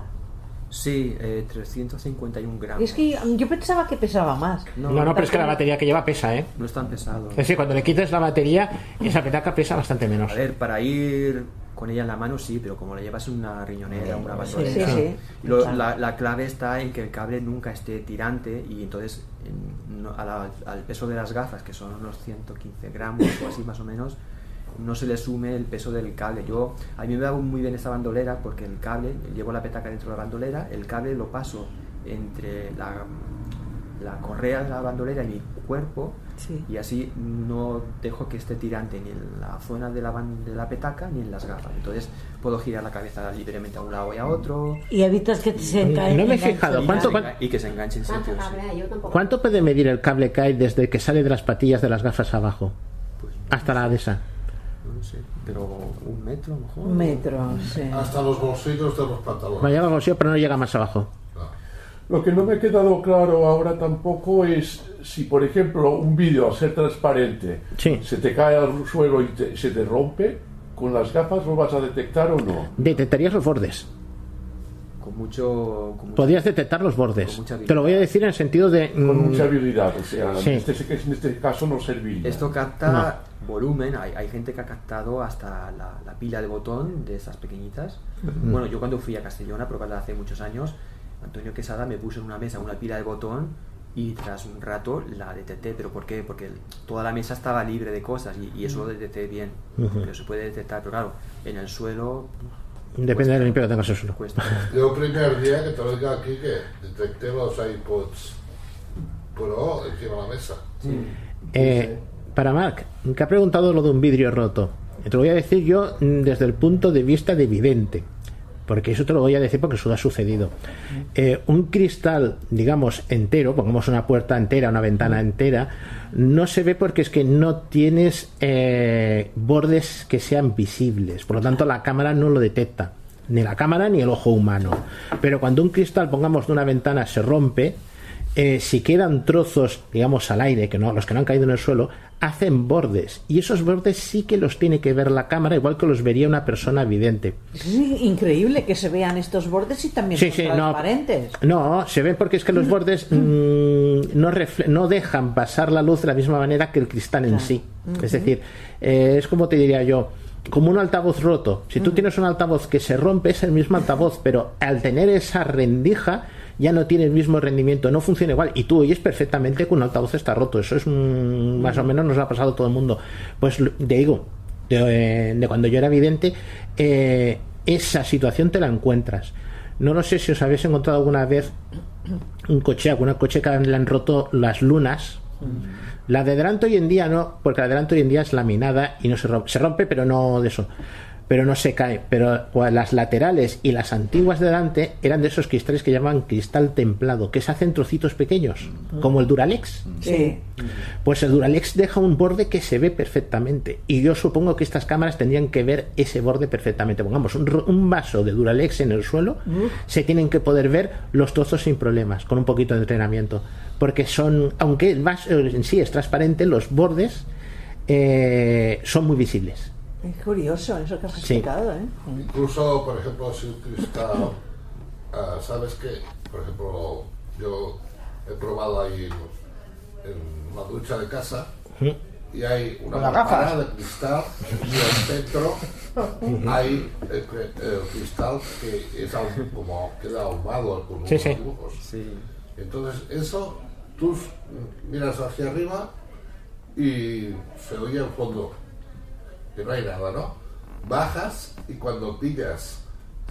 Sí, eh, 351 gramos. Es que yo pensaba que pesaba más. No, no, pero es que la batería que lleva pesa, ¿eh? No es tan pesado. Es decir, cuando le quites la batería, esa petaca pesa bastante menos. A ver, para ir con ella en la mano sí, pero como la llevas en una riñonera, una Sí, bandolera. sí, sí. y lo- la, la clave está en que el cable nunca esté tirante y entonces en- no- a la- al peso de las gafas, que son unos 115 gramos o así más o menos, no se le sume el peso del cable. Yo, a mí me va muy bien esta bandolera porque el cable, llevo la petaca dentro de la bandolera, el cable lo paso entre la, la correa de la bandolera y mi cuerpo Sí. y así no dejo que esté tirante ni en la zona de la, de la petaca ni en las gafas. Entonces puedo girar la cabeza libremente a un lado y a otro. Y evitas que se No caiga. me he fijado. Y, ¿Cuánto, y que se enganchen yo tampoco. ¿Cuánto puede medir el cable que hay desde que sale de las patillas de las gafas abajo? Pues Hasta la de esa. No sé, pero un metro mejor. Un metro, sí. Hasta los bolsillos de los pantalones. Vaya al bolsillo, pero no llega más abajo. Lo que no me ha quedado claro ahora tampoco es si, por ejemplo, un vídeo al ser transparente Sí. se te cae al suelo y te- se te rompe, con las gafas lo vas a detectar o no. Detectarías los bordes. Con mucho. Con Podrías detectar los bordes. Con mucha Te lo voy a decir en el sentido de. Con mm, mucha habilidad, o sea, Sí. en, este, en este caso no serviría. Esto capta volumen, hay, hay gente que ha captado hasta la, la pila de botón de esas pequeñitas. Ujú. Bueno, yo cuando fui a Castellón a probarla hace muchos años, Antonio Quesada me puso en una mesa una pila de botón y tras un rato la detecté. ¿Pero por qué? Porque toda la mesa estaba libre de cosas y, y eso lo detecté bien. Ujú. Pero se puede detectar, pero claro, en el suelo... Depende del limpio que tengas el suelo. Yo el primer día que te aquí que detecté los iPods Pro encima de la mesa. Eh, para Mark, que ha preguntado lo de un vidrio roto. Te lo voy a decir yo desde el punto de vista de vidente. Porque eso te lo voy a decir porque eso ha sucedido. Eh, un cristal, digamos, entero, pongamos una puerta entera, una ventana entera, no se ve porque es que no tienes eh, bordes que sean visibles. Por lo tanto, la cámara no lo detecta. Ni la cámara ni el ojo humano. Pero cuando un cristal, pongamos, de una ventana se rompe, eh, si quedan trozos, digamos, al aire, que no, los que no han caído en el suelo, hacen bordes. Y esos bordes sí que los tiene que ver la cámara, igual que los vería una persona vidente. Es increíble que se vean estos bordes y también Sí, son sí, no. transparentes. No, se ven porque es que los bordes mm, no, refle- no dejan pasar la luz de la misma manera que el cristal en sí. Es decir, eh, es como te diría yo, como un altavoz roto. Si tú tienes un altavoz que se rompe, es el mismo altavoz, pero al tener esa rendija ya no tiene el mismo rendimiento, no funciona igual. Y tú oyes perfectamente que un altavoz está roto. Eso es mm, más o menos nos ha pasado a todo el mundo. Pues te digo, de, de cuando yo era vidente, eh, esa situación te la encuentras. No lo sé si os habéis encontrado alguna vez un coche, alguna coche que le han roto las lunas. La de delante hoy en día no, porque la de delante hoy en día es laminada y no se rompe. Se rompe, pero no de eso. Pero no se cae. Pero las laterales y las antiguas de delante eran de esos cristales que llaman cristal templado, que se hacen trocitos pequeños, como el Duralex. Sí. Pues el Duralex deja un borde que se ve perfectamente. Y yo supongo que estas cámaras tendrían que ver ese borde perfectamente. Pongamos un, un vaso de Duralex en el suelo, se tienen que poder ver los trozos sin problemas, con un poquito de entrenamiento. Porque son, aunque el vaso en sí es transparente, los bordes eh, son muy visibles. Es curioso eso que has Sí. explicado, ¿eh? Incluso, por ejemplo, si un cristal, ah, sabes que, por ejemplo, yo he probado ahí en la ducha de casa y hay una gafas. de cristal y al centro hay el, el cristal que es ahum- como queda ahumado con Sí, unos sí. dibujos. Entonces eso tú miras hacia arriba y se oye al fondo que no hay nada, ¿no? Bajas y cuando pillas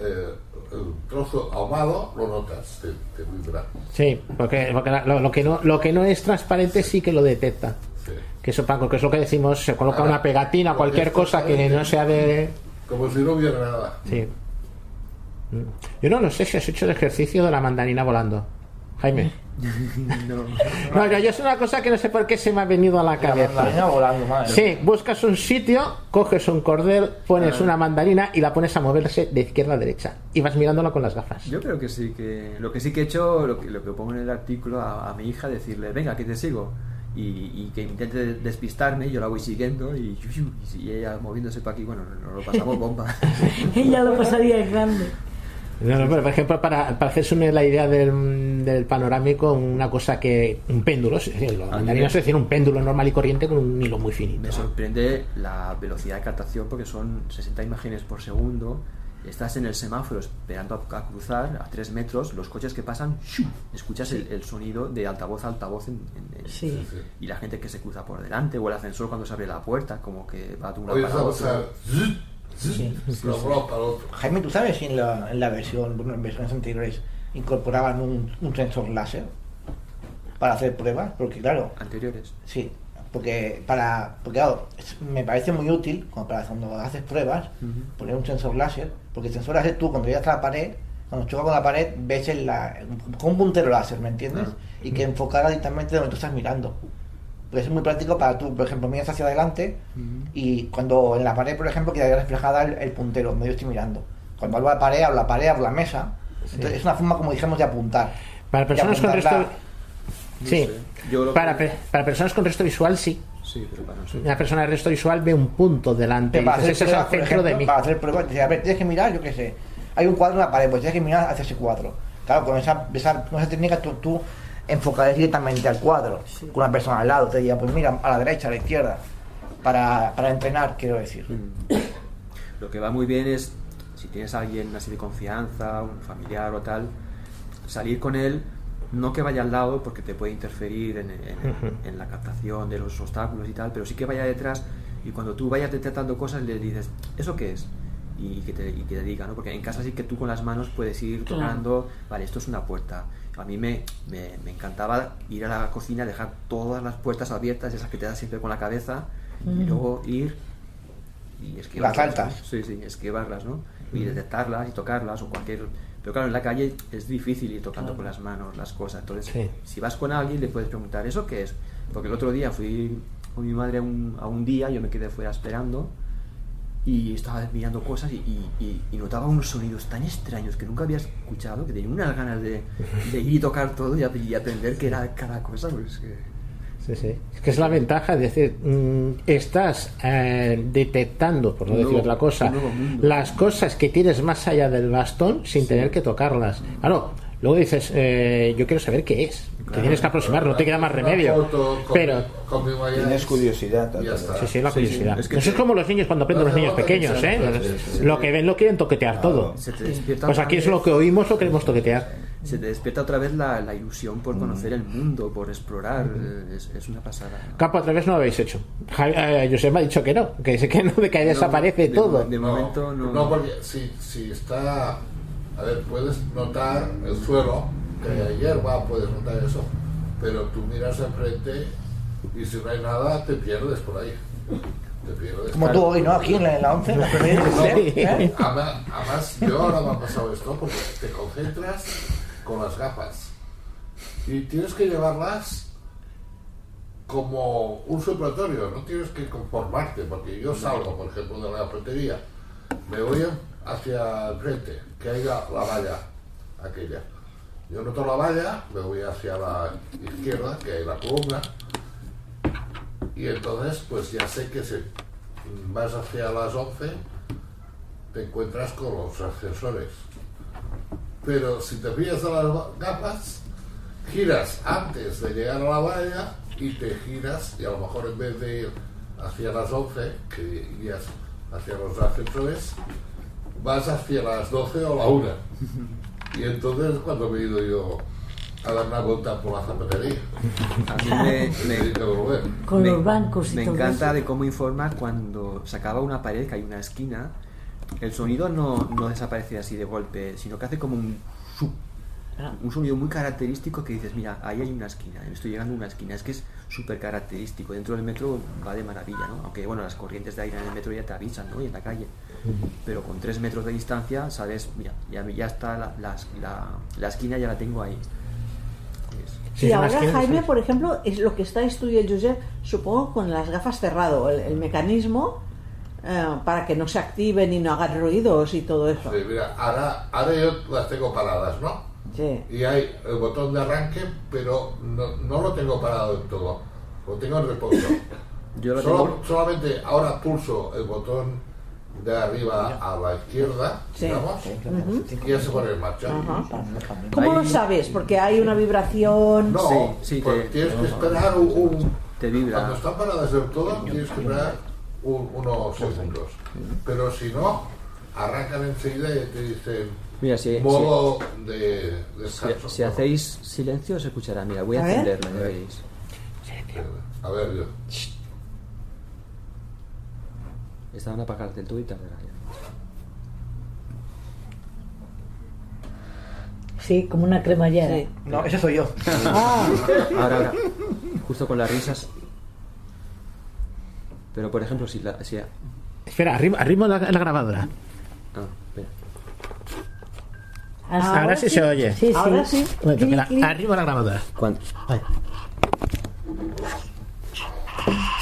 eh, el trozo ahumado lo notas, te, te vibra. Sí, porque, lo, lo que no, lo que no es transparente sí que lo detecta. Que eso, que es lo que decimos, se coloca Ahora, una pegatina, lo cualquier cosa que no sea de... Como si no hubiera nada. Sí. Mm. Yo no lo sé si has hecho el ejercicio de la mandarina volando. Jaime. no. No, yo, es una cosa que no sé por qué se me ha venido a la cabeza. mandarina volando, madre. Sí, buscas un sitio, coges un cordel, pones Ah. una mandarina y la pones a moverse de izquierda a derecha. Y vas mirándola con las gafas. Yo creo que sí, que lo que sí que he hecho, lo que, lo que pongo en el artículo a, a mi hija, decirle, venga, que te sigo. Y, y que intente despistarme, yo la voy siguiendo y, y si ella moviéndose para aquí, bueno, nos lo pasamos bomba. Ella lo pasaría grande. No, no, pero por ejemplo, para, para hacerse una, la idea del, del panorámico, una cosa que. Un péndulo, es decir, lo mandarina es decir, un péndulo normal y corriente con un hilo muy finito. Me sorprende la velocidad de captación porque son 60 imágenes por segundo. Estás en el semáforo esperando a, a cruzar a 3 metros, los coches que pasan, ¡shum! escuchas el, el sonido de altavoz a altavoz en, en- en- Sí. y la gente que se cruza por delante o el ascensor cuando se abre la puerta, como que va de una para otra. pasar, Sí. para otro. Jaime, ¿tú sabes si en la, en la versión, bueno, en versiones anteriores incorporaban un, un sensor láser para hacer pruebas? Porque claro, Anteriores. sí, porque para, porque claro, es- me parece muy útil como para cuando haces pruebas poner un sensor láser, porque el sensor láser tú cuando llegas a la pared, cuando choca con la pared, ves el, la, con un puntero láser, ¿me entiendes? Y que enfocara directamente donde tú estás mirando. Porque es muy práctico para tú, por ejemplo, miras hacia adelante y cuando en la pared, por ejemplo, quedaría reflejada el, el puntero donde yo estoy mirando. Cuando hablo de la pared, hablo de la pared, hablo de la mesa. Entonces es una forma, como dijimos, de apuntar. Para personas con resto. la- Sí. Yo Para, que- para personas con resto visual, sí. Sí, pero para nosotros. Una persona de resto visual ve un punto delante. Para hacer ese es el pruebas, por centro de ejemplo, mí. para hacer pruebas, dice, a ver, tienes que mirar, yo qué sé, hay un cuadro en la pared, pues tienes que mirar hacia ese cuadro. Claro, con esa, esa, con esa técnica tú, tú enfocarías directamente al cuadro, con una persona al lado, te diría, pues mira, a la derecha, a la izquierda, para, para entrenar, quiero decir. Lo que va muy bien es, si tienes a alguien así de confianza, un familiar o tal, salir con él, no que vaya al lado porque te puede interferir en, en- en la captación de los obstáculos y tal, pero sí que vaya detrás y cuando tú vayas detectando cosas le dices, ¿eso qué es? y que, te, y que te diga, ¿no? Porque en casa sí que tú con las manos puedes ir Claro. tocando, vale, esto es una puerta. A mí me, me, me encantaba ir a la cocina, dejar todas las puertas abiertas, esas que te das siempre con la cabeza, y Mm. luego ir y esquivarlas. Las altas. Sí, sí, esquivarlas, ¿no? Y Mm. detectarlas y tocarlas o cualquier... Pero claro, en la calle es difícil ir tocando Claro. con las manos las cosas. Entonces, Sí. si vas con alguien, le puedes preguntar, ¿eso qué es? Porque el otro día fui con mi madre a un, a un día, yo me quedé fuera esperando y estaba mirando cosas y, y- y- y notaba unos sonidos tan extraños que nunca había escuchado, que tenía unas ganas de, de ir y tocar todo y, y aprender qué era cada cosa. Pues que... Sí, sí. Es que es la ventaja, es decir, mm, estás eh, detectando, por no decir otra cosa, las cosas que tienes más allá del bastón sin tener que tocarlas. Claro, luego dices, eh, yo quiero saber qué es. Te tienes que aproximar, no te queda más remedio. foto Pero mayonesa Tienes curiosidad. y ya está. Sí, sí, la curiosidad. Es que Eso te- es como los niños cuando aprenden los niños pequeños, ¿eh? Lo que ven lo quieren toquetear todo. Se te despierta Pues otra aquí es vez- lo que oímos, lo queremos toquetear. Se te despierta otra vez la, la ilusión por conocer el mundo, por explorar. Es, es una pasada. Campo a través no lo habéis hecho. Javi- eh, José me ha dicho que no, que, que no, de que ahí desaparece de- todo. de momento no. No, porque si, si está. A ver, puedes notar el suelo, que hay hierba, puedes notar eso. Pero tú miras enfrente y si no hay nada, te pierdes por ahí. Te pierdes. Como tú hoy, ¿no? Aquí en la, en la 11, en la edición, ¿eh? Además, además, yo ahora me ha pasado esto porque te concentras con las gafas y tienes que llevarlas como un supletorio, no tienes que conformarte, porque yo salgo, por ejemplo, de la cafetería, me voy hacia el frente, que hay la, la valla aquella. Yo noto la valla, me voy hacia la izquierda, que hay la columna, y entonces pues ya sé que si vas hacia las 11 te encuentras con los ascensores. Pero si te fías de las gafas, giras antes de llegar a la valla y te giras y a lo mejor en vez de ir hacia las 11, que irías hacia los ascensores, vas hacia las 12 o la 1. Y entonces cuando me he ido yo a dar una vuelta por la zapatería. A mí me, me-. Con me- los bancos y me todo encanta eso. de cómo informa cuando se acaba una pared, que hay una esquina, el sonido no, no desaparece así de golpe, sino que hace como un su- un sonido muy característico que dices, mira, ahí hay una esquina, estoy llegando a una esquina, es que es súper característico. Dentro del metro va de maravilla, ¿no? Aunque bueno, las corrientes de aire en el metro ya te avisan, ¿no? Y en la calle. Pero con tres metros de distancia, sabes, mira, ya, ya está la, la, la- la esquina, ya la tengo ahí. Sí, y son ahora, Jaime, por ejemplo, es lo que tú y el Josep, supongo, con las gafas cerrado, el, el mecanismo eh, para que no se activen y no hagan ruidos y todo eso. Sí, mira, ahora, ahora yo las tengo paradas, ¿no? Sí. Y hay el botón de arranque, pero no, no lo tengo parado del todo. Lo tengo en reposo. Yo lo Solo- tengo- Solamente ahora pulso el botón de arriba a la izquierda, Sí. digamos, Ujú. y ya se pone en marcha. Ajá. ¿Cómo lo sabes? Porque hay una vibración. No, pues tienes que esperar un, un- Te vibra. Cuando están paradas del todo, tienes que esperar un- unos segundos. Pero si no, arrancan enseguida y te dicen Mira, si, modo de si, hacéis silencio se escuchará. Mira, voy a, A ver. encenderla, ya veréis. A ver, yo. Estaban todo y tardará ya. Sí, como una cremallera. Sí. No, ese soy yo. Ah. Ahora, ahora, justo con las risas. Pero por ejemplo, si la. Si, Espera, arriba, arriba la, la grabadora. Ah, Ahora, sí, se oye. Sí, sí. Ahora sí. Un momento, espera, arriba la grabadora.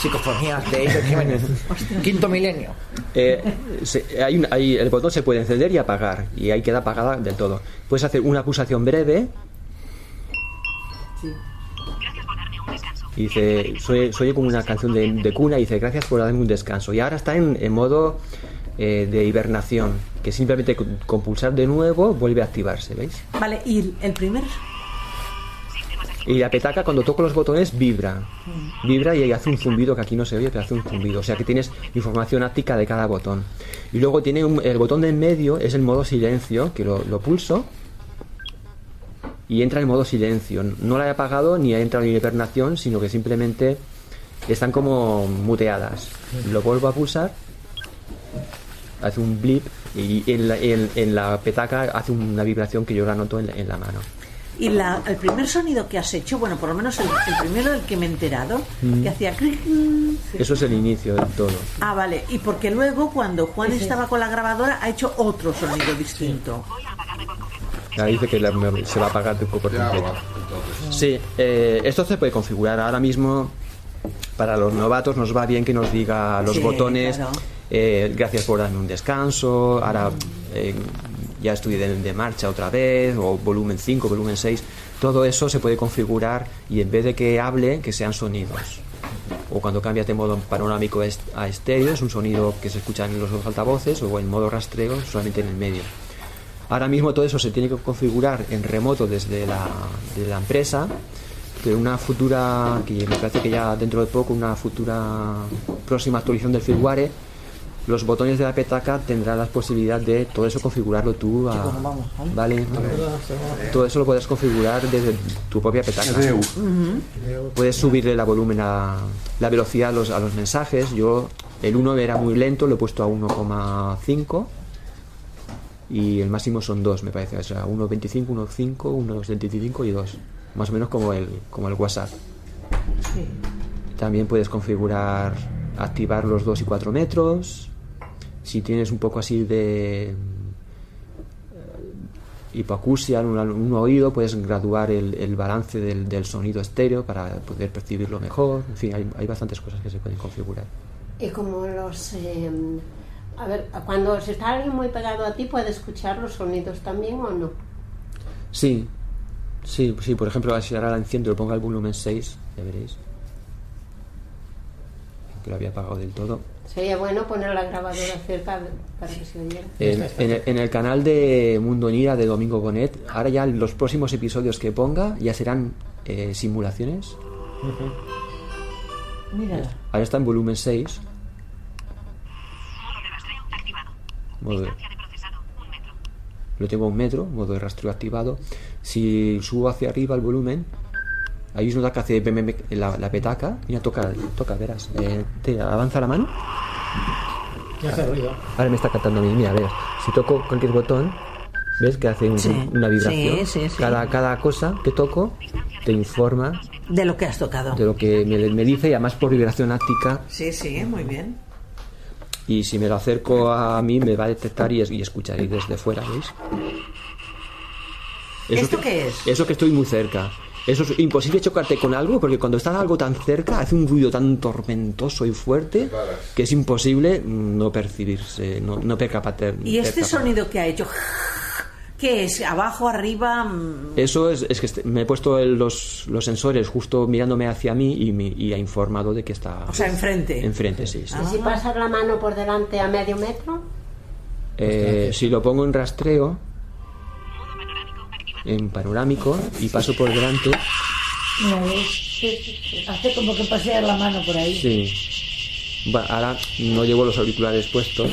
Psicofonías de Jiménez. Quinto milenio. Eh, se- hay un- hay- el botón se puede encender y apagar y ahí queda apagada del todo. Puedes hacer una pulsación breve y dice, soy, soy como una canción de, de cuna y dice gracias por darme un descanso. Y ahora está en, en modo eh, de hibernación, que simplemente con, pulsar de nuevo vuelve a activarse, ¿veis? Vale, y el primer. Y la petaca cuando toco los botones vibra. Vibra y hace un zumbido que aquí no se oye, pero hace un zumbido. O sea que tienes información áptica de cada botón. Y luego tiene un- el botón de en medio, es el modo silencio, que lo, lo pulso. Y entra en modo silencio. No la he apagado ni ha entrado en hibernación, sino que simplemente están como muteadas. Lo vuelvo a pulsar. Hace un blip Y en la, en- en la petaca hace una vibración que yo la noto en la, en la mano. Y la- el primer sonido que has hecho, bueno, por lo menos el, el primero del que me he enterado, Mm. que hacía. Eso es el inicio del todo. Ah, vale. Y porque luego cuando Juan estaba con la grabadora ha hecho otro sonido distinto. Ya dice que la- se va a apagar de poco por completo. Sí, eh, esto se puede configurar ahora mismo. Para los novatos nos va bien que nos diga los Sí, botones. claro. eh, gracias por darme un descanso. Ahora eh, ya estoy de, de marcha otra vez. O volumen 5, volumen 6. Todo eso se puede configurar y en vez de que hable, que sean sonidos. O cuando cambias de modo panorámico a estéreo, es un sonido que se escucha en los dos altavoces. O en modo rastreo, solamente en el medio. Ahora mismo todo eso se tiene que configurar en remoto desde la, de la empresa, pero una futura, que me parece que ya dentro de poco, una futura próxima actualización del firmware, los botones de la petaca tendrán la posibilidad de todo eso configurarlo tú. a- Chicos, vamos, ¿vale? Vale. Todo eso lo puedes configurar desde tu propia petaca. Puedes subirle la volumen a la velocidad a los, a los mensajes. Yo el 1 era muy lento, lo he puesto a 1,5 y el máximo son 2, me parece. O sea, 1,25, 1,5, 1,75 y 2. Más o menos como el, como el WhatsApp. También puedes configurar, activar los 2 y 4 metros. Si tienes un poco así de eh, hipoacusia en un, un oído, puedes graduar el, el balance del, del sonido estéreo para poder percibirlo mejor. En fin, hay, hay bastantes cosas que se pueden configurar. Y como los... eh, a ver, cuando se está alguien muy pegado a ti, ¿puede escuchar los sonidos también o no? Sí, sí, sí. Por ejemplo, si ahora la enciendo y lo pongo al volumen 6, ya veréis. Que lo había apagado del todo. Sería bueno poner la grabadora cerca para que se oyera. En, en el, en el canal de Mundo Nira de Domingo Bonet, ahora ya los próximos episodios que ponga ya serán eh, simulaciones. Mira, Ahora está en volumen 6. Modo de- Lo tengo a un metro, modo de rastreo activado. Si subo hacia arriba el volumen, ahí es nota que hace la, la petaca. Mira, toca, toca, verás. Eh, te avanza la mano. Y hace ruido. Ahora me está cantando a mí, mira, verás. Si toco cualquier botón, ¿ves que hace un- Sí, una vibración? sí, sí, sí. Cada, cada cosa que toco te informa De lo que has tocado. de lo que me, me dice y además por vibración áptica Sí, sí, muy bien. y si me lo acerco a mí me va a detectar y, y escucharé desde fuera, ¿veis? Eso ¿Esto que- qué es? Eso que estoy muy cerca. Eso es imposible chocarte con algo porque cuando estás algo tan cerca hace un ruido tan tormentoso y fuerte que es imposible no percibirse, no, no percapate- ¿Y este percapar. sonido que ha hecho? ¿Qué es? ¿Abajo, arriba? Eso es, es que este- me he puesto el- los, los sensores justo mirándome hacia mí y, me- y ha informado de que está... O sea, enfrente. Enfrente, sí. sí. ¿Y si pasas la mano por delante a medio metro? Eh, si lo pongo en rastreo, en panorámico, y paso por delante, mira, es- hace como que pasea la mano por ahí. sí. Va, ahora no llevo los auriculares puestos.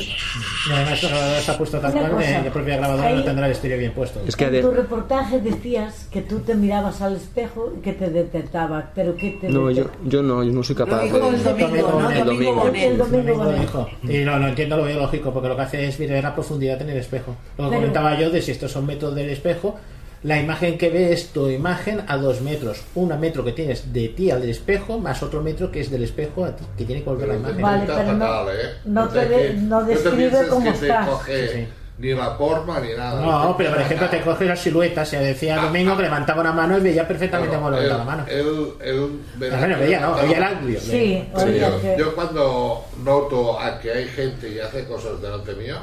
Y además la grabadora está puesto cual, cosa, de la propia grabadora ahí- no tendrá el estéreo bien puesto. Es que en de- tu reportaje decías que tú te mirabas al espejo y que te detectaba, pero que te No, yo, detectaba? yo no, yo no soy capaz dijo de... el domingo, ¿no? El domingo. El domingo Domingo Bonet. dijo. Y no, lo entiendo, lo veo lógico, porque lo que hace es ver la profundidad en el espejo. Lo que Pero- comentaba yo de si estos son métodos del espejo, la imagen que ve es tu imagen a dos metros. Un metro que tienes de ti al del espejo, más otro metro que es del espejo a ti, que tiene que volver la imagen. Vale, pero no- fatal, ¿eh? no te de- no no te describe pienses cómo que te estás. coge Sí, sí. ni la forma ni nada. No, pero por ejemplo te coge la silueta, se decía Domingo que levantaba una mano y veía perfectamente cómo levantaba la mano. él- él- él verá Bueno, que veía, no, veía el audio. Sí, yo, que- yo cuando noto a que hay gente y hace cosas delante mío,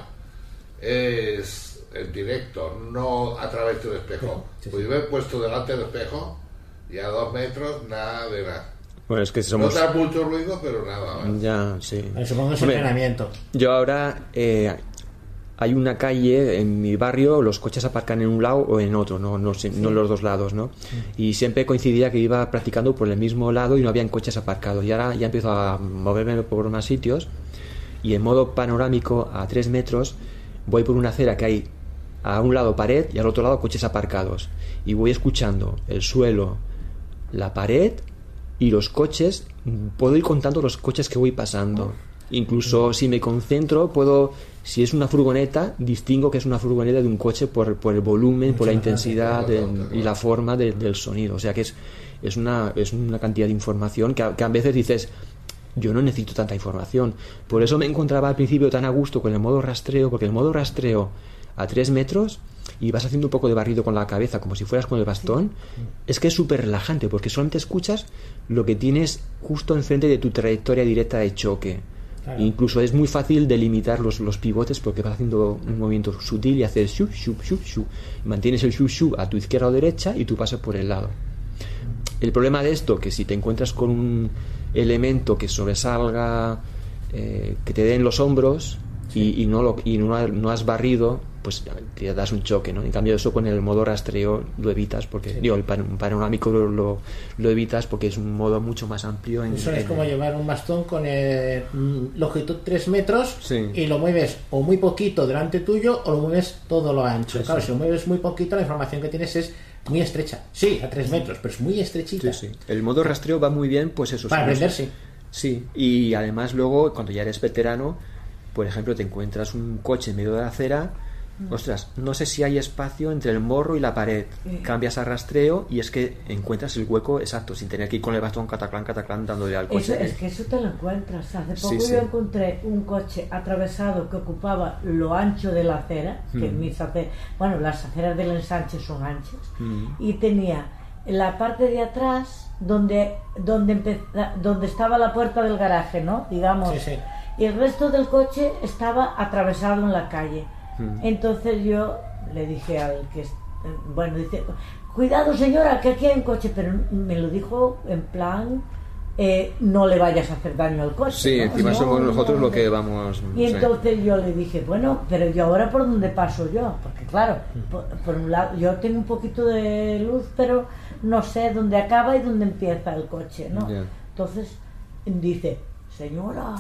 es en directo, no a través de un espejo. Pues yo me he puesto delante del espejo y a dos metros nada de nada. Bueno, es que No somos... da mucho ruido, pero nada. ¿vale? Ya, sí. Eh, Supongo que es Hombre, entrenamiento. Yo ahora eh, hay una calle en mi barrio, los coches aparcan en un lado o en otro, no, no, no en los dos lados, ¿no? Y siempre coincidía que iba practicando por el mismo lado y no habían coches aparcados. Y ahora ya empiezo a moverme por más sitios y en modo panorámico a tres metros voy por una acera que hay a un lado pared y al otro lado coches aparcados. Y voy escuchando el suelo, la pared y los coches. Puedo ir contando los coches que voy pasando. Incluso si me concentro, puedo, si es una furgoneta, distingo que es una furgoneta de un coche por, por el volumen, por la intensidad del- y la forma de- del sonido. O sea que es, es, una, es una cantidad de información que a, que a veces dices, yo no necesito tanta información. Por eso me encontraba al principio tan a gusto con el modo rastreo, porque el modo rastreo a 3 metros y vas haciendo un poco de barrido con la cabeza como si fueras con el bastón, es que es súper relajante porque solamente escuchas lo que tienes justo enfrente de tu trayectoria directa de choque. Claro. Incluso es muy fácil delimitar los, los pivotes porque vas haciendo un movimiento sutil y haces shup, shup, shup, shup. Mantienes el shup, shup a tu izquierda o derecha y tú pasas por el lado. El problema de esto, que si te encuentras con un elemento que sobresalga, eh, que te dé en los hombros y, y no, lo, y no, no has barrido, pues te das un choque, ¿no? En cambio eso con el modo rastreo lo evitas, porque, digo, el pan- panorámico lo, lo, lo evitas porque es un modo mucho más amplio. En, Eso es en- como llevar un bastón con eh, mm, longitud 3 metros Sí. y lo mueves o muy poquito delante tuyo o lo mueves todo lo ancho. Claro, si lo mueves muy poquito, la información que tienes es muy estrecha. Sí, a 3 metros, pero es muy estrechita. Sí, sí. El modo rastreo va muy bien, pues eso. Para aprender, sí. Sí, y además luego, cuando ya eres veterano, por ejemplo, te encuentras un coche en medio de la acera. Ostras, no sé si hay espacio entre el morro y la pared. Sí. Cambias a rastreo y es que encuentras el hueco exacto, sin tener que ir con el bastón cataclán, cataclán, dándole al Eso, coche. es que eso te lo encuentras. Hace poco sí. yo encontré un coche atravesado que ocupaba lo ancho de la acera, que Mm. mis ace- bueno, las aceras del ensanche son anchas, Mm. y tenía la parte de atrás donde donde empeza- donde estaba la puerta del garaje, ¿no? Digamos. Sí, sí. Y el resto del coche estaba atravesado en la calle. Mm. Entonces yo le dije al que bueno, dice, cuidado señora, que aquí hay un coche, pero me lo dijo en plan, eh, no le vayas a hacer daño al coche. Sí, ¿no? encima No, somos no, nosotros no. lo que vamos. Y sí. entonces yo le dije, bueno, pero ¿y ahora por dónde paso yo? Porque claro, por, por un lado, yo tengo un poquito de luz, pero no sé dónde acaba y dónde empieza el coche, ¿no? Entonces dice, señora,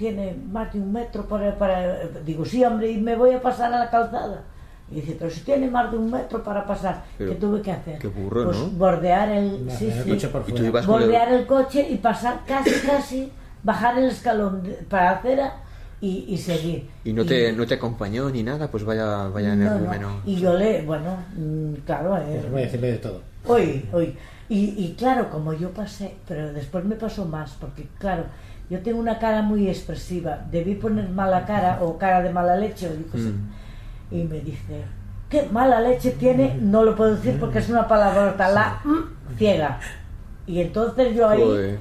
tiene más de un metro para, para... Digo, sí, hombre, y me voy a pasar a la calzada. Y dice, pero si tiene más de un metro para pasar, Pero ¿qué tuve que hacer? qué burro, pues ¿no? bordear el, Bordear sí, el sí, coche por fuera. el- bordear el coche y pasar casi, casi, bajar el escalón de- para la acera y, y seguir. Y no te, no te acompañó ni nada, pues vaya, vaya No, no. energúmeno. Y yo le, bueno, mm, claro, eh, Voy a decirle de todo. Hoy, hoy. Y, y claro, como yo pasé, pero después me pasó más, porque claro, yo tengo una cara muy expresiva. Debí poner mala cara o cara de mala leche, o sé. Mm. Y me dice, ¿qué mala leche tiene? No lo puedo decir porque es una palabrota, la mm, ciega. Y entonces yo ahí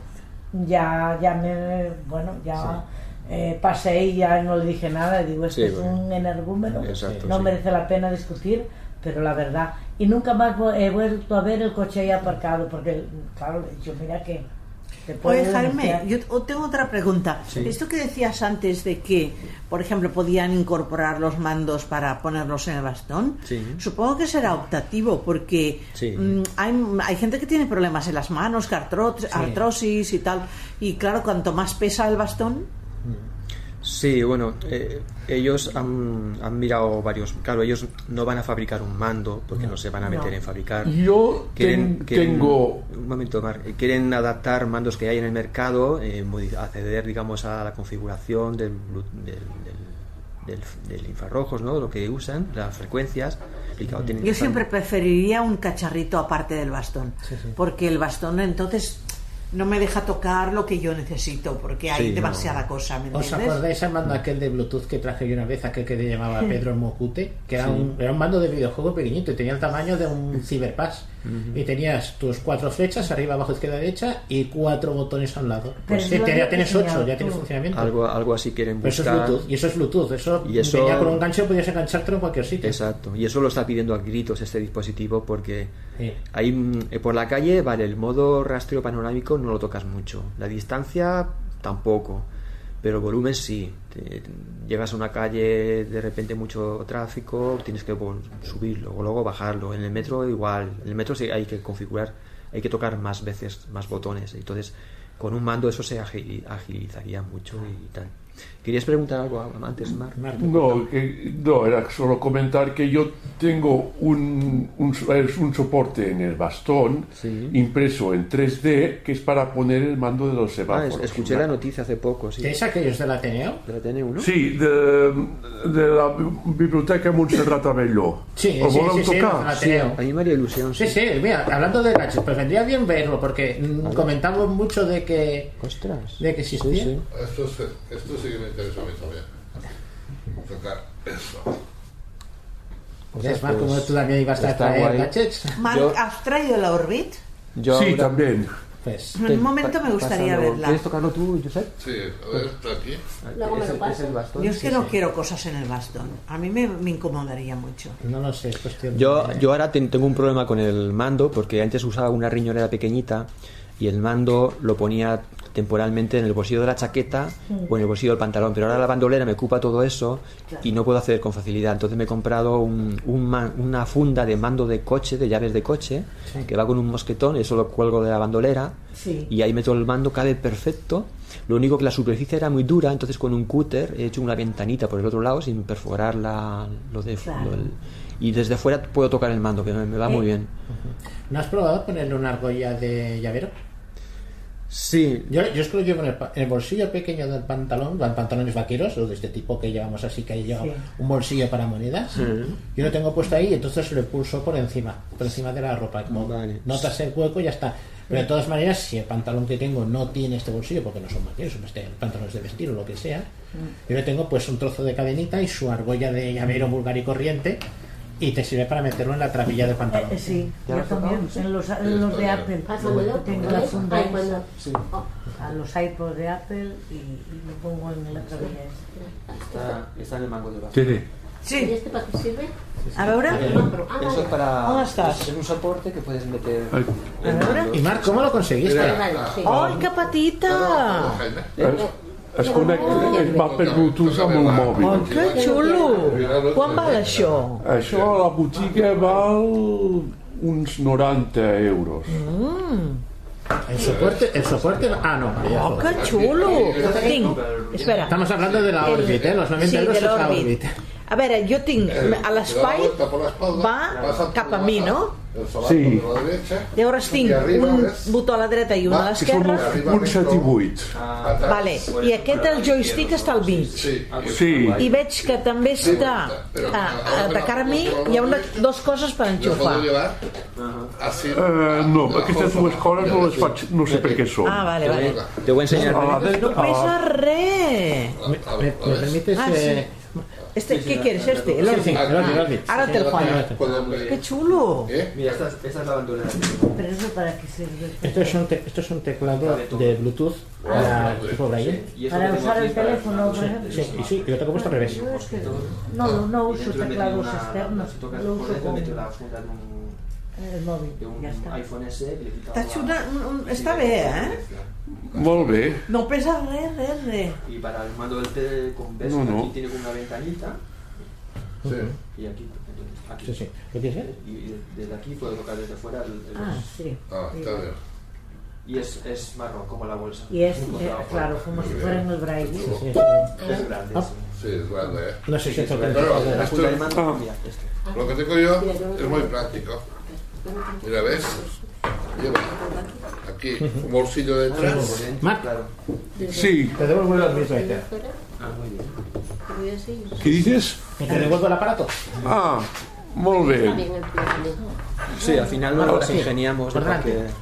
ya, ya me, bueno, ya eh, pasé y ya no le dije nada. Digo, Sí, es bueno. un energúmeno, Exacto, no sí. merece la pena discutir, pero la verdad. Y nunca más he vuelto a ver el coche ahí aparcado, porque, claro, yo mira que... Oye, Jaime, yo o- tengo otra pregunta. Sí. Esto que decías antes de que, por ejemplo, podían incorporar los mandos para ponerlos en el bastón, Sí. supongo que será optativo, porque Sí. mm, hay, hay gente que tiene problemas en las manos, que artrosis y tal, y claro, cuanto más pesa el bastón, Sí, bueno, eh, ellos han, han mirado varios. Claro, ellos no van a fabricar un mando porque no, se van a meter No. en fabricar. Yo ten- tengo- Un momento, Mar. eh, Quieren adaptar mandos que hay en el mercado, eh, acceder, digamos, a la configuración del, blu- del, del, del- del infrarrojos, ¿no? Lo que usan, las frecuencias. Y claro, tienen yo siempre preferiría un cacharrito aparte del bastón, porque el bastón entonces no me deja tocar lo que yo necesito, porque hay Sí, demasiada cosa, ¿me ¿Os entiendes? acordáis al mando aquel de Bluetooth que traje yo una vez, aquel que te llamaba. Pedro Mocute? Que era, Sí. un, era un mando de videojuego pequeñito y tenía el tamaño de un Cyberpass. Y tenías tus cuatro flechas, arriba, abajo, izquierda, derecha, y cuatro botones a un lado. Pues sí, lo ya tienes ocho, ya tienes funcionamiento. Algo, algo así quieren Pero eso es buscar. Bluetooth, y eso es Bluetooth, eso, Y eso- venía con un gancho, podías enganchártelo en cualquier sitio. Exacto, y eso lo está pidiendo a gritos este dispositivo porque Sí. ahí mm, eh, por la calle, vale, el modo rastreo panorámico no lo tocas mucho, la distancia tampoco, pero el volumen sí. Te- llegas a una calle, de repente mucho tráfico, tienes que subirlo o luego bajarlo. En el metro igual, en el metro sí hay que configurar, hay que tocar más veces, más botones, entonces con un mando eso se agili- agilizaría mucho y tal. ¿Querías preguntar algo antes, Mar? No, que- no, era solo comentar que yo tengo un, un, es un soporte en el bastón impreso en 3D que es para poner el mando de los Ah, semáforos. es- escuché la noticia hace poco, sí. ¿Es aquellos del Ateneo? Del Ateneo, ¿no? Sí, de, de la Biblioteca Montserrat Abelló. Sí, ¿Os sí, sí, sí, tocar? Ateneo. A mí me haría ilusión. Sí, sí, mira, hablando de gadgets, pues vendría bien verlo, porque mm, comentamos mucho de que, Ostras. de que existía. Esto, sí- esto sí que me interesa a mí también. Tocar eso. Es más, como tú también ibas a traer gadgets. Marc, ¿has traído la Orbit? Yo sí, ahora- también. Pues, En un momento me gustaría Pásalo. verla. ¿Quieres tocarlo tú, Josep? Sí, a ver, está aquí. Luego me Es lo es bastón. Yo es que Sí, no sí. quiero cosas en el bastón. A mí me, me incomodaría mucho. No lo sé, es cuestión Yo, de... yo ahora ten- tengo un problema con el mando porque antes usaba una riñonera pequeñita y el mando lo ponía temporalmente en el bolsillo de la chaqueta o en el bolsillo del pantalón, pero ahora la bandolera me ocupa todo eso y no puedo hacer con facilidad. Entonces me he comprado un- una funda de mando de coche, de llaves de coche, Sí. que va con un mosquetón, eso lo cuelgo de la bandolera Sí. y ahí meto el mando, cabe perfecto. Lo único que la superficie era muy dura, entonces con un cúter he hecho una ventanita por el otro lado sin perforar la, lo de, Claro. lo del- y desde fuera puedo tocar el mando, que me, me va Eh. muy bien. ¿No has probado ponerle una argolla de llavero? Sí, Yo, yo es que lo llevo en el, en el bolsillo pequeño del pantalón, van pantalones vaqueros, o de este tipo que llevamos así, que lleva Sí. un bolsillo para monedas. Yo lo tengo puesto ahí y entonces lo pulso por encima, por encima de la ropa. Como Vale. notas el hueco y ya está. Pero de todas maneras, si el pantalón que tengo no tiene este bolsillo, porque no son vaqueros, son este- pantalones de vestir o lo que sea, yo le tengo pues un trozo de cadenita y su argolla de llavero vulgar y corriente y te sirve para meterlo en la trabilla del pantalón. Eh, sí, ¿Ya yo también. En los, en los de Apple. Tengo la funda Ay, esa. cuando- Oh, A los iPods de Apple y, y lo pongo en la trabilla esa. está, está en el mango de. Tiene. ¿Y Sí. este para qué sirve? A veure. Ah, Eso es para. ¿Dónde estás? Es un soporte que puedes meter. Ay. Y Marc, ¿cómo lo conseguiste? Sí. Que petita! Jaime. Es, connecta, es va per Bluetooth amb Ai, mòbil. que xulo! Quan val això? Això a la botiga val uns 90 euros. El soporte, el soporte. Ah, no. Oh, que xulo! Tinc, espera. Estamos hablando de la El- Orbit, ¿eh? Los 90 sí, euros de es la. Orbit. A veure, jo tinc a l'espai va cap a mi, no? Sí. Llavors tinc un botó a la dreta i un a l'esquerra. un 7 i 8. Vale. I aquest, el joystick, està al mig. Sí. I veig que també està a, a, de cara a mi, hi ha una, dos coses per enxufar. Eh, no, aquestes dues coses no les faig, no sé per què són. Ah, vale, vale. Te voy a enseñar. A la dreta, No pesa res. ¿Me, me permites? Ah, eh, Este, ¿Qué quieres? Este, el Sí, Orbit. sí, el Orbit, el Orbit. Ahora te lo. ¡Qué chulo! Mira, esta, es- esta es la bandolera. Pero eso para qué sirve. Esto es un, te- esto es un teclado de Bluetooth para tipo braille. Y esto Para que tengo usar el para- teléfono, por ejemplo. Sí, y sí, y lo tengo puesto al revés. Yo que no, no uso teclados externos, lo uso con el móvil. de un Ya está. iPhone S quito Està la- xula, un- està bé, eh? Molt bé. No pesa res, res, res. Y para el mando del tele con ves, No, no. aquí tiene como una ventanita Sí. y aquí, entonces, aquí. Sí, sí. ¿Lo quieres ver? Y desde aquí puedo tocar desde fuera el, el- Ah, sí. Ah, está bien. y es, es marrón como la bolsa. Y es, eh, claro, como si fuera en el braille. Sí, sí. Es grande. Ah. sí. Sí, es grande, ¿eh? No sé si esto Pero La esto, funda de mando, Ah. este. lo que tengo yo es muy práctico. Mira, ¿ves? Lleva aquí un bolsillo detrás. Sí. Te devuelvo el este. Ah. Què dices? ¿Que te devuelvo el aparato? Ah, molt bé. Sí, al final nos las sí. ingeniamos Por para que... delante.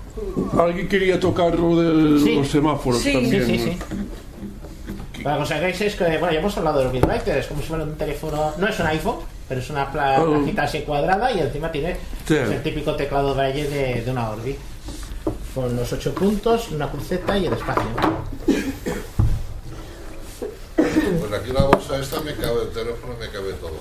Alguien quería tocar lo de Sí. los semáforos Sí, también. Sí, sí, sí. Para que os hagáis es que, bueno, ya hemos hablado de los Bitwriter, es como si fuera un teléfono, no es un iPhone, pero es una pla- Oh. placita así cuadrada y encima tiene Sí. pues, el típico teclado braille de, de una Orbi. Con los ocho puntos, una cruceta y el espacio. Pues aquí la bolsa esta me cabe el teléfono, me cabe todo.